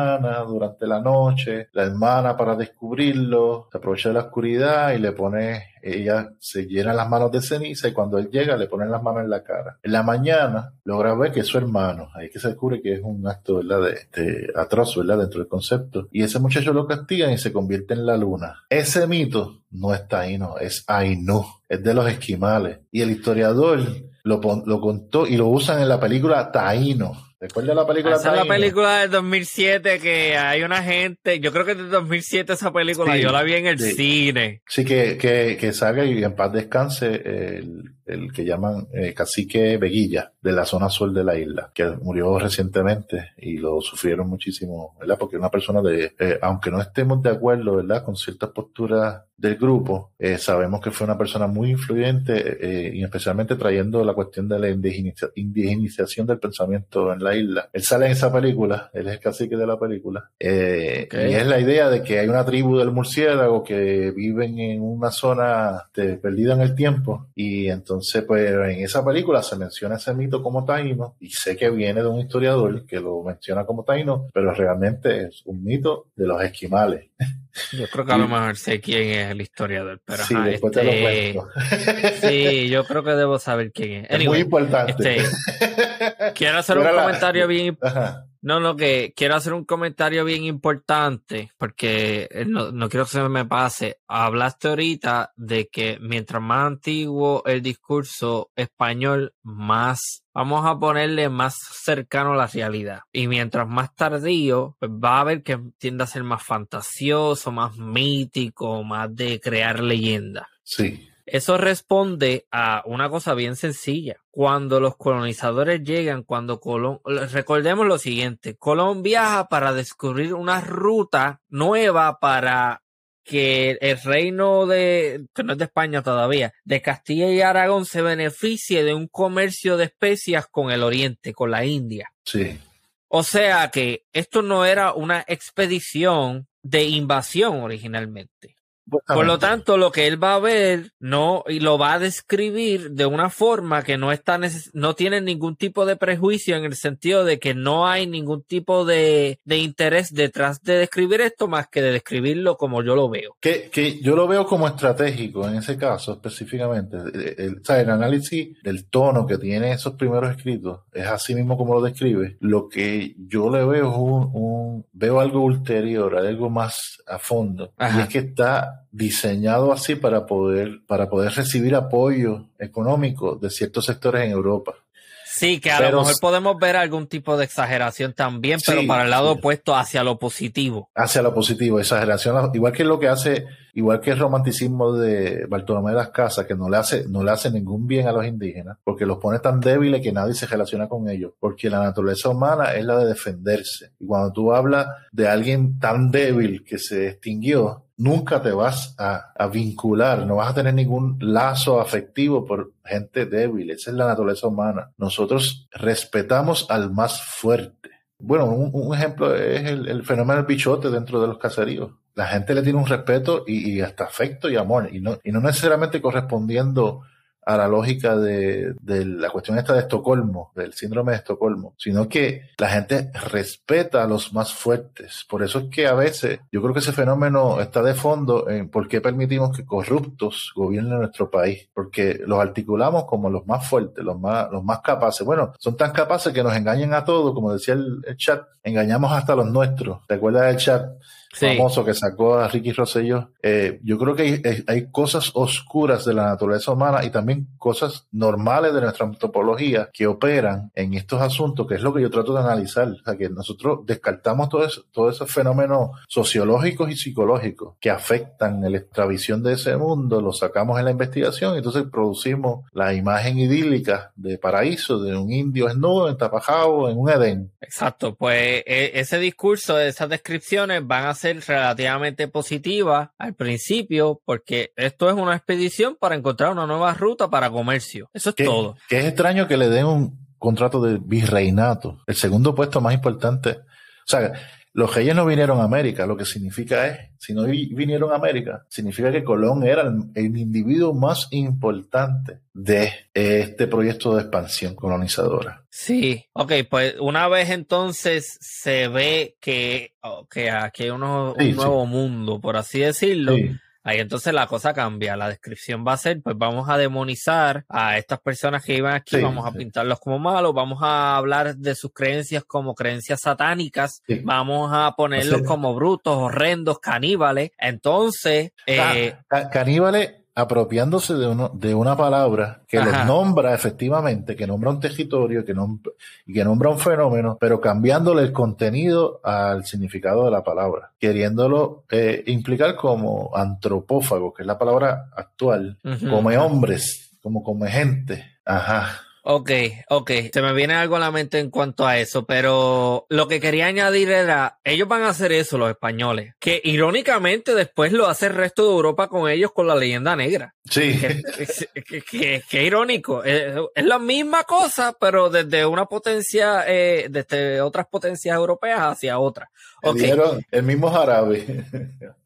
durante la noche, la hermana para descubrirlo, se aprovecha de la oscuridad y le pone, ella se llena las manos de ceniza y cuando él llega le ponen las manos en la cara. En la mañana logra ver que es su hermano, ahí que se descubre que es un acto. De, atroz. Dentro del concepto. Y ese muchacho lo castigan y se convierte en la luna. Ese mito no es taíno, es Ainu, es de los esquimales. Y el historiador lo, lo contó y lo usan en la película Taíno. ¿Recuerda la película Esa es la película del 2007 que hay una gente, yo creo que es de 2007 esa película, yo la vi en el cine. Sí, que, que, que salga y en paz descanse el, el que llaman eh, cacique Veguilla de la zona sur de la isla, que murió recientemente y lo sufrieron muchísimo, ¿verdad? Porque una persona de, eh, aunque no estemos de acuerdo, ¿verdad? Con ciertas posturas del grupo, eh, sabemos que fue una persona muy influyente eh, y especialmente trayendo la cuestión de la indigeniza, indigenización del pensamiento en la isla. Él sale en esa película, él es el cacique de la película, eh, y es la idea de que hay una tribu del murciélago que viven en una zona de, perdida en el tiempo y entonces pues en esa película se menciona ese mito como taíno y sé que viene de un historiador que lo menciona como taíno, pero realmente es un mito de los esquimales. *laughs* Yo creo que a lo mejor sé quién es el historiador, pero sí, después te lo este, cuento. sí, yo creo que debo saber quién es. es muy importante. Este, quiero hacer un la- comentario bien Ajá. No, no, que quiero hacer un comentario bien importante porque eh, no, no quiero que se me pase. Hablaste ahorita de que mientras más antiguo el discurso español, más vamos a ponerle más cercano a la realidad. Y mientras más tardío, pues va a ver que tiende a ser más fantasioso, más mítico, más de crear leyenda. Sí, Eso responde a una cosa bien sencilla. Cuando los colonizadores llegan, cuando Colón, recordemos lo siguiente, Colón viaja para descubrir una ruta nueva para que el reino de, que no es de España todavía, de Castilla y Aragón se beneficie de un comercio de especias con el oriente, con la India. sí. O sea que esto no era una expedición de invasión originalmente. Por lo tanto, lo que él va a ver, no, y lo va a describir de una forma que no está no tiene ningún tipo de prejuicio en el sentido de que no hay ningún tipo de, de interés detrás de describir esto más que de describirlo como yo lo veo. Que, que yo lo veo como estratégico en ese caso específicamente. El, el- o sea, el análisis del tono que tiene esos primeros escritos es así mismo como lo describe. Lo que yo le veo es un, un- veo algo ulterior, algo más a fondo. Ajá. Y es que está diseñado así para poder, para poder recibir apoyo económico de ciertos sectores en Europa. Sí, que a Pero- lo mejor podemos ver algún tipo de exageración también, pero Sí, para el lado sí. opuesto hacia lo positivo. hacia lo positivo, exageración, igual que lo que hace, igual que el romanticismo de Bartolomé de las Casas, que no le hace, no le hace ningún bien a los indígenas, porque los pone tan débiles que nadie se relaciona con ellos, porque la naturaleza humana es la de defenderse. Y cuando tú hablas de alguien tan débil que se extinguió, nunca te vas a, a vincular, no vas a tener ningún lazo afectivo por gente débil. Esa es la naturaleza humana. Nosotros respetamos al más fuerte. Bueno, un, un ejemplo es el, el fenómeno del bichote dentro de los caseríos. La gente le tiene un respeto y, y hasta afecto y amor, y no, y no necesariamente correspondiendo a la lógica de, de la cuestión esta de Estocolmo, del síndrome de Estocolmo, sino que la gente respeta a los más fuertes. Por eso es que a veces yo creo que ese fenómeno está de fondo en por qué permitimos que corruptos gobiernen nuestro país, porque los articulamos como los más fuertes, los más, los más capaces. Bueno, son tan capaces que nos engañan a todos, como decía el, chat, engañamos hasta los nuestros. ¿Te acuerdas del chat? Sí. famoso que sacó a Ricky Rosselló, eh, yo creo que hay, hay- cosas oscuras de la naturaleza humana y también cosas normales de nuestra antropología que operan en estos asuntos, que es lo que yo trato de analizar. O sea, que nosotros descartamos todo eso- todos esos fenómenos sociológicos y psicológicos que afectan la extravisión de ese mundo, los sacamos en la investigación y entonces producimos la imagen idílica de paraíso, de un indio desnudo, entapajado en un Edén. Exacto, pues e- ese discurso, esas descripciones van a ser relativamente positivas al principio porque esto es una expedición para encontrar una nueva ruta para comercio. Eso es todo. que es extraño que le den un contrato de virreinato, el segundo puesto más importante. O sea, los reyes no vinieron a América, lo que significa es, si no vinieron a América, significa que Colón era el, individuo más importante de este proyecto de expansión colonizadora. Sí, ok, pues una vez entonces se ve que, aquí hay un nuevo mundo, por así decirlo. Ahí entonces la cosa cambia. La descripción va a ser, pues vamos a demonizar a estas personas que iban aquí, vamos a pintarlos como malos, vamos a hablar de sus creencias como creencias satánicas, vamos a ponerlos como brutos, horrendos, caníbales. Entonces, eh, caníbales apropiándose de, uno, de una palabra que los nombra efectivamente, que nombra un territorio que y que nombra un fenómeno, pero cambiándole el contenido al significado de la palabra, queriéndolo eh, implicar como antropófago, que es la palabra actual, como hombres, como come gente. Ajá. Ok, ok. Se me viene algo a la mente en cuanto a eso, pero lo que quería añadir era, ellos van a hacer eso, los españoles, que irónicamente después lo hace el resto de Europa con ellos con la leyenda negra. Sí. Qué irónico. Es, la misma cosa, pero desde una potencia, eh, desde otras potencias europeas hacia otras. Okay. El mismo jarabe. *laughs*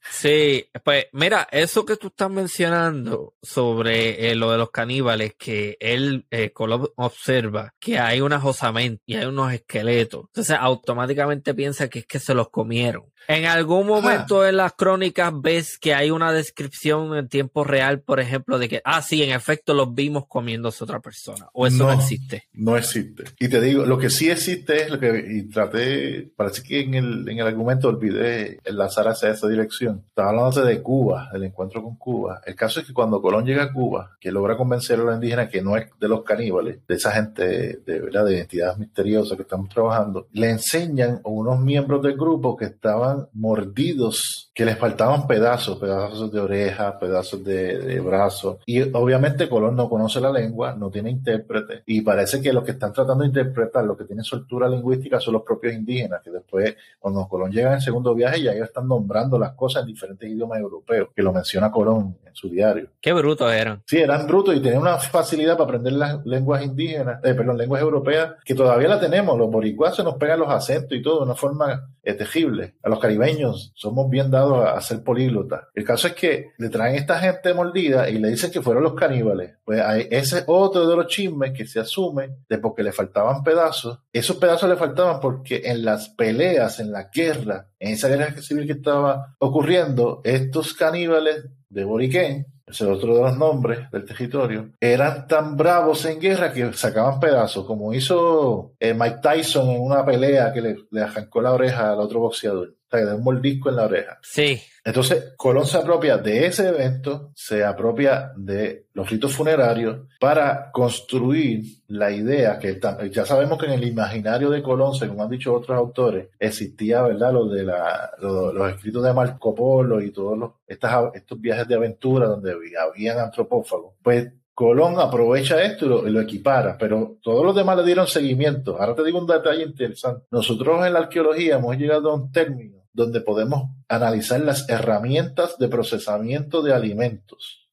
Sí, pues mira, eso que tú estás mencionando sobre eh, lo de los caníbales, que él eh, observa que hay unas osamentas y hay unos esqueletos, entonces automáticamente piensa que es que se los comieron. En algún momento en las crónicas ves que hay una descripción en tiempo real, por ejemplo, de que, ah, sí, en efecto los vimos comiéndose otra persona. O eso no, existe. No existe. Y te digo, lo que sí existe es lo que, y traté, parece que en el, en el argumento olvidé enlazar hacia esa dirección. Estaba hablando de Cuba, del encuentro con Cuba. El caso es que cuando Colón llega a Cuba, que logra convencer a los indígenas que no es de los caníbales, de esa gente de verdad, de identidades misteriosas que estamos trabajando, le enseñan a unos miembros del grupo que estaban mordidos, que les faltaban pedazos, pedazos de oreja, pedazos de, de brazos. Y obviamente Colón no conoce la lengua, no tiene intérprete, y parece que los que están tratando de interpretar, lo que tienen soltura lingüística son los propios indígenas, que después, cuando Colón llega en el segundo viaje, ya ellos están nombrando las cosas en diferentes idiomas europeos, que lo menciona Colón en su diario. Qué brutos eran. Sí, eran brutos y tenían una facilidad para aprender las lenguas indígenas, eh, perdón, lenguas europeas, que todavía la tenemos. Los boricuas se nos pegan los acentos y todo de una forma eh, tejible. A los caribeños somos bien dados a, ser políglotas. El caso es que le traen esta gente mordida y le dicen que fueron los caníbales. Pues ese es otro de los chismes que se asume de porque le faltaban pedazos. Esos pedazos le faltaban porque en las peleas, en la guerra, en esa guerra civil que estaba ocurriendo, estos caníbales de Boriquén ese otro de los nombres del territorio, eran tan bravos en guerra que sacaban pedazos, como hizo eh, Mike Tyson en una pelea que le, le arrancó la oreja al otro boxeador sea, que un mordisco en la oreja. Sí. Entonces, Colón se apropia de ese evento, se apropia de los ritos funerarios para construir la idea que ya sabemos que en el imaginario de Colón, según han dicho otros autores, existía, ¿verdad? Lo de la, los escritos de Marco Polo y todos los, estas, estos viajes de aventura donde habían antropófagos. Pues Colón aprovecha esto y lo, y lo, equipara, pero todos los demás le dieron seguimiento. Ahora te digo un detalle interesante. Nosotros en la arqueología hemos llegado a un término donde podemos analizar las herramientas de procesamiento de alimentos.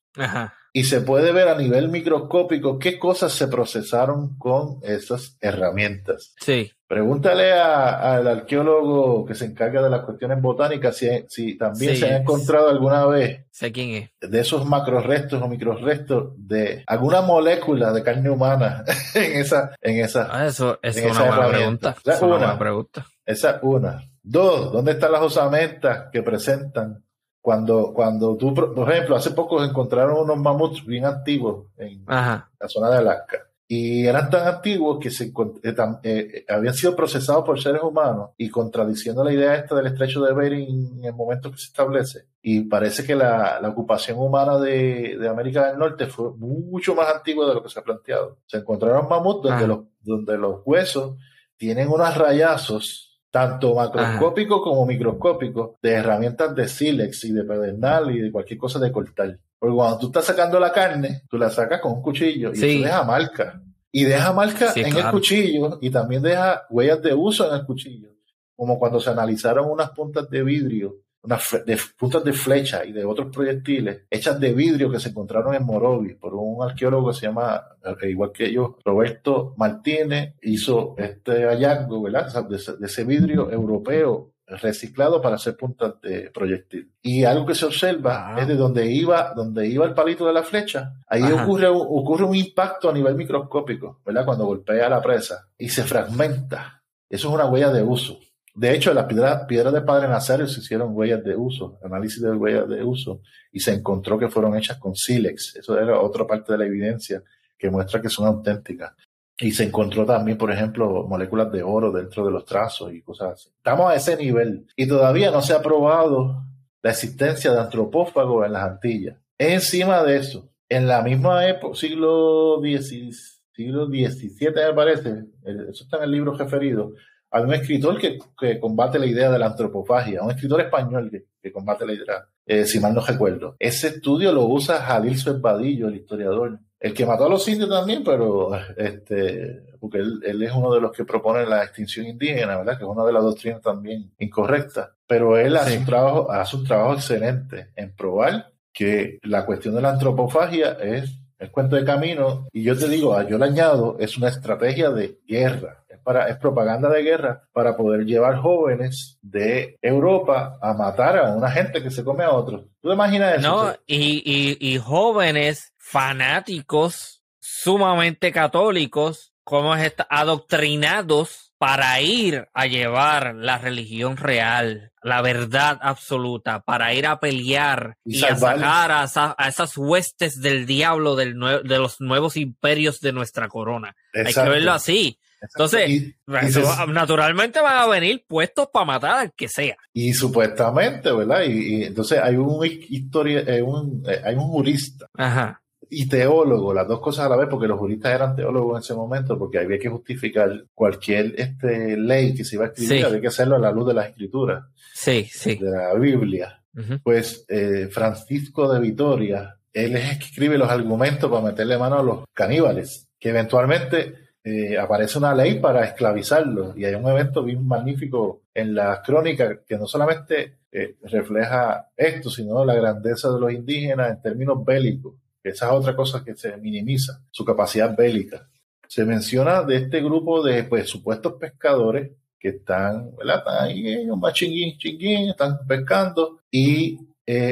Y se puede ver a nivel microscópico qué cosas se procesaron con esas herramientas. Sí. Pregúntale al arqueólogo que se encarga de las cuestiones botánicas si, si también se ha encontrado alguna vez sé quién es. de esos macrorestos o microrestos de alguna molécula de carne humana *laughs* en esa en esa ah, eso, es una buena pregunta. es una buena pregunta. Esa una. Dos, ¿dónde están las osamentas que presentan? Cuando, cuando tú, por ejemplo, hace poco encontraron unos mamuts bien antiguos en la zona de Alaska. Y eran tan antiguos que se, eh, eh, habían sido procesados por seres humanos y contradiciendo la idea esta del estrecho de Bering en el momento que se establece. Y parece que la, la ocupación humana de, de, América del Norte fue mucho más antigua de lo que se ha planteado. Se encontraron mamuts donde, los, donde los huesos tienen unos rayazos tanto macroscópico como microscópico, de herramientas de sílex y de pedernal y de cualquier cosa de cortar. Porque cuando tú estás sacando la carne, tú la sacas con un cuchillo y eso deja marca. Y deja marca en el cuchillo y también deja huellas de uso en el cuchillo. Como cuando se analizaron unas puntas de vidrio de, puntas de flecha y de otros proyectiles hechas de vidrio que se encontraron en Morovis por un arqueólogo que se llama, eh, igual que yo, Roberto Martínez, hizo este hallazgo, ¿verdad? De, ese vidrio europeo reciclado para hacer puntas de proyectil. Y algo que se observa Ah. es de donde iba, donde iba el palito de la flecha, ahí Ajá. ocurre, un- ocurre un impacto a nivel microscópico, ¿verdad? Cuando golpea la presa y se fragmenta. Eso es una huella de uso. De hecho, las piedras, piedras de Padre Nazario se hicieron huellas de uso, análisis de huellas de uso, y se encontró que fueron hechas con sílex. Eso era otra parte de la evidencia que muestra que son auténticas. Y se encontró también, por ejemplo, moléculas de oro dentro de los trazos y cosas así. Estamos a ese nivel y todavía no se ha probado la existencia de antropófagos en las Antillas. Encima de eso, en la misma época, siglo XVI, siglo XVII me parece, el- eso está en el libro referido, hay un escritor que, que combate la idea de la antropofagia, un escritor español que, que combate la idea, eh, si mal no recuerdo. Ese estudio lo usa Jalil Suezbadillo, el historiador, el que mató a los indios también, pero este, porque él, él es uno de los que propone la extinción indígena, ¿verdad? Que es una de las doctrinas también incorrectas. Pero él hace, Sí. un trabajo, hace un trabajo excelente en probar que la cuestión de la antropofagia es el cuento de camino. Y yo te digo, yo le añado, es una estrategia de guerra. Es, para, es propaganda de guerra para poder llevar jóvenes de Europa a matar a una gente que se come a otros. ¿Tú te imaginas eso? No, y, y, y jóvenes fanáticos sumamente católicos, como es esta, adoctrinados para ir a llevar la religión real, la verdad absoluta, para ir a pelear Y y, a sacar a, esa- a esas huestes del diablo del de los nuevos imperios de nuestra corona. Hay que verlo así. Entonces, Y- Eso, naturalmente van a venir puestos para matar al que sea. Y supuestamente, ¿verdad? Y, y entonces hay un historia, eh, un, eh, hay un jurista Ajá. y teólogo, las dos cosas a la vez, porque los juristas eran teólogos en ese momento, porque había que justificar cualquier este, ley que se iba a escribir, Sí. había que hacerlo a la luz de las escrituras, Sí, sí. de la Biblia. Pues eh, Francisco de Vitoria, él es el que escribe los argumentos para meterle mano a los caníbales, que eventualmente eh, aparece una ley para esclavizarlos. Y hay un evento bien magnífico en la crónica que no solamente eh, refleja esto, sino la grandeza de los indígenas en términos bélicos. que Esa es otra que se minimiza, su capacidad bélica. Se menciona de este grupo de pues, supuestos pescadores que están, ¿verdad? Están ahí, eh, un chinguín, están pescando y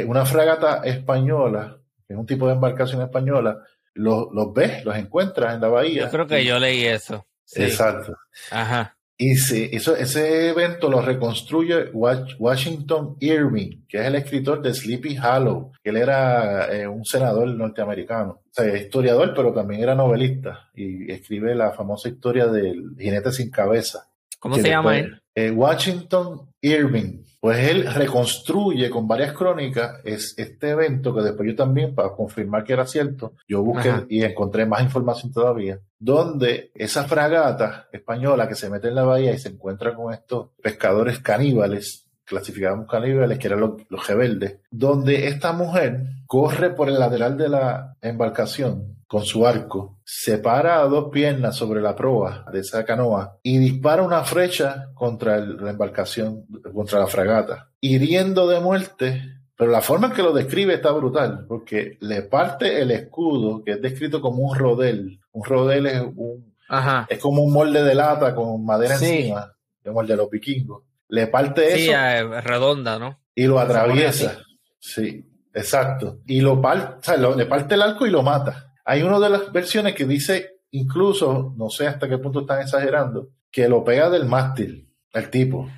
una fragata española, que es un tipo de embarcación española, los, los ves, los encuentras en la bahía. Yo creo que yo leí eso. Sí. Exacto. Ajá. Y sí, eso, ese evento lo reconstruye Wa- Washington Irving, que es el escritor de Sleepy Hollow, él era eh, un senador norteamericano, o sea, historiador, pero también era novelista, y escribe la famosa historia del jinete sin cabeza. ¿Cómo se llama él? eh, Washington Irving. Pues él reconstruye con varias crónicas es, este evento que después yo también, para confirmar que era cierto, yo busqué Ajá. y encontré más información todavía, donde esa fragata española que se mete en la bahía y se encuentra con estos pescadores caníbales, clasificamos caníbales, que eran los, los rebeldes, donde esta mujer corre por el lateral de la embarcación con su arco, se para a dos piernas sobre la proa de esa canoa y dispara una flecha contra el- la embarcación, contra la fragata, hiriendo de muerte. Pero la forma en que lo describe está brutal, porque le parte el escudo, que es descrito como un rodel. Un rodel es, un, Ajá. es como un molde de lata con madera Sí. encima, como el de los vikingos. Le parte Sí, eso eh, redonda, ¿no? y lo atraviesa. Sí, exacto. Y lo parte, o sea, lo- le parte el arco y lo mata. Hay una de las versiones que dice, incluso, no sé hasta qué punto están exagerando, que lo pega del mástil, el tipo.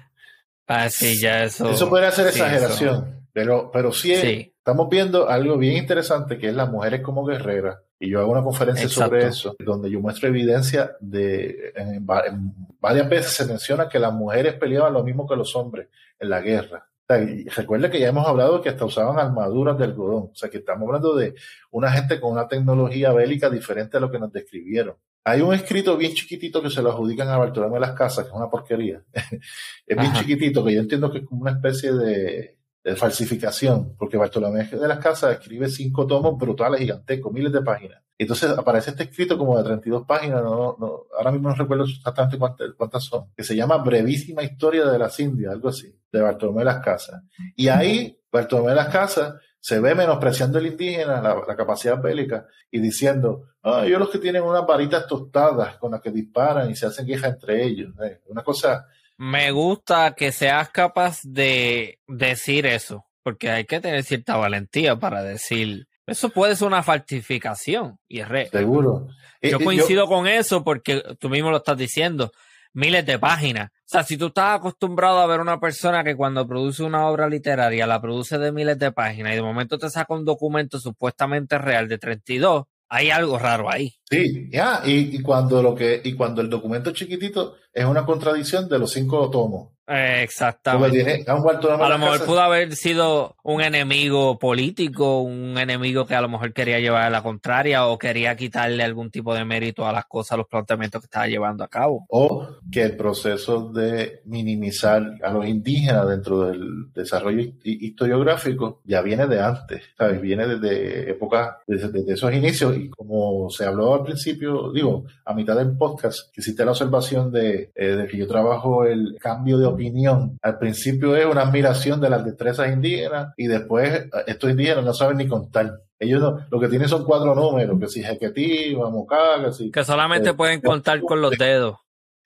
Ah, sí, ya eso. Eso podría ser sí, exageración, pero, pero sí, es- Sí. estamos viendo algo bien interesante que es las mujeres como guerreras. Y yo hago una conferencia Exacto. sobre eso, donde yo muestro evidencia de, en va- en varias veces se menciona que las mujeres peleaban lo mismo que los hombres en la guerra. Recuerda que ya hemos hablado que hasta usaban armaduras de algodón. O sea, que estamos hablando de una gente con una tecnología bélica diferente a lo que nos describieron. Hay un escrito bien chiquitito que se lo adjudican a Bartolomé de las Casas, que es una porquería. *laughs* es bien Ajá. chiquitito, que yo entiendo que es como una especie de, de falsificación, porque Bartolomé de las Casas escribe cinco tomos brutales, gigantescos, miles de páginas. Entonces aparece este escrito como de 32 páginas, no, no, ahora mismo no recuerdo exactamente cuántas, cuántas son, que se llama Brevísima Historia de las Indias, algo así, de Bartolomé de las Casas. Y ahí Bartolomé de las Casas se ve menospreciando el indígena, la, la capacidad bélica, y diciendo, ah, ellos los que tienen unas varitas tostadas con las que disparan y se hacen guerra entre ellos. Eh, Una cosa Me gusta que seas capaz de decir eso, porque hay que tener cierta valentía para decir, eso puede ser una falsificación y es re. Seguro. Yo coincido con eso porque tú mismo lo estás diciendo miles de páginas. O sea, si tú estás acostumbrado a ver una persona que cuando produce una obra literaria la produce de miles de páginas y de momento te saca un documento supuestamente real de 32, hay algo raro ahí. Sí, ya, y, cuando lo que, y cuando el documento chiquitito es una contradicción de los cinco tomos. exactamente. a lo mejor pudo haber sido un enemigo político, un enemigo que a lo mejor quería llevar a la contraria o quería quitarle algún tipo de mérito a las cosas, a los planteamientos que estaba llevando a cabo. O que el proceso de minimizar a los indígenas dentro del desarrollo historiográfico ya viene de antes, ¿sabes? Viene desde épocas, desde, desde esos inicios y como se habló al principio, digo, a mitad del podcast, que hiciste la observación de, eh, de, que yo trabajo el cambio de opinión. Al principio es una admiración de las destrezas indígenas y después eh, estos indígenas no saben ni contar. Ellos no, lo que tienen son cuatro números, que si Jequetí, que Que solamente eh, pueden contar con los dedos.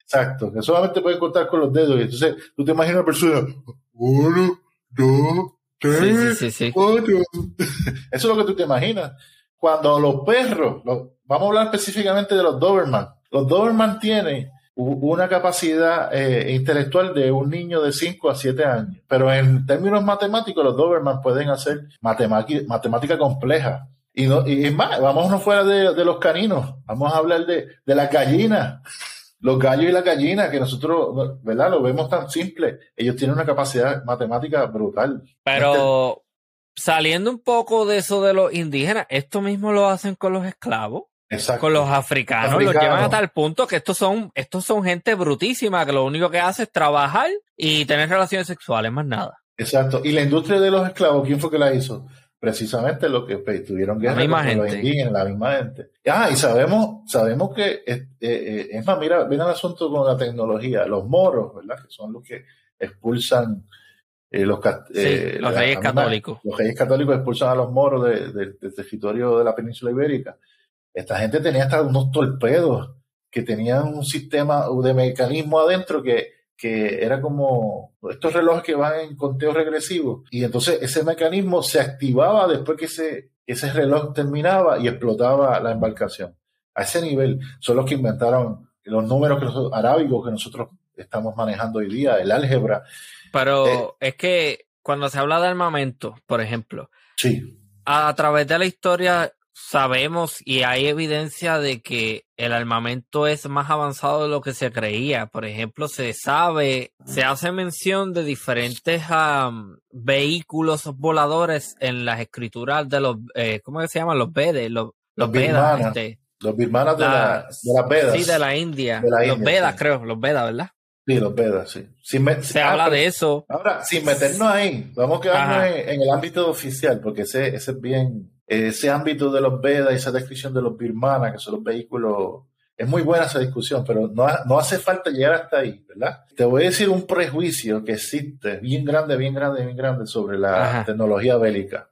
Exacto, que solamente pueden contar con los dedos. Y entonces tú te imaginas una persona, uno, dos, tres, sí, sí, sí, cuatro. *laughs* Eso es lo que tú te imaginas. Cuando los perros, vamos a hablar específicamente de los Doberman, los Doberman tienen una capacidad eh, intelectual de un niño de 5 a 7 años, pero en términos matemáticos los Doberman pueden hacer matemática compleja. Y, no, y es más, vámonos fuera de, los caninos, vamos a hablar de, de las gallinas los gallos y la gallina, que nosotros, ¿verdad? Lo vemos tan simple. Ellos tienen una capacidad matemática brutal. Pero saliendo un poco de eso de los indígenas, esto mismo lo hacen con los esclavos. Con los africanos, los llevan a tal punto que estos son, estos son gente brutísima que lo único que hace es trabajar y tener relaciones sexuales, más nada. Exacto. Y la industria de los esclavos, ¿quién fue que la hizo? Precisamente los que pues, tuvieron guerra con los indígenas, la misma gente. Ah, y sabemos, sabemos que, eh, eh, es más, mira, mira el asunto con la tecnología. Los moros, ¿verdad? Que son los que expulsan eh, los, eh, los reyes católicos. Los reyes católicos expulsan a los moros del territorio de la península ibérica. Esta gente tenía hasta unos torpedos que tenían un sistema de mecanismo adentro que, que era como estos relojes que van en conteo regresivo. Y entonces ese mecanismo se activaba después que ese, ese reloj terminaba y explotaba la embarcación. A ese nivel son los que inventaron los números que arábigos que nosotros estamos manejando hoy día, el álgebra. Pero eh, es que cuando se habla de armamento, por ejemplo, sí. a, través de la historia sabemos y hay evidencia de que el armamento es más avanzado de lo que se creía. Por ejemplo, se sabe, se hace mención de diferentes vehículos voladores en las escrituras de los, eh, ¿cómo se llaman? Los Vedes, los, los, Vedas. Este, los birmanas de, la, de las Vedas. Sí, de la India. los Vedas, creo, los Vedas, ¿verdad? Sí, los Vedas, sí. Se habla de eso. Ahora, sin meternos ahí, vamos a quedarnos en, el ámbito oficial, porque ese, ese es bien, ese ámbito de los Vedas, esa descripción de los birmanas, que son los vehículos, es muy buena esa discusión, pero no, no hace falta llegar hasta ahí, ¿verdad? Te voy a decir un prejuicio que existe, bien grande, bien grande, bien grande, sobre la tecnología bélica.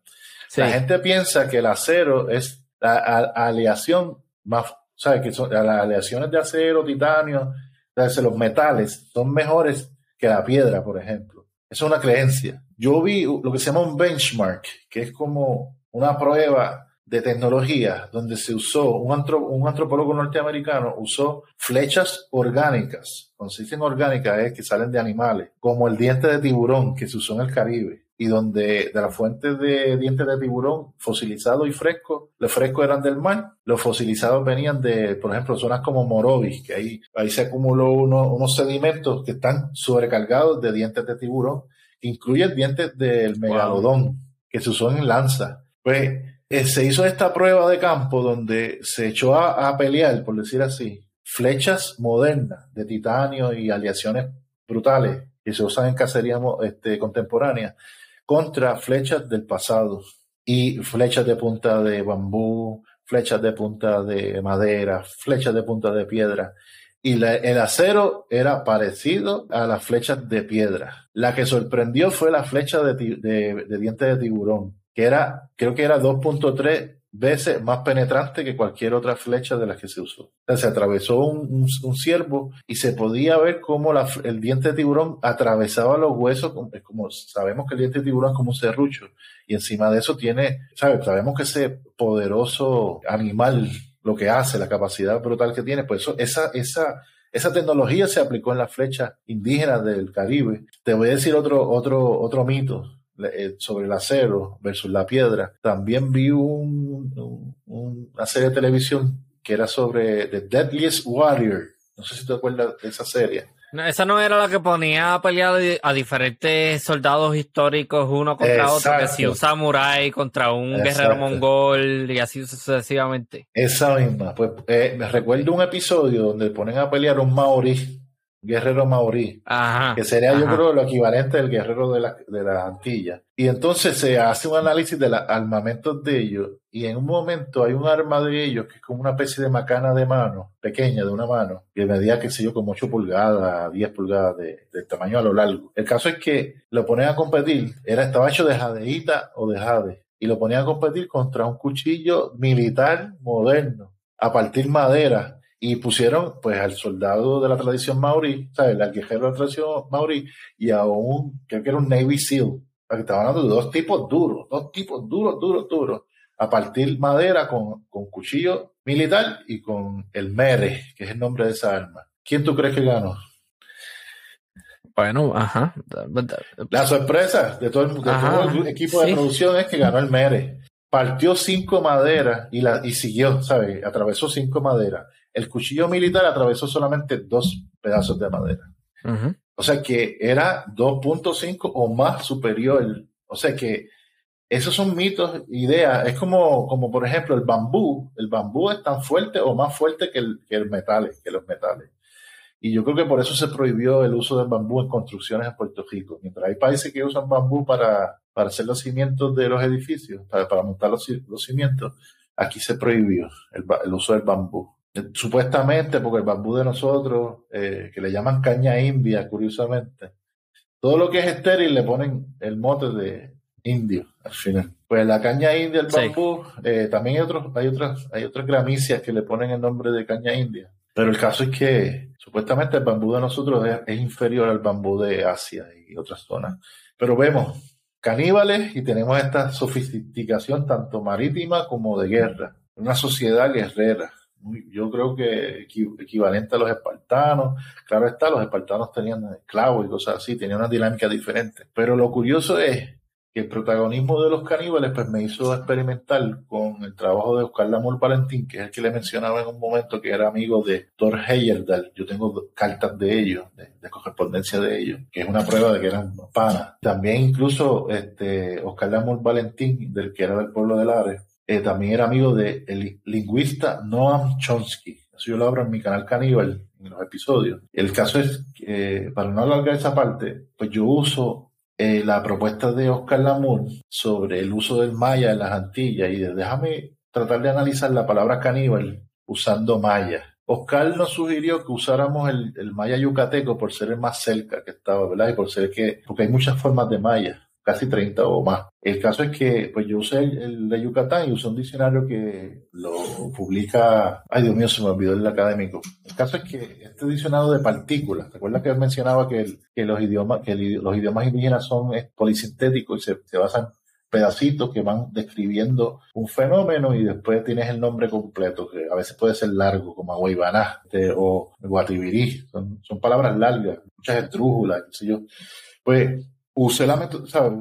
La gente piensa que el acero es la aleación más, ¿sabes? Que son las aleaciones de acero, titanio, los metales son mejores que la piedra, por ejemplo. Es una creencia. Yo vi lo que se llama un benchmark, que es como una prueba de tecnología donde se usó, un, antropólogo norteamericano usó flechas orgánicas, consisten orgánicas es que salen de animales, como el diente de tiburón que se usó en el Caribe y donde de las fuentes de dientes de tiburón fosilizado y fresco, los frescos eran del mar, los fosilizados venían de, por ejemplo, zonas como Morovis, que ahí, ahí se acumuló unos sedimentos que están sobrecargados de dientes de tiburón, que incluyen dientes del megalodón, que se usó en lanza. Pues eh, se hizo esta prueba de campo donde se echó a, a pelear, por decir así, flechas modernas de titanio y aleaciones brutales que se usan en cacería este, contemporánea contra flechas del pasado y flechas de punta de bambú, flechas de punta de madera, flechas de punta de piedra. Y el acero era parecido a las flechas de piedra. La que sorprendió fue la flecha de, de, diente de tiburón, que era, creo que era 2.3 veces más penetrante que cualquier otra flecha de las que se usó. Se atravesó un, ciervo y se podía ver cómo el diente de tiburón atravesaba los huesos, como, sabemos que el diente de tiburón es como un serrucho, y encima de eso tiene, ¿sabes? Sabemos que ese poderoso animal, lo que hace, la capacidad brutal que tiene, pues eso, esa, esa, esa tecnología se aplicó en las flechas indígenas del Caribe. Te voy a decir otro, otro, otro mito sobre el acero versus la piedra. También vi un, una serie de televisión que era sobre The Deadliest Warrior. No sé si te acuerdas de esa serie esa no era la que ponía a pelear a diferentes soldados históricos uno contra otro, que si un samurái contra un guerrero mongol y así sucesivamente. Esa misma. Pues eh, me recuerdo un episodio donde ponen a pelear un maorí guerrero maorí, que sería yo creo lo equivalente del guerrero de la, de la Antilla. Y entonces se hace un análisis de los armamentos de ellos y en un momento hay un arma de ellos que es como una especie de macana de mano, pequeña de una mano, que medía, qué sé yo, como 8 pulgadas, 10 pulgadas de, tamaño a lo largo. El caso es que lo ponen a competir, era, estaba hecho de jadeíta o de jade, y lo ponían a competir contra un cuchillo militar moderno, a partir madera, y pusieron pues al soldado de la tradición maorí, ¿sabes? Al guerrero de la tradición maorí y a un, creo que era un Navy SEAL, estaban hablando de dos tipos duros, dos tipos duros, duros, duros, a partir madera con, con cuchillo militar y con el mere, que es el nombre de esa arma. ¿Quién tú crees que ganó? Bueno, ajá. La sorpresa de todo el, equipo de producción es que ganó el mere. Partió cinco maderas y, la, y siguió, ¿sabes? Atravesó cinco maderas el cuchillo militar atravesó solamente dos pedazos de madera. O sea que era 2.5 o más superior. O sea que esos son mitos, ideas. Es como, como por ejemplo el bambú. El bambú es tan fuerte o más fuerte que, el, que, el metal, que los metales. Y yo creo que por eso se prohibió el uso del bambú en construcciones en Puerto Rico. Mientras hay países que usan bambú para, para hacer los cimientos de los edificios, para, para montar los, los, cimientos, aquí se prohibió el, el uso del bambú. Supuestamente, porque el bambú de nosotros, eh, que le llaman caña india, curiosamente, todo lo que es estéril le ponen el mote de indio al final. Pues la caña india, el bambú, eh, también hay, otros, hay, otras, hay otras gramíceas que le ponen el nombre de caña india. Pero el caso es que supuestamente el bambú de nosotros es inferior al bambú de Asia y otras zonas. Pero vemos caníbales y tenemos esta sofisticación tanto marítima como de guerra. Una sociedad guerrera yo creo que equivalente a los espartanos. Claro está, los espartanos tenían esclavos y cosas así, tenían una dinámica diferente. Pero lo curioso es que el protagonismo de los caníbales pues me hizo experimentar con el trabajo de Oscar Lamor Valentín, que es el que le mencionaba en un momento que era amigo de Thor Heyerdahl. Yo tengo cartas de ellos, de, correspondencia de ellos, que es una prueba de que eran panas. También incluso este Oscar Lamor Valentín, del que era del pueblo de Lares, eh, también era amigo del el lingüista Noam Chomsky. Eso yo lo abro en mi canal Caníbal, en los episodios. El caso es que, para no alargar esa parte, pues yo uso eh, la propuesta de Oscar Lamour sobre el uso del maya en las Antillas y déjame tratar de analizar la palabra caníbal usando maya. Oscar nos sugirió que usáramos el, el, maya yucateco por ser el más cerca que estaba, ¿verdad? Y por ser que, porque hay muchas formas de maya casi 30 o más. El caso es que pues yo usé el, de Yucatán y usé un diccionario que lo publica, ay Dios mío, se me olvidó el académico. El caso es que este diccionario de partículas, ¿recuerdas que mencionaba que, los idiomas que los idiomas indígenas son polisintéticos y se, se basan pedacitos que van describiendo un fenómeno y después tienes el nombre completo, que a veces puede ser largo, como Aguaybaná este, o Guatibirí, son, son palabras largas, muchas estrújulas, qué sé yo. Pues usé la,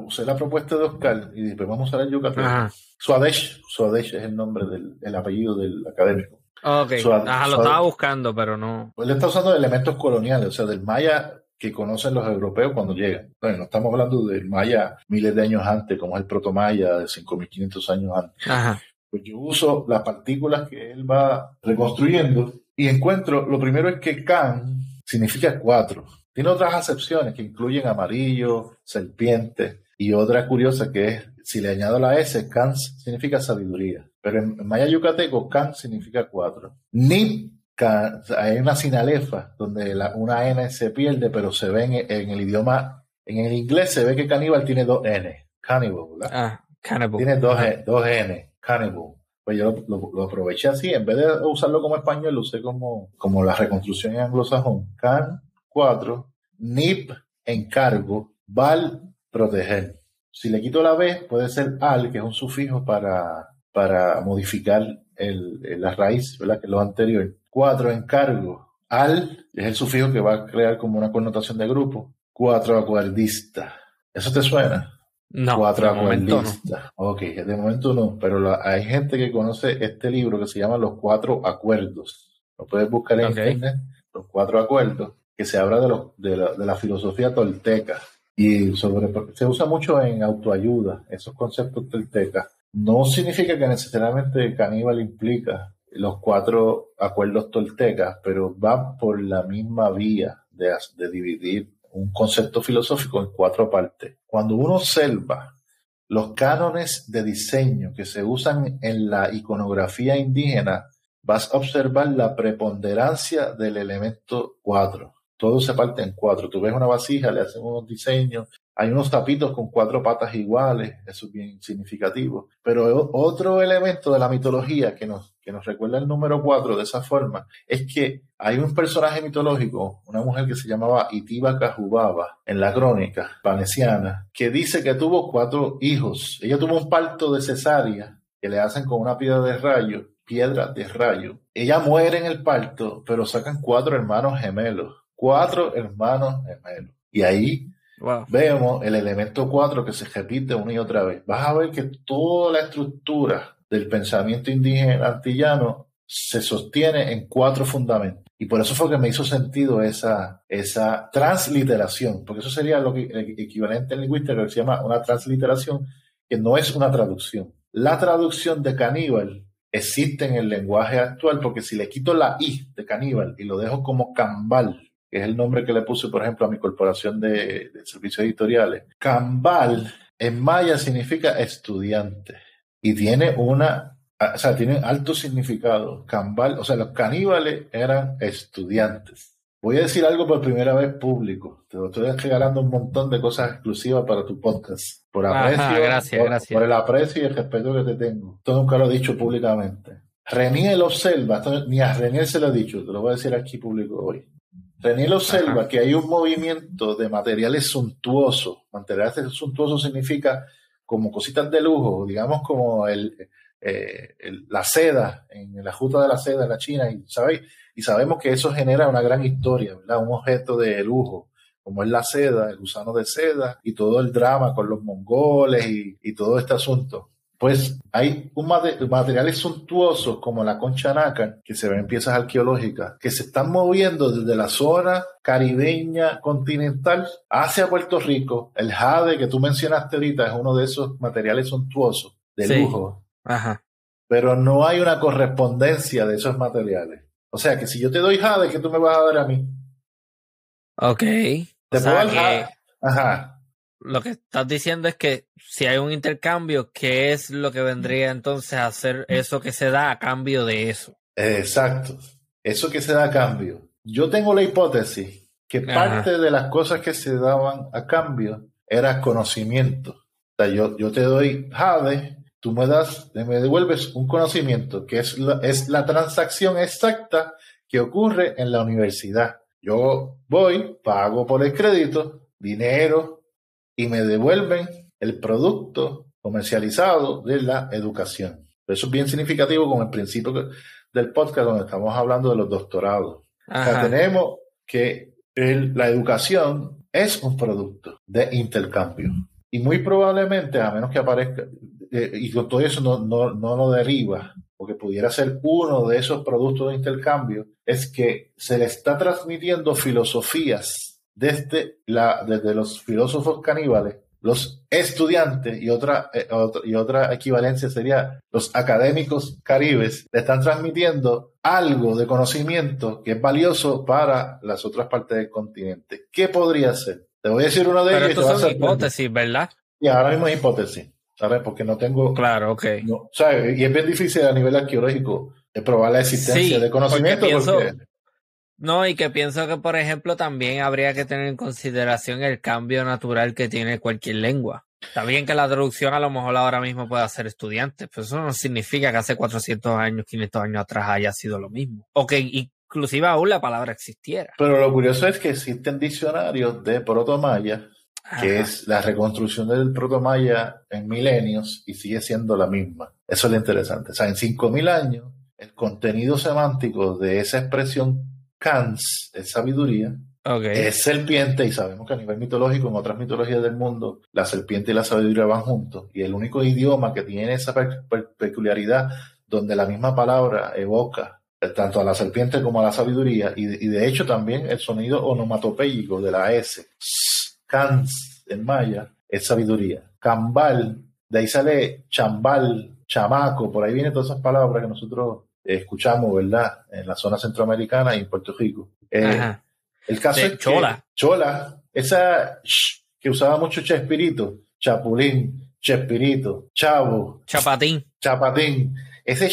usé la propuesta de Oscar y dije, pues vamos a usar el Yucatán. Suadesh, Suadesh es el nombre del el apellido del académico. Ok, Ajá, lo estaba buscando, pero no. Pues él está usando elementos coloniales, o sea, del maya que conocen los europeos cuando llegan. Bueno, no estamos hablando del maya miles de años antes, como es el protomaya de 5.500 años antes. Ajá. Pues yo uso las partículas que él va reconstruyendo y encuentro, lo primero es que Can significa cuatro. Tiene otras acepciones que incluyen amarillo, serpiente y otra curiosa que es, si le añado la S, Kan significa sabiduría. Pero en maya yucateco, Kan significa cuatro. Ni hay una sinalefa donde una N se pierde, pero se ve en, el idioma, en el inglés se ve que caníbal tiene dos N. Cannibal, ¿verdad? Ah, cannibal. Tiene dos, dos N, cannibal. pues yo lo, aproveché así, en vez de usarlo como español, lo usé como, como la reconstrucción en anglosajón. Can 4, NIP, encargo, val, proteger. Si le quito la B, puede ser al, que es un sufijo para, para modificar el, la raíz, ¿verdad? Que es lo anterior. 4, encargo. Al es el sufijo que va a crear como una connotación de grupo. 4, acuerdista. ¿Eso te suena? No, cuatro acuerdistas. No. Ok, de momento no, pero hay gente que conoce este libro que se llama Los Cuatro Acuerdos. Lo puedes buscar en internet, Los Cuatro Acuerdos, que se habla de, de, la, de la filosofía tolteca y sobre se usa mucho en autoayuda, esos conceptos toltecas. No significa que necesariamente caníbal implica los cuatro acuerdos toltecas, pero va por la misma vía de dividir un concepto filosófico en cuatro partes. Cuando uno observa los cánones de diseño que se usan en la iconografía indígena, vas a observar la preponderancia del elemento cuatro. Todo se parte en cuatro. Tú ves una vasija, le hacen unos diseños, hay unos tapitos con cuatro patas iguales, eso es bien significativo. Pero otro elemento de la mitología que nos, que nos recuerda el número cuatro de esa forma es que hay un personaje mitológico, una mujer que se llamaba Itiba Cajubaba en la crónica panesiana, que dice que tuvo cuatro hijos. Ella tuvo un parto de cesárea que le hacen con una piedra de rayo, piedra de rayo. Ella muere en el parto, pero sacan cuatro hermanos gemelos. Cuatro hermanos gemelos. Y ahí vemos el elemento 4 que se repite una y otra vez. Vas a ver que toda la estructura del pensamiento indígena antillano se sostiene en cuatro fundamentos. Y por eso fue que me hizo sentido esa, esa transliteración, porque eso sería lo que, el equivalente en lingüística que se llama una transliteración, que no es una traducción. La traducción de caníbal existe en el lenguaje actual, porque si le quito la i de caníbal y lo dejo como cambal, que es el nombre que le puse, por ejemplo, a mi corporación de, servicios editoriales. Cambal en maya significa estudiante y tiene una, o sea, tiene alto significado. Cambal, o sea, los caníbales eran estudiantes. Voy a decir algo por primera vez público. Te lo estoy regalando un montón de cosas exclusivas para tu podcast. Por aprecio, gracias, gracias. por el aprecio y el respeto que te tengo. Esto nunca lo he dicho públicamente. Reniel observa, ni a Reniel se lo he dicho, te lo voy a decir aquí público hoy. Reniel observa que hay un movimiento de materiales suntuosos. Materiales suntuosos significa como cositas de lujo, digamos como el, eh, la seda, en la juta de la seda en la China, y, ¿sabéis? y sabemos que eso genera una gran historia, ¿verdad? Un objeto de lujo, como es la seda, el gusano de seda, y todo el drama con los mongoles y, y todo este asunto pues hay un materiales suntuosos como la concha nácar, que se ven en piezas arqueológicas, que se están moviendo desde la zona caribeña continental hacia Puerto Rico. El jade que tú mencionaste ahorita es uno de esos materiales suntuosos de lujo. Ajá. Pero no hay una correspondencia de esos materiales. O sea que si yo te doy jade, ¿qué tú me vas a dar a mí? Ok. Te puedo dar Ajá lo que estás diciendo es que si hay un intercambio, ¿qué es lo que vendría entonces a hacer eso que se da a cambio de eso? Exacto, eso que se da a cambio. Yo tengo la hipótesis que parte de las cosas que se daban a cambio era conocimiento. O sea, yo, yo te doy Jade, tú me das, me devuelves un conocimiento que es la, es la transacción exacta que ocurre en la universidad. Yo voy, pago por el crédito, dinero, y me devuelven el producto comercializado de la educación. Eso es bien significativo con el principio del podcast donde estamos hablando de los doctorados. tenemos que la educación es un producto de intercambio. Y muy probablemente, a menos que aparezca, eh, y con todo eso no, no, no lo deriva, porque pudiera ser uno de esos productos de intercambio, es que se le está transmitiendo filosofías desde, la, desde los filósofos caníbales, los estudiantes y otra, eh, y otra equivalencia sería los académicos caribes, le están transmitiendo algo de conocimiento que es valioso para las otras partes del continente. ¿Qué podría ser? Te voy a decir uno de ellos. Pero son hipótesis, ¿verdad? Y ahora mismo es hipótesis, ¿sabes? Porque no tengo... Claro, ok. Y es bien difícil a nivel arqueológico probar la existencia de conocimiento porque no, y que pienso que, por ejemplo, también habría que tener en consideración el cambio natural que tiene cualquier lengua. Está bien que la traducción a lo mejor ahora mismo pueda ser estudiante, pero eso no significa que hace 400 años, 500 años atrás haya sido lo mismo. O que inclusive aún la palabra existiera. Pero lo curioso es que existen diccionarios de protomaya, que es la reconstrucción del protomaya en milenios y sigue siendo la misma. Eso es lo interesante. O sea, en 5000 años, el contenido semántico de esa expresión Kans, es sabiduría, es serpiente y sabemos que a nivel mitológico, en otras mitologías del mundo, la serpiente y la sabiduría van juntos. Y el único idioma que tiene esa peculiaridad, donde la misma palabra evoca eh, tanto a la serpiente como a la sabiduría, y, de hecho también el sonido onomatopéyico de la S, cans en maya, es sabiduría. Cambal, de ahí sale chambal, chamaco, por ahí vienen todas esas palabras que nosotros escuchamos, ¿verdad? En la zona centroamericana y en Puerto Rico. Eh, el caso es Chola. Chola, esa que usaba mucho Chespirito, Chapulín, Chespirito, Chavo, Chapatín. Chapatín. Ese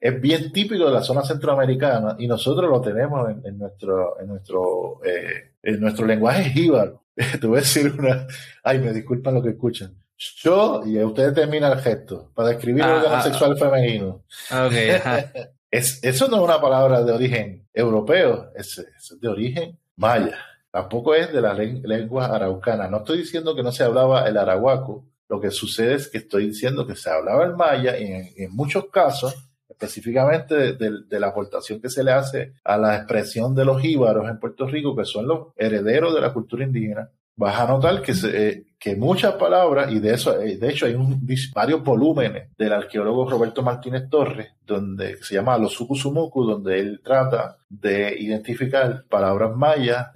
es bien típico de la zona centroamericana y nosotros lo tenemos en, nuestro, en nuestro, eh, en nuestro lenguaje jíbaro. *laughs* Te voy a decir una, ay, me disculpan lo que escuchan. Yo, y ustedes terminan el gesto, para describir el órgano ah, ah, sexual femenino. Okay, *laughs* es, eso no es una palabra de origen europeo, es, es de origen maya. Tampoco es de la lengua araucana. No estoy diciendo que no se hablaba el arahuaco. Lo que sucede es que estoy diciendo que se hablaba el maya y en, muchos casos, específicamente de, la aportación que se le hace a la expresión de los íbaros en Puerto Rico, que son los herederos de la cultura indígena, vas a notar que, eh, que muchas palabras, y de eso, eh, de hecho hay un, varios volúmenes del arqueólogo Roberto Martínez Torres, donde se llama Los Sukusumuku, donde él trata de identificar palabras mayas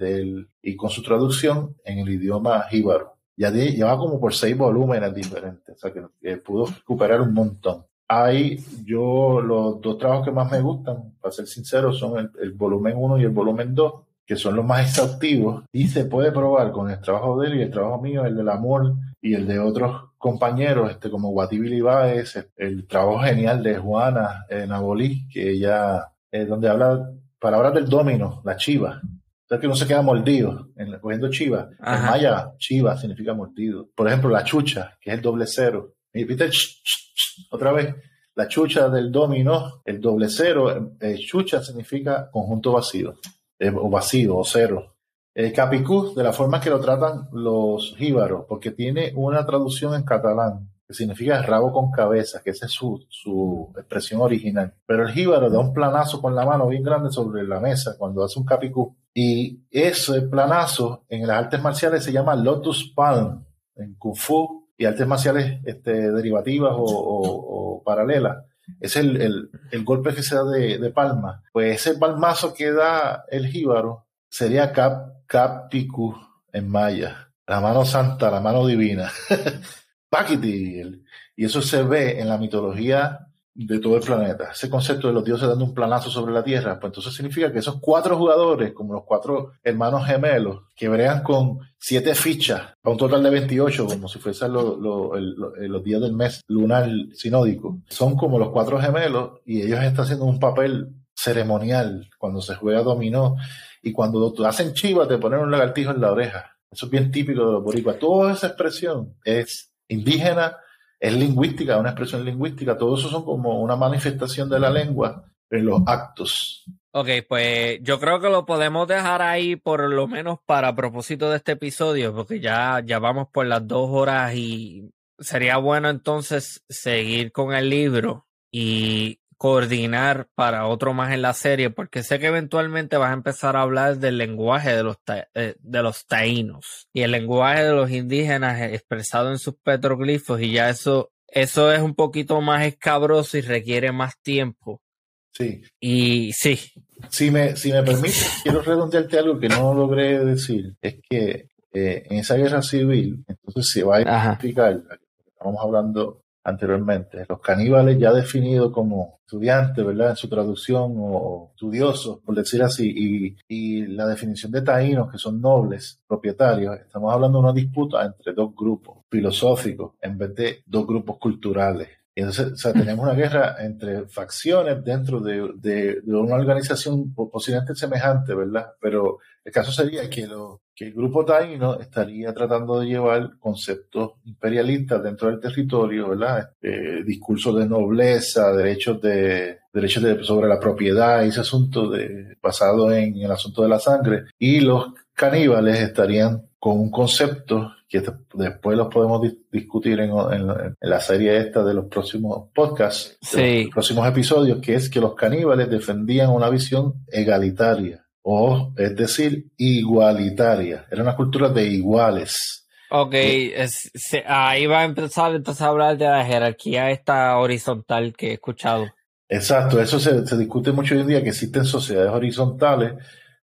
y con su traducción en el idioma jíbaro. Ya lleva como por seis volúmenes diferentes, o sea que pudo recuperar un montón. Hay, yo, los dos trabajos que más me gustan, para ser sincero, son el, el volumen 1 y el volumen 2 que son los más exhaustivos, y se puede probar con el trabajo de él y el trabajo mío, el del amor y el de otros compañeros, este, como Guatibili Báez, el trabajo genial de Juana eh, Nabolí, que ella, eh, donde habla palabras del domino, la chiva. Sea, que no se queda mordido, en, cogiendo chiva. En maya, chiva significa mordido. Por ejemplo, la chucha, que es el doble cero. Y viste, otra vez, la chucha del domino, el doble cero, eh, chucha significa conjunto vacío. Eh, o vacío o cero. El capicú, de la forma que lo tratan los jíbaros, porque tiene una traducción en catalán que significa rabo con cabeza, que esa es su, su expresión original. Pero el jíbaro da un planazo con la mano bien grande sobre la mesa cuando hace un capicú. Y ese planazo en las artes marciales se llama Lotus Palm, en Kung Fu y artes marciales este, derivativas o, o paralelas es el, golpe que se da de, palma. Pues ese palmazo que da el jíbaro sería cap, capicu en maya. La mano santa, la mano divina. *laughs* y eso se ve en la mitología de todo el planeta. Ese concepto de los dioses dando un planazo sobre la Tierra, pues entonces significa que esos cuatro jugadores, como los cuatro hermanos gemelos, que bregan con siete fichas, a un total de 28, como si fuesen los días del mes lunar sinódico, son como los cuatro gemelos y ellos están haciendo un papel ceremonial cuando se juega dominó y cuando hacen chiva te ponen un lagartijo en la oreja. Eso es bien típico de los boricuas. Toda esa expresión es indígena es lingüística, una expresión lingüística, todo eso son como una manifestación de la lengua en los actos. Ok, pues yo creo que lo podemos dejar ahí por lo menos para propósito de este episodio, porque ya, ya vamos por las dos horas y sería bueno entonces seguir con el libro y coordinar para otro más en la serie, porque sé que eventualmente vas a empezar a hablar del lenguaje de los, eh, de los taínos y el lenguaje de los indígenas expresado en sus petroglifos y ya eso, eso es un poquito más escabroso y requiere más tiempo. Sí. Y sí. Si me, si me permite, quiero redondearte algo que no logré decir. Es que eh, en esa guerra civil, entonces se va a identificar, estamos hablando anteriormente. Los caníbales ya definidos como estudiantes, ¿verdad? En su traducción o estudiosos, por decir así, y, y, la definición de taínos, que son nobles, propietarios, estamos hablando de una disputa entre dos grupos filosóficos en vez de dos grupos culturales. entonces, o sea, tenemos una guerra entre facciones dentro de, de, una organización posiblemente semejante, ¿verdad? Pero el caso sería que, lo, que el grupo taíno estaría tratando de llevar conceptos imperialistas dentro del territorio, ¿verdad? Eh, discursos de nobleza, derechos de derechos de, sobre la propiedad, ese asunto de, basado en el asunto de la sangre, y los caníbales estarían con un concepto que después los podemos discutir en, la serie esta de los próximos podcasts, los próximos episodios, que es que los caníbales defendían una visión egalitaria, o es decir, igualitaria. Era una cultura de iguales. Ok, ahí va a empezar entonces a hablar de la jerarquía esta horizontal que he escuchado. Exacto, eso se, se discute mucho hoy en día, que existen sociedades horizontales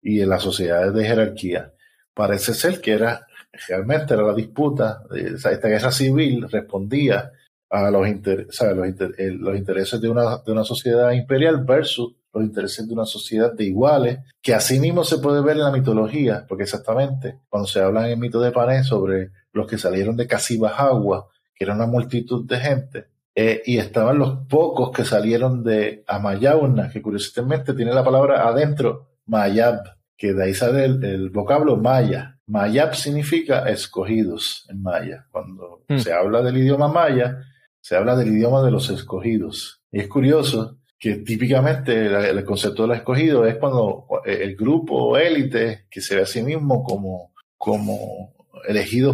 y en las sociedades de jerarquía. Parece ser que era realmente era la disputa, esta guerra civil respondía a los, los, intereses de una, de una sociedad imperial versus los intereses de una sociedad de iguales, que así mismo se puede ver en la mitología, porque exactamente cuando se habla en el mito de Pané sobre los que salieron de Casibajagua, que era una multitud de gente, eh, y estaban los pocos que salieron de Amayauna, que curiosamente tiene la palabra adentro, Mayab, que de ahí sale el vocablo maya, Mayab significa escogidos en maya. Cuando hmm. se habla del idioma maya, se habla del idioma de los escogidos. Y es curioso que típicamente el, concepto del escogido es cuando el grupo élite que se ve a sí mismo como, como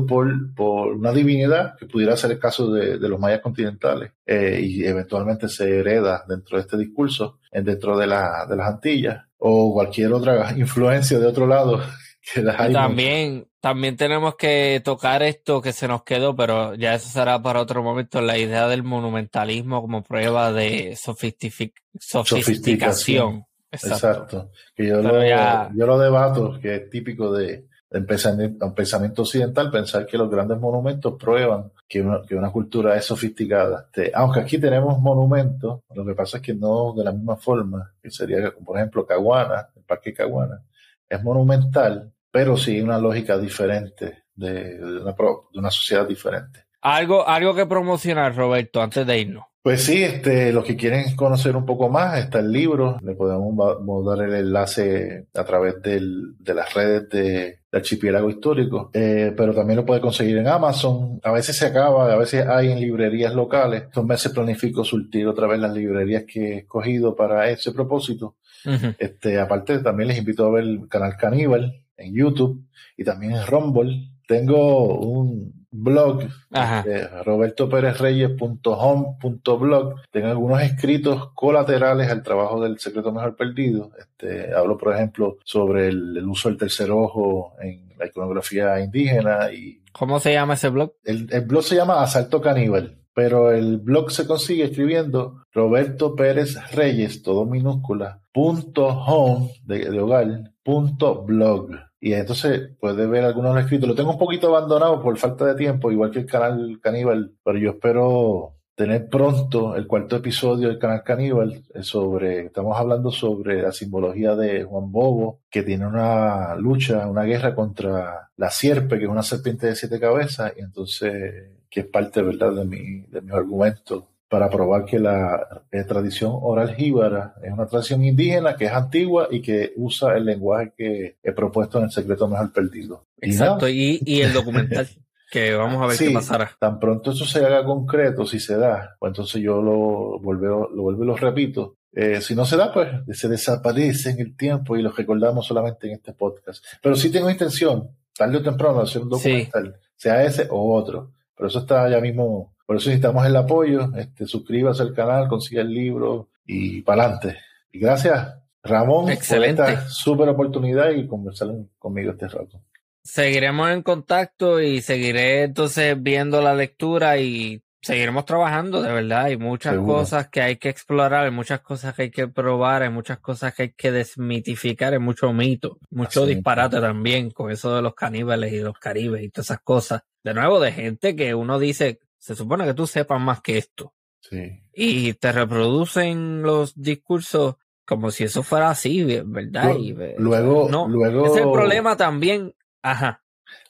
por, por una divinidad, que pudiera ser el caso de, los mayas continentales, eh, y eventualmente se hereda dentro de este discurso, dentro de, la, de las Antillas, o cualquier otra *laughs* influencia de otro lado *laughs* también, también tenemos que tocar esto que se nos quedó, pero ya eso será para otro momento, la idea del monumentalismo como prueba de sofisticación. Exacto. Que yo, lo, yo lo debato, que es típico de, un pensamiento, occidental, pensar que los grandes monumentos prueban que una, que una cultura es sofisticada. Este, aunque aquí tenemos monumentos, lo que pasa es que no de la misma forma, que sería, por ejemplo, Caguana, el Parque Caguana, es monumental, pero sí una lógica diferente de, una, sociedad diferente. Algo, algo que promocionar, Roberto, antes de irnos. Pues sí, este, los que quieren conocer un poco más, está el libro, le podemos dar el enlace a través de las redes de, archipiélago histórico, eh, pero también lo puede conseguir en Amazon. A veces se acaba, a veces hay en librerías locales. Estos meses planifico surtir otra vez las librerías que he escogido para ese propósito. este, aparte, también les invito a ver el canal Caníbal, en YouTube y también en Rumble. Tengo un blog, este, robertoperezreyes.home.blog. Tengo algunos escritos colaterales al trabajo del secreto mejor perdido. Este, hablo, por ejemplo, sobre el, uso del tercer ojo en la iconografía indígena. y ¿Cómo se llama ese blog? El, blog se llama Asalto Caníbal pero el blog se consigue escribiendo Roberto Pérez Reyes, todo minúscula, punto home de, de hogar, punto blog. Y entonces puede ver algunos escritos. Lo tengo un poquito abandonado por falta de tiempo, igual que el canal Caníbal, pero yo espero tener pronto el cuarto episodio del canal Caníbal eh, sobre, estamos hablando sobre la simbología de Juan Bobo, que tiene una lucha, una guerra contra la sierpe, que es una serpiente de siete cabezas, y entonces, que es parte, ¿verdad?, de mi, de mis argumentos para probar que la eh, tradición oral jíbara es una tradición indígena que es antigua y que usa el lenguaje que he propuesto en el secreto mejor perdido. Exacto, y, el documental. *laughs* que vamos a ver qué pasará. Tan pronto eso se haga concreto, si se da, pues entonces yo lo vuelvo, lo vuelvo y lo repito. Eh, si no se da, pues se desaparece en el tiempo y lo recordamos solamente en este podcast. Pero sí tengo intención, tarde o temprano, hacer un documental, sea ese o otro. Pero eso está ya mismo por eso necesitamos el apoyo. Este, suscríbase al canal, consiga el libro y para adelante. Y gracias, Ramón, Excelente. por esta súper oportunidad y conversar conmigo este rato. Seguiremos en contacto y seguiré entonces viendo la lectura y seguiremos trabajando, de verdad. Hay muchas cosas que hay que explorar, hay muchas cosas que hay que probar, hay muchas cosas que hay que desmitificar, hay mucho mito, mucho disparate también con eso de los caníbales y los caribes y todas esas cosas. De nuevo, de gente que uno dice, se supone que tú sepas más que esto. Sí. Y te reproducen los discursos como si eso fuera así, ¿verdad? Luego, no, luego. Es el problema también. Ajá.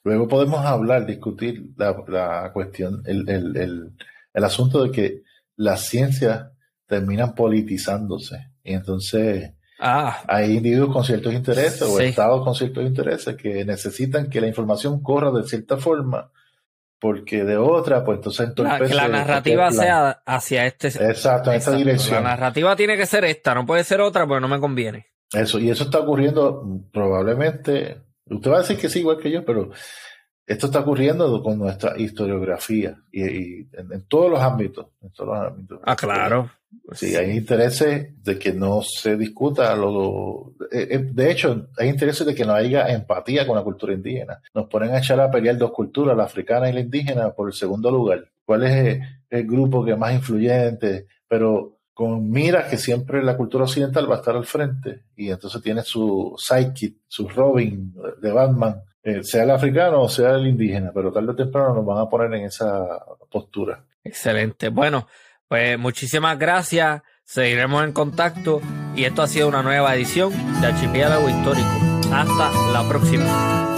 Luego podemos hablar, discutir la, cuestión, el, el, el, el, asunto de que las ciencias terminan politizándose. Y entonces ah. hay individuos con ciertos intereses o estados con ciertos intereses que necesitan que la información corra de cierta forma porque de otra, pues entonces entonces que la narrativa sea hacia este exacto, en esta dirección. La narrativa tiene que ser esta, no puede ser otra porque no me conviene. Eso, y eso está ocurriendo probablemente, usted va a decir que sí, igual que yo, pero esto está ocurriendo con nuestra historiografía y, en, todos los ámbitos. En todos los ámbitos. Ah, claro. Sí, hay intereses de que no se discuta lo, eh, eh, de hecho, hay intereses de que no haya empatía con la cultura indígena. Nos ponen a echar a pelear dos culturas, la africana y la indígena, por el segundo lugar. ¿Cuál es el, grupo que es más influyente? Pero con miras que siempre la cultura occidental va a estar al frente y entonces tiene su sidekick, su Robin de Batman, eh, sea el africano o sea el indígena, pero tarde o temprano nos van a poner en esa postura. Excelente. Bueno, pues muchísimas gracias. Seguiremos en contacto y esto ha sido una nueva edición de Archipiélago Histórico. Hasta la próxima.